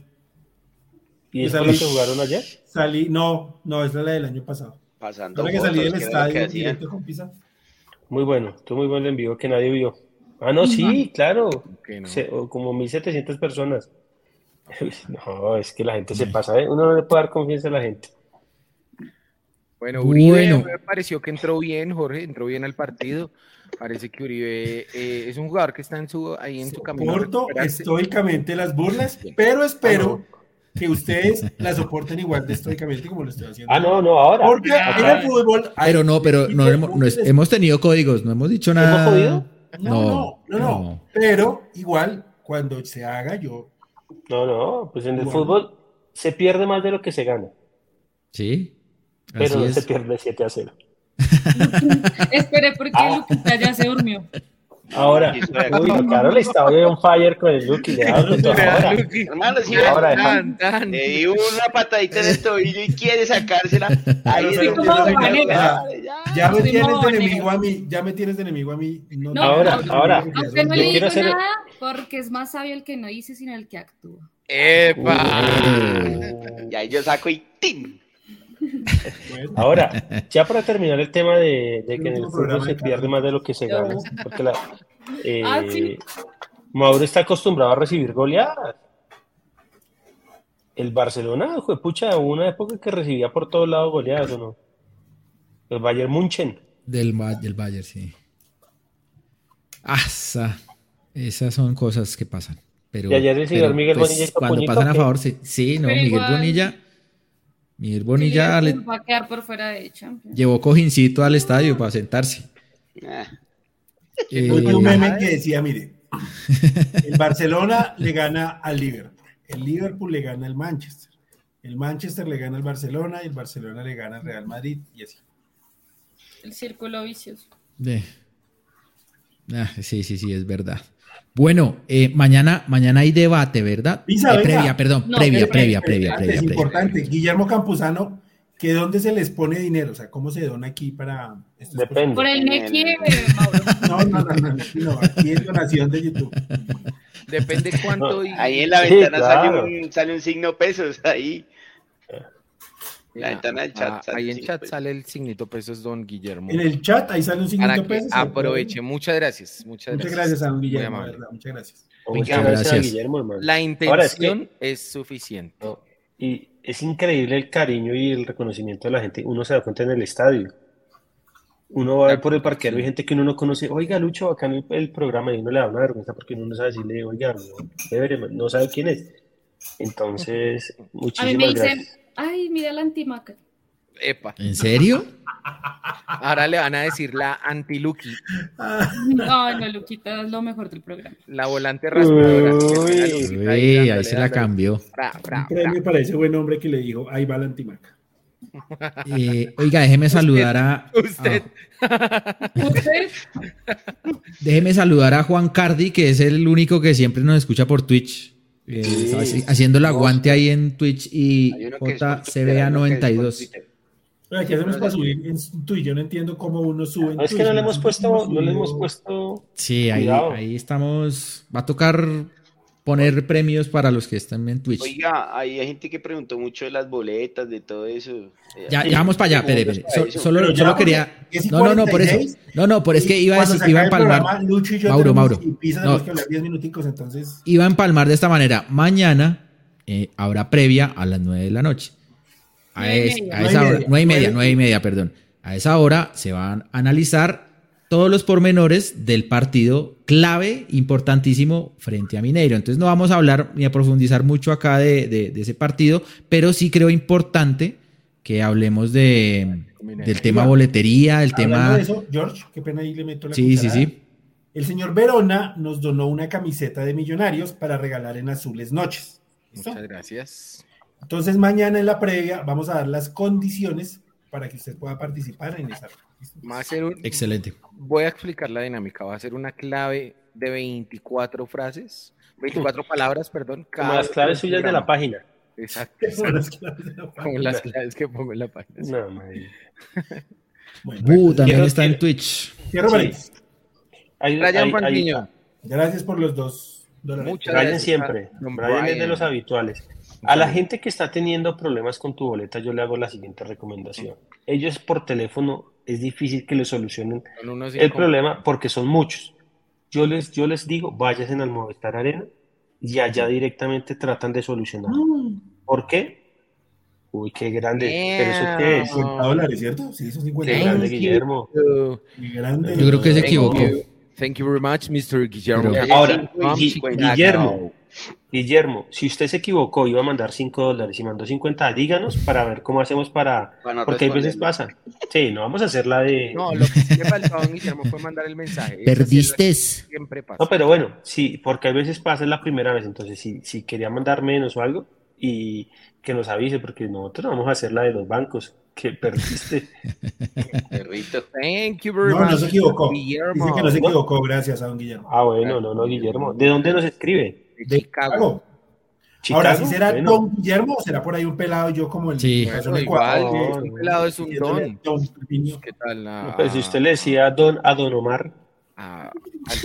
¿Y esa es la que jugaron ayer?
Salí, no, no, es la del año pasado.
Pasando
Ahora que salí del estadio directo con pizza.
Muy bueno, estuvo muy buen envío que nadie vio. Ah, no, sí, claro. No? Se, como 1700 personas. No, es que la gente se pasa, ¿eh? uno no le puede dar confianza a la gente.
Bueno, Uribe bueno. me pareció que entró bien, Jorge, entró bien al partido. Parece que Uribe eh, es un jugador que está en su, ahí en su camino.
Soporto estoicamente las burlas, pero espero que ustedes la soporten igual de estoicamente como lo estoy haciendo.
Ah, no, no, ahora.
Porque en el fútbol.
Pero no, pero no hemos, no es, hemos, tenido códigos, no hemos dicho nada.
¿Hemos podido?
No no, no, no, Pero igual, cuando se haga, yo.
No, no, pues en el fútbol se pierde más de lo que se gana.
Sí.
Pero no se pierde 7 a 0.
Espere, porque ah. Lupita ya se durmió.
Ahora, uy, Carol está hoy on fire con el Lucky. Le hablo ahora.
Hermano, si ahora, tan, tan. le di una patadita en el tobillo y quiere sacársela. Ahí
sí, ya, ya me tienes de enemigo a mí. Ya me tienes de enemigo a mí.
No, no ahora, no, ahora.
Aunque no le digo hacer... nada, porque es más sabio el que no dice, sino el que actúa.
¡Epa! Uh. Y ahí yo saco y ¡tim!
Ahora, ya para terminar el tema de, de que en el fútbol se pierde más de lo que se gana, porque la, eh, ah, Mauro está acostumbrado a recibir goleadas. El Barcelona, fue pucha, una época que recibía por todos lados goleadas, ¿o no? El Bayern Munchen.
Del, del Bayern, sí. Asa. Esas son cosas que pasan. Pero,
y ayer el señor
pero,
Miguel
pues,
Bonilla
Cuando pasan a favor, sí, sí no, Miguel Bonilla Miguel Bonilla
le... va a quedar por fuera de Champions.
llevó cojincito al estadio para sentarse.
Ah. Eh, un meme que decía, mire, el Barcelona le gana al Liverpool, el Liverpool le gana al Manchester, el Manchester le gana al Barcelona y el Barcelona le gana al Real Madrid y así.
El círculo vicioso.
Ah, sí, sí, sí, es verdad. Bueno, eh, mañana, mañana hay debate, ¿verdad?
Pisa,
eh, previa, perdón, no, previa, previa, previa, previa,
Es importante. Guillermo Campuzano, ¿que dónde se les pone dinero? O sea, ¿cómo se dona aquí para...
Depende.
Por el Neki,
No, no, no, no, no, aquí es donación de YouTube.
Depende cuánto.
Y... Ahí en la ventana sí, claro. sale, un, sale un signo pesos, ahí. La ventana del chat.
Ah, ahí en chat pesos. sale el signito pesos, don Guillermo.
En el chat, ahí sale un signito pesos.
Aproveche, muchas gracias. Muchas,
muchas gracias. a don Guillermo, verdad, muchas gracias.
Muchas gracias, a Guillermo, hermano.
La intención es, que, es, suficiente.
No, y es increíble el cariño y el reconocimiento de la gente. Uno se da cuenta en el estadio. Uno va a ver por el parquero y hay gente que uno no conoce. Oiga, Lucho, acá en el, el programa y uno le da una vergüenza porque uno no sabe decirle, oiga, no, no sabe quién es. Entonces, muchísimas
a mí me
gracias.
Ay, mira la antimaca.
Epa.
¿En serio?
Ahora le van a decir la anti-Lucky.
No, no, Luquita es lo mejor del programa.
La volante raspadora.
Uy, Uy, ahí, ahí se la cambió.
Bra, bra, bra. Me parece buen hombre que le dijo, ahí va la antimaca.
Eh, oiga, déjeme saludar a.
Usted.
A, ¿Usted?
Déjeme saludar a Juan Cardi, que es el único que siempre nos escucha por Twitch. Eh, sí. Haciendo el aguante ahí en Twitch y JCBA92.
¿Qué hacemos para subir en Twitch? Yo no entiendo cómo uno sube. En
no, es que no le hemos puesto, no le hemos puesto.
Sí, ahí, ahí estamos. Va a tocar poner premios para los que están en Twitch.
Oiga, hay gente que preguntó mucho de las boletas, de todo eso.
Ya, ya vamos para allá, espere, espere. So, solo, ya, solo quería. No, no, no, por eso. No, no, por es que iba a, decir, iba a empalmar. Mauro, Mauro.
No, minuticos, entonces...
Iba a empalmar de esta manera. Mañana eh, habrá previa a las 9 de la noche. A, es, a esa hora, 9 y media, 9 y media, perdón. A esa hora se van a analizar todos los pormenores del partido clave, importantísimo, frente a Mineiro. Entonces no vamos a hablar ni a profundizar mucho acá de, de, de ese partido, pero sí creo importante que hablemos de, del tema boletería, el
Hablando
tema...
de eso, George, qué pena ahí le meto la
Sí,
cucharada.
sí, sí.
El señor Verona nos donó una camiseta de millonarios para regalar en Azules Noches.
¿Listo? Muchas gracias.
Entonces mañana en la previa vamos a dar las condiciones para que usted pueda participar en esa.
Va a ser un,
Excelente.
Voy a explicar la dinámica. Va a ser una clave de 24 frases, 24 palabras, perdón.
Como las claves suyas de la página.
Exacto. Como las claves, Como las claves que pongo en la página. No,
bueno, también está en Twitch.
Quiero sí. Brian Pantiño. Gracias por los dos
dólares. Muchas Brian gracias. siempre. Brian, Brian es de los habituales. A la gente que está teniendo problemas con tu boleta, yo le hago la siguiente recomendación. Ellos por teléfono es difícil que le solucionen el problema porque son muchos. Yo les, yo les digo, váyanse al Movistar Arena y allá directamente tratan de solucionar. Mm. ¿Por qué? Uy, qué grande. Pero eso qué es. 50 dólares, ¿cierto? Sí, son 50 dólares. Guillermo.
Grande. Yo creo que se equivocó.
Thank you very much, Mr. Guillermo.
Ahora, Guillermo, Guillermo, si usted se equivocó, iba a mandar 5 dólares y mandó 50, díganos para ver cómo hacemos para... porque hay veces pasa. Sí, no vamos a hacer la de...
No, lo que sí me faltó a Guillermo fue mandar el mensaje.
Perdiste.
Siempre pasa. No, pero bueno, sí, porque hay veces pasa la primera vez, entonces si, si quería mandar menos o algo, y que nos avise, porque nosotros vamos a hacer la de los bancos que perdiste.
Perrito, thank you very
no, much. No, se equivocó. Guillermo. Dice que no se equivocó, gracias a don Guillermo.
Ah, bueno, no, no, Guillermo. ¿De dónde nos escribe?
De Chicago. Ahora, si será don Guillermo o será por ahí un pelado yo como el
sí,
no, igual, no, un pelado es un don.
¿Qué tal? Ah, pues si usted le decía don, a don Omar.
al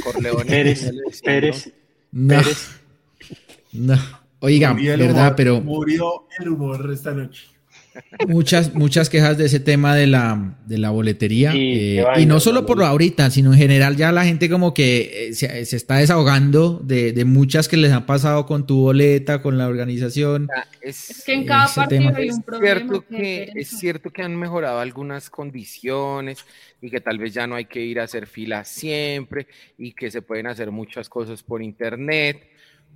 Corleone.
Pérez. Pérez.
No. Pérez. No. Oiga, verdad, pero.
Murió el humor esta noche.
Muchas, muchas quejas de ese tema de la, de la boletería. Eh, y no solo por ahorita, sino en general ya la gente como que eh, se, está desahogando de, de, muchas que les han pasado con tu boleta, con la organización.
Es, que en cada partido hay un problema.
Cierto que, es cierto que han mejorado algunas condiciones y que tal vez ya no hay que ir a hacer fila siempre y que se pueden hacer muchas cosas por internet,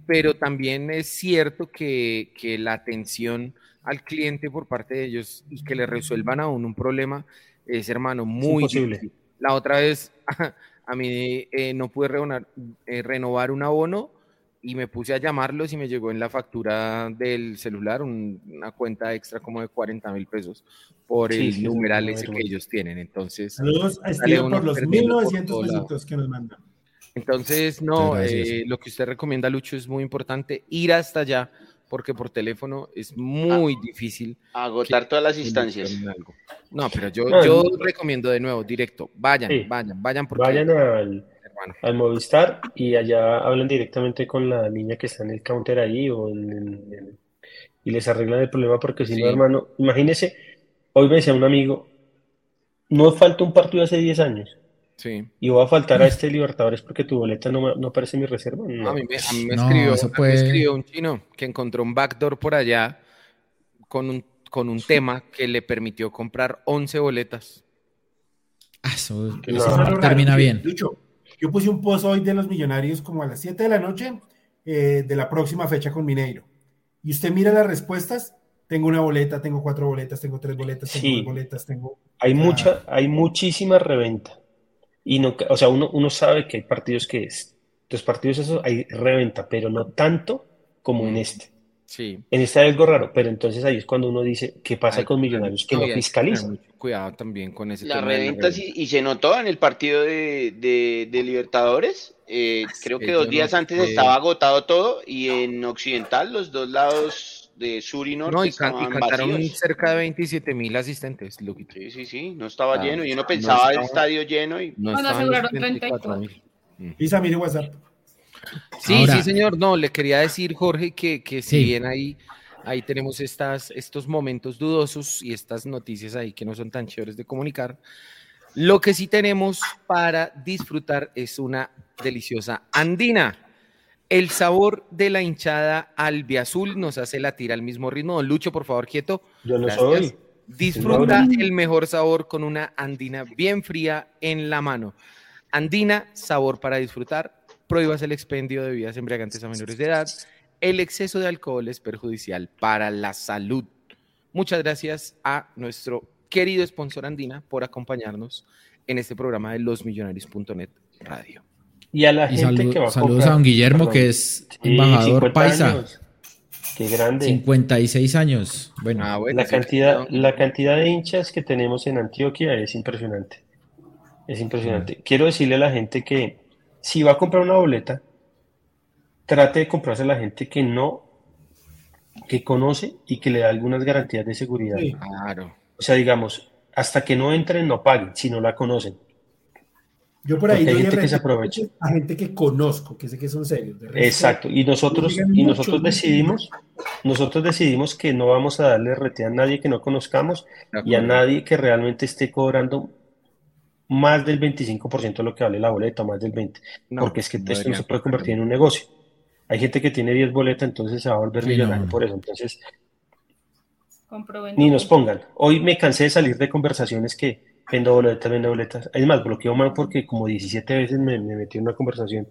pero también es cierto que, que la atención al cliente por parte de ellos y que le resuelvan aún un problema es, hermano, muy difícil. La otra vez a mí eh, no pude renovar, eh, renovar, un abono y me puse a llamarlos y me llegó en la factura del celular una cuenta extra como de 40 mil pesos por el numeral ese que ellos tienen. Entonces,
saludos a por los 1900 pesitos que nos mandan.
Entonces, no, eh, lo que usted recomienda, Lucho, es muy importante ir hasta allá porque por teléfono es muy difícil.
Agotar todas las instancias.
No, pero yo, yo recomiendo de nuevo, directo, vayan, vayan, vayan. Porque,
vayan al, al, Movistar y allá hablan directamente con la niña que está en el counter ahí o y les arreglan el problema porque si no, hermano, imagínese, hoy me decía un amigo, no falta un partido hace 10 años.
Sí.
Y voy a faltar a este Libertadores porque tu boleta no, no aparece en mi reserva.
A, mí me, escribió, un chino que encontró un backdoor por allá con un, con un tema que le permitió comprar 11 boletas.
Ah, eso, termina bien.
yo puse un post hoy de los millonarios como a las 7 de la noche eh, de la próxima fecha con Mineiro. Y usted mira las respuestas. Tengo una boleta, tengo cuatro boletas, tengo tres boletas, tengo dos boletas, tengo.
Hay, mucha, hay muchísima reventa. Y no, o sea, uno, uno sabe que hay partidos que es, los partidos esos hay reventa, pero no tanto como en este.
Sí.
En este hay algo raro, pero entonces ahí es cuando uno dice, ¿qué pasa con Millonarios que no, fiscalizan?
Cuidado también con ese
la Reventa, sí, y se notó en el partido de, de, Libertadores. Eh, creo que dos días antes estaba agotado todo y en Occidental los dos lados de sur y norte.
No, y, cantaron cerca de 27 mil asistentes,
Sí, sí, sí, no estaba ah, lleno. y uno pensaba el estadio lleno y.
No aseguraron 34
mil. Isa, mire WhatsApp.
Sí, sí, señor. No, le quería decir, Jorge, que, que si bien ahí, ahí tenemos estas, estos momentos dudosos y estas noticias ahí que no son tan chéveres de comunicar, lo que sí tenemos para disfrutar es una deliciosa andina. El sabor de la hinchada albiazul nos hace latir al mismo ritmo. Don Lucho, por favor, quieto.
Yo no soy.
Disfruta el mejor sabor con una andina bien fría en la mano. Andina, sabor para disfrutar. Prohíbas el expendio de bebidas embriagantes a menores de edad. El exceso de alcohol es perjudicial para la salud. Muchas gracias a nuestro querido sponsor Andina por acompañarnos en este programa de losmillonarios.net Radio.
Y a la gente que va
a Saludos a don Guillermo, que es embajador paisa.
Qué grande.
56 años. Bueno,
ah, la, cantidad, la cantidad de hinchas que tenemos en Antioquia es impresionante. Es impresionante. Quiero decirle a la gente que si va a comprar una boleta, trate de comprarse a la gente que no, que conoce y que le da algunas garantías de seguridad.
claro.
O sea, digamos, hasta que no entren, no paguen, si no la conocen.
Yo por ahí hay gente que se aprovecha. A gente que conozco, que sé que son serios.
Exacto. Y nosotros, y nosotros decidimos, nosotros decidimos que no vamos a darle rete a nadie que no conozcamos y a nadie que realmente esté cobrando más del 25% de lo que vale la boleta, más del 20%. porque es que esto no se puede convertir en un negocio. Hay gente que tiene 10 boletas, entonces se va a volver millonario por eso. Entonces, ni nos pongan. Hoy me cansé de salir de conversaciones que vendo boletas, vendo boletas. Es más, bloqueo mal porque como 17 veces me, metí en una conversación.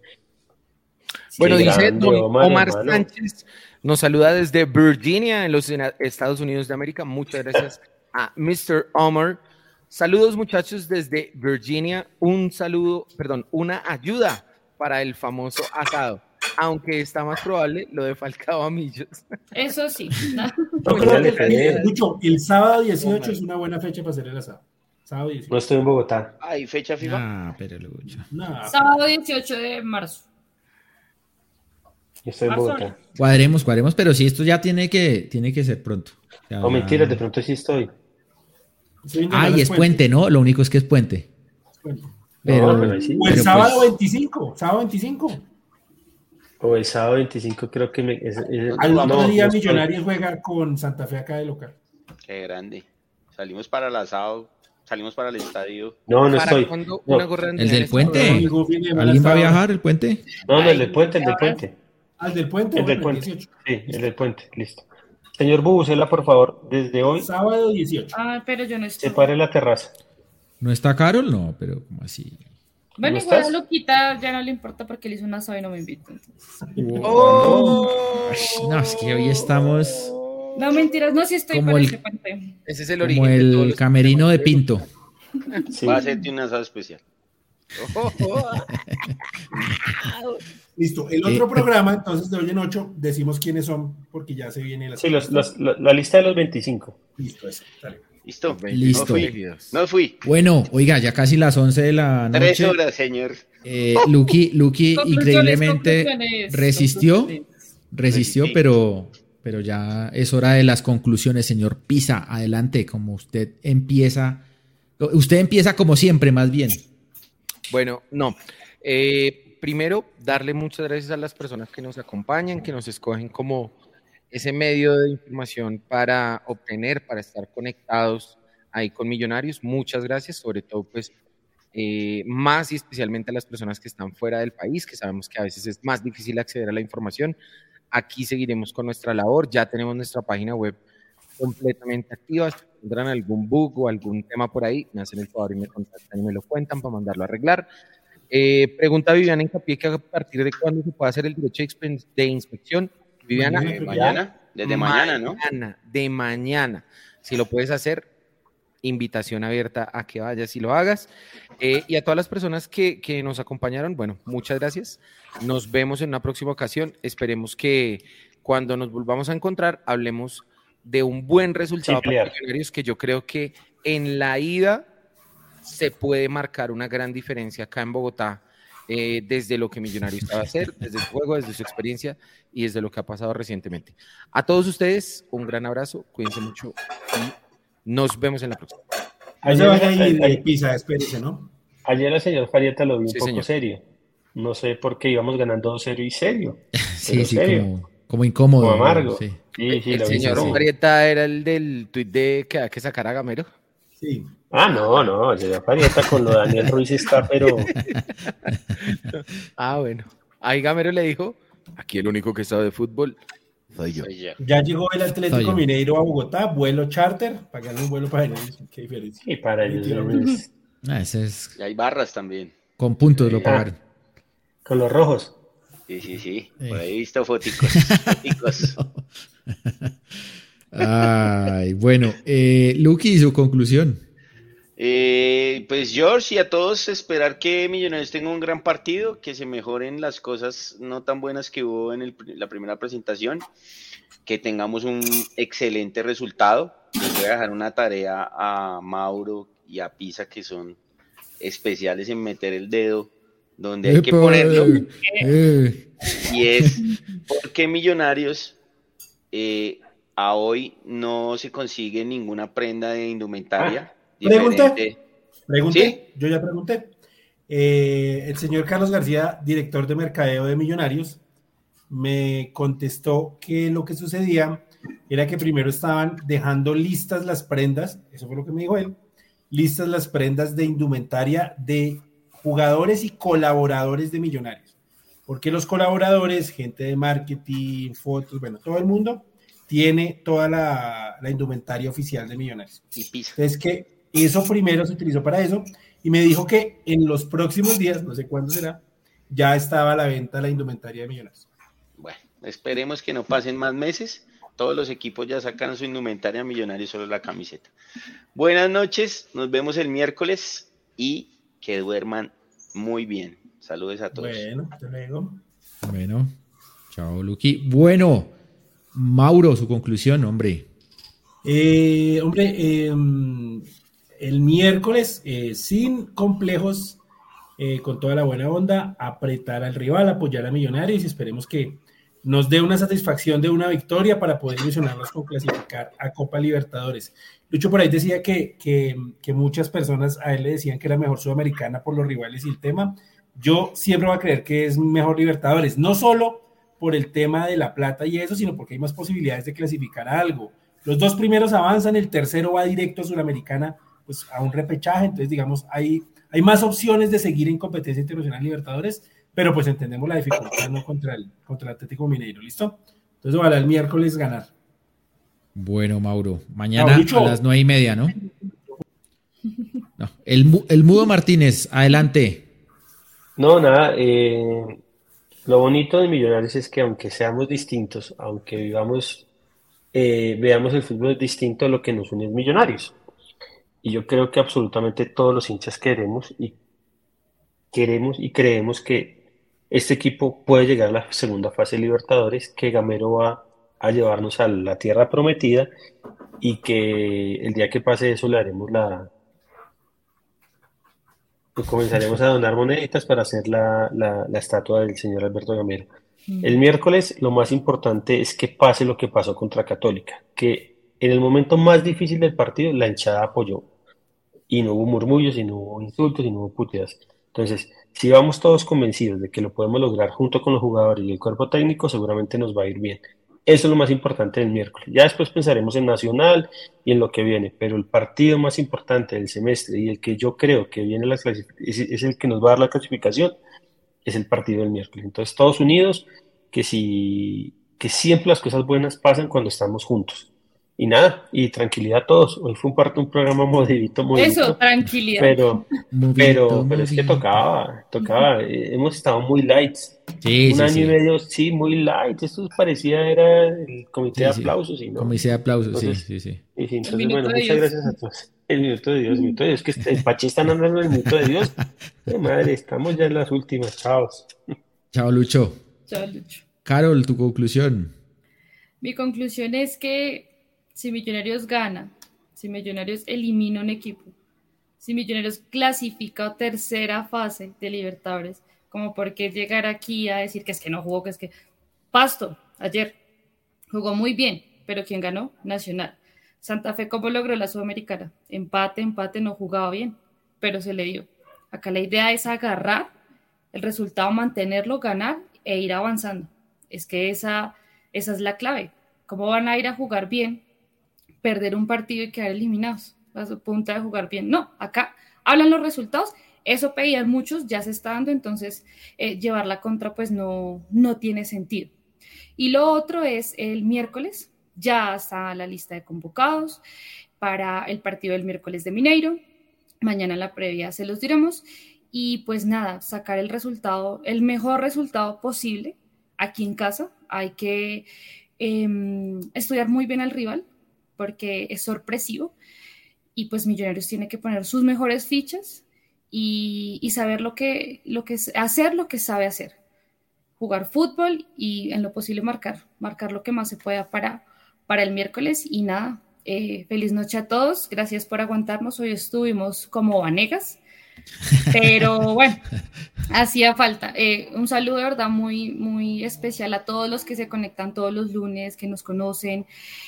Bueno, dice Omar, Sánchez, nos saluda desde Virginia, en los Estados Unidos de América. Muchas gracias a Mr. Omar. Saludos muchachos desde Virginia. Un saludo, perdón, una ayuda para el famoso asado. Aunque está más probable lo de Falcao a Millos.
Eso sí.
el sábado 18 es una buena fecha para hacer el asado.
No estoy en Bogotá.
¿Hay fecha fija?
Ah, pero
Sábado 18 de marzo.
estoy en Bogotá.
Cuadremos, cuadremos, pero si esto ya tiene que, tiene que ser pronto.
no, mentiras, de pronto sí estoy.
Ah, y es puente. ¿no? Lo único es que es puente.
Pero, o el sábado 25, pues sábado 25.
O el sábado 25 creo que me...
Al otro día Millonarios juega con Santa Fe acá de local.
Qué grande. Salimos para el asado, salimos para el estadio.
No, no estoy.
¿El del puente? ¿Alguien va a viajar el puente?
No, no, el del puente, el del puente.
¿Al ah, del puente?
El del puente. Sí, el del puente, listo. Señor Bubucela, por favor, desde hoy.
Sábado 18.
Ah, pero yo no estoy.
Separe la terraza.
¿No está Carol? No, pero como así.
Bueno, igual a Luquita ya no le importa porque le hizo un asado y no me invita.
Oh. No, es que hoy estamos.
No, mentiras, no, si estoy
como el,
Ese es el origen.
Como el camerino de Pinto.
Va a hacerte un asado especial.
Listo, el otro eh, programa, entonces de hoy en ocho, decimos quiénes son, porque ya se viene la...
Sí, la, lista de los 25.
Listo, eso,
Listo.
Listo.
No fui. no fui.
Bueno, oiga, ya casi las 11 de la noche.
Tres horas, señor.
Eh, Lucky, Lucky increíblemente resistió, resistió, pero pero ya es hora de las conclusiones, señor Pisa. Adelante, como usted empieza. Usted empieza como siempre, más bien.
Bueno, no. Eh, primero, darle muchas gracias a las personas que nos acompañan, que nos escogen como ese medio de información para obtener, para estar conectados ahí con Millonarios. Muchas gracias, sobre todo, pues, eh, más y especialmente a las personas que están fuera del país, que sabemos que a veces es más difícil acceder a la información. Aquí seguiremos con nuestra labor. Ya tenemos nuestra página web completamente activa. Si tendrán algún bug o algún tema por ahí, me hacen el favor y me contactan y me lo cuentan para mandarlo a arreglar. Eh, pregunta Viviana Incapié que a partir de cuándo se puede hacer el derecho de inspección. Viviana,
mañana, desde mañana, ¿no?
De mañana. Si lo puedes hacer, invitación abierta a que vayas y lo hagas. Eh, y a todas las personas que, que, nos acompañaron, bueno, muchas gracias. Nos vemos en una próxima ocasión. Esperemos que cuando nos volvamos a encontrar hablemos de un buen resultado para los Millonarios, que yo creo que en la ida se puede marcar una gran diferencia acá en Bogotá. Eh, desde lo que Millonarios estaba a hacer, desde su juego, desde su experiencia y desde lo que ha pasado recientemente. A todos ustedes, un gran abrazo, cuídense mucho y nos vemos en la próxima.
Ayer, ahí, pisa, espérese, ¿no?
Ayer el señor Farieta lo vi un poco serio. No sé por qué íbamos ganando serio y serio.
sí, sí, Como, incómodo.
Como amargo.
Sí. el señor Farieta era el del tuit de que hay que sacar a Gamero.
Sí.
Ah, no, no, el señor Farieta con lo de Daniel Ruiz está, pero.
ah, bueno. Ahí Gamero le dijo: aquí el único que sabe de fútbol
ya llegó el Atlético Mineiro a Bogotá, vuelo charter, pagando un vuelo para ellos. Qué diferencia.
Y para ellos.
Ah, ese es...
Y hay barras también.
Con puntos lo pagaron.
con los rojos.
Sí, sí, sí. Por ahí he visto foticos.
Ay, bueno, eh, Lucky, su conclusión.
Eh, pues George y a todos esperar que Millonarios tenga un gran partido, que se mejoren las cosas no tan buenas que hubo en la primera presentación que tengamos un excelente resultado. Les voy a dejar una tarea a Mauro y a Pisa que son especiales en meter el dedo donde hay que ponerlo. Eh. Y es porque Millonarios eh, a hoy no se consigue ninguna prenda de indumentaria.
Pregunté. Pregunté, yo ya pregunté. Eh, el señor Carlos García, director de mercadeo de Millonarios, me contestó que lo que sucedía era que primero estaban dejando listas las prendas, eso fue lo que me dijo él, listas las prendas de indumentaria de jugadores y colaboradores de Millonarios. Porque los colaboradores, gente de marketing, fotos, bueno, todo el mundo tiene toda la, indumentaria oficial de Millonarios. Y Es que eso primero se utilizó para eso y me dijo que en los próximos días, no sé cuándo será, ya estaba a la venta la indumentaria de Millonarios.
Bueno, esperemos que no pasen más meses. Todos los equipos ya sacan su indumentaria Millonarios, solo la camiseta. Buenas noches, nos vemos el miércoles y que duerman muy bien. Saludos a todos.
Bueno, hasta luego.
Bueno, chao, Luqui. Bueno, Mauro, su conclusión, hombre.
Eh, hombre, em, el miércoles, eh, sin complejos, eh, con toda la buena onda, apretar al rival, apoyar a Millonarios y esperemos que nos dé una satisfacción de una victoria para poder ilusionarnos con clasificar a Copa Libertadores. Lucho por ahí decía que, que, muchas personas a él le decían que era mejor Sudamericana por los rivales y el tema. Yo siempre voy a creer que es mejor Libertadores, no solo por el tema de la plata y eso, sino porque hay más posibilidades de clasificar a algo. Los dos primeros avanzan, el tercero va directo a Sudamericana, pues a un repechaje, entonces digamos, hay, hay más opciones de seguir en competencia internacional Libertadores pero pues entendemos la dificultad ¿no? contra, el, contra el Atlético Mineiro, ¿listo? Entonces, ojalá el miércoles ganar.
Bueno, Mauro, mañana a las nueve y media, ¿no? no el, el, Mudo Martínez, adelante.
No, nada, eh, lo bonito de Millonarios es que aunque seamos distintos, aunque vivamos, eh, veamos el fútbol distinto, lo que nos une es Millonarios. Y yo creo que absolutamente todos los hinchas queremos y queremos y creemos que este equipo puede llegar a la segunda fase de Libertadores, que Gamero va a llevarnos a la tierra prometida y que el día que pase eso le haremos la... Pues comenzaremos a donar moneditas para hacer la, la, estatua del señor Alberto Gamero. Mm. El miércoles lo más importante es que pase lo que pasó contra Católica, que en el momento más difícil del partido la hinchada apoyó y no hubo murmullos y no hubo insultos y no hubo puteadas. Entonces, si vamos todos convencidos de que lo podemos lograr junto con los jugadores y el cuerpo técnico, seguramente nos va a ir bien. Eso es lo más importante del miércoles. Ya después pensaremos en Nacional y en lo que viene, pero el partido más importante del semestre y el que yo creo que viene la es, es el que nos va a dar la clasificación, es el partido del miércoles. Entonces, todos unidos, que, si, que siempre las cosas buenas pasan cuando estamos juntos y nada, y tranquilidad a todos. Hoy fue un, parte, un programa modidito, muy
Eso, tranquilidad.
Pero, pero, pero es que tocaba, tocaba. Eh, hemos estado muy light.
Sí,
un año y medio, sí, muy light. Esto parecía era el comité de aplausos. Y no.
Comité de aplausos, sí, sí, sí.
Y entonces, bueno, muchas gracias a todos. El minuto de Dios, el minuto de Dios, que el Pachi están andando el minuto de Dios. madre, estamos ya en las últimas. Chao.
Chao, Lucho.
Chao, Lucho.
Carol, tu conclusión.
Mi conclusión es que si Millonarios gana, si Millonarios elimina un equipo, si Millonarios clasifica a tercera fase de Libertadores, como por qué llegar aquí a decir que es que no jugó, que es que Pasto ayer jugó muy bien, pero ¿quién ganó? Nacional. Santa Fe, ¿cómo logró la Sudamericana? Empate, empate, no jugaba bien, pero se le dio. Acá la idea es agarrar el resultado, mantenerlo, ganar e ir avanzando. Es que esa, esa es la clave. ¿Cómo van a ir a jugar bien perder un partido y quedar eliminados a su punta de jugar bien. No, acá hablan los resultados. Eso pedían muchos, ya se está dando, entonces eh, llevar la contra pues no, no tiene sentido. Y lo otro es el miércoles, ya está la lista de convocados para el partido del miércoles de Mineiro. Mañana en la previa se los diremos. Y pues nada, sacar el resultado, el mejor resultado posible aquí en casa. Hay que em, estudiar muy bien al rival, porque es sorpresivo y pues Millonarios tiene que poner sus mejores fichas y, saber lo que, lo que hacer lo que sabe hacer. jugar fútbol y en lo posible marcar, marcar lo que más se pueda para, para el miércoles. Y nada, eh, feliz noche a todos, gracias por aguantarnos. Hoy estuvimos como vanegas, pero bueno, hacía falta. Eh, un saludo de verdad muy, muy especial a todos los que se conectan todos los lunes, que nos conocen,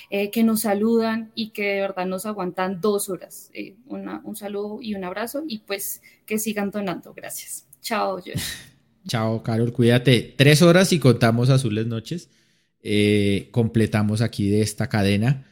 eh, que nos saludan y que de verdad nos aguantan dos horas. un saludo y un abrazo y pues que sigan donando. Gracias. Chao.
Chao, Carol, cuídate. Tres horas y contamos azules noches. Eh, completamos aquí de esta cadena.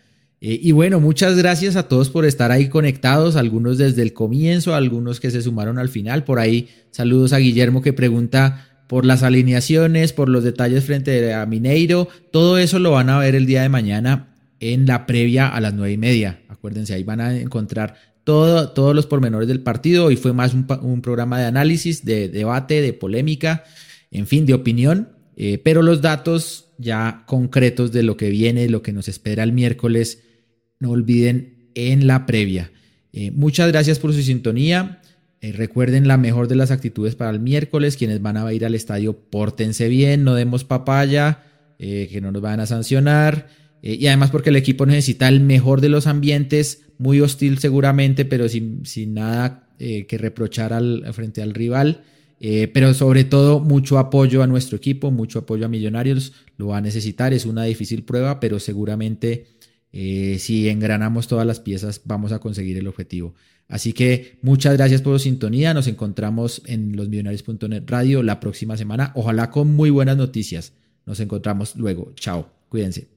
Eh, y bueno, muchas gracias a todos por estar ahí conectados, algunos desde el comienzo, algunos que se sumaron al final. Por ahí, saludos a Guillermo que pregunta por las alineaciones, por los detalles frente a Mineiro. Todo eso lo van a ver el día de mañana en la previa a las nueve y media. Acuérdense, ahí van a encontrar todos los pormenores del partido. Hoy fue más un, programa de análisis, de debate, de polémica, en fin, de opinión. Eh, pero los datos ya concretos de lo que viene, lo que nos espera el miércoles, no olviden en la previa. Eh, muchas gracias por su sintonía. Eh, recuerden la mejor de las actitudes para el miércoles. Quienes van a ir al estadio, pórtense bien, no demos papaya, que no nos van a sancionar. y además porque el equipo necesita el mejor de los ambientes muy hostil seguramente, pero sin, sin nada eh, que reprochar al, frente al rival. Eh, pero sobre todo mucho apoyo a nuestro equipo, mucho apoyo a Millonarios, lo va a necesitar, es una difícil prueba, pero seguramente eh, si engranamos todas las piezas vamos a conseguir el objetivo. Así que muchas gracias por su sintonía, nos encontramos en losmillonarios.net radio la próxima semana, ojalá con muy buenas noticias. Nos encontramos luego, chao, cuídense.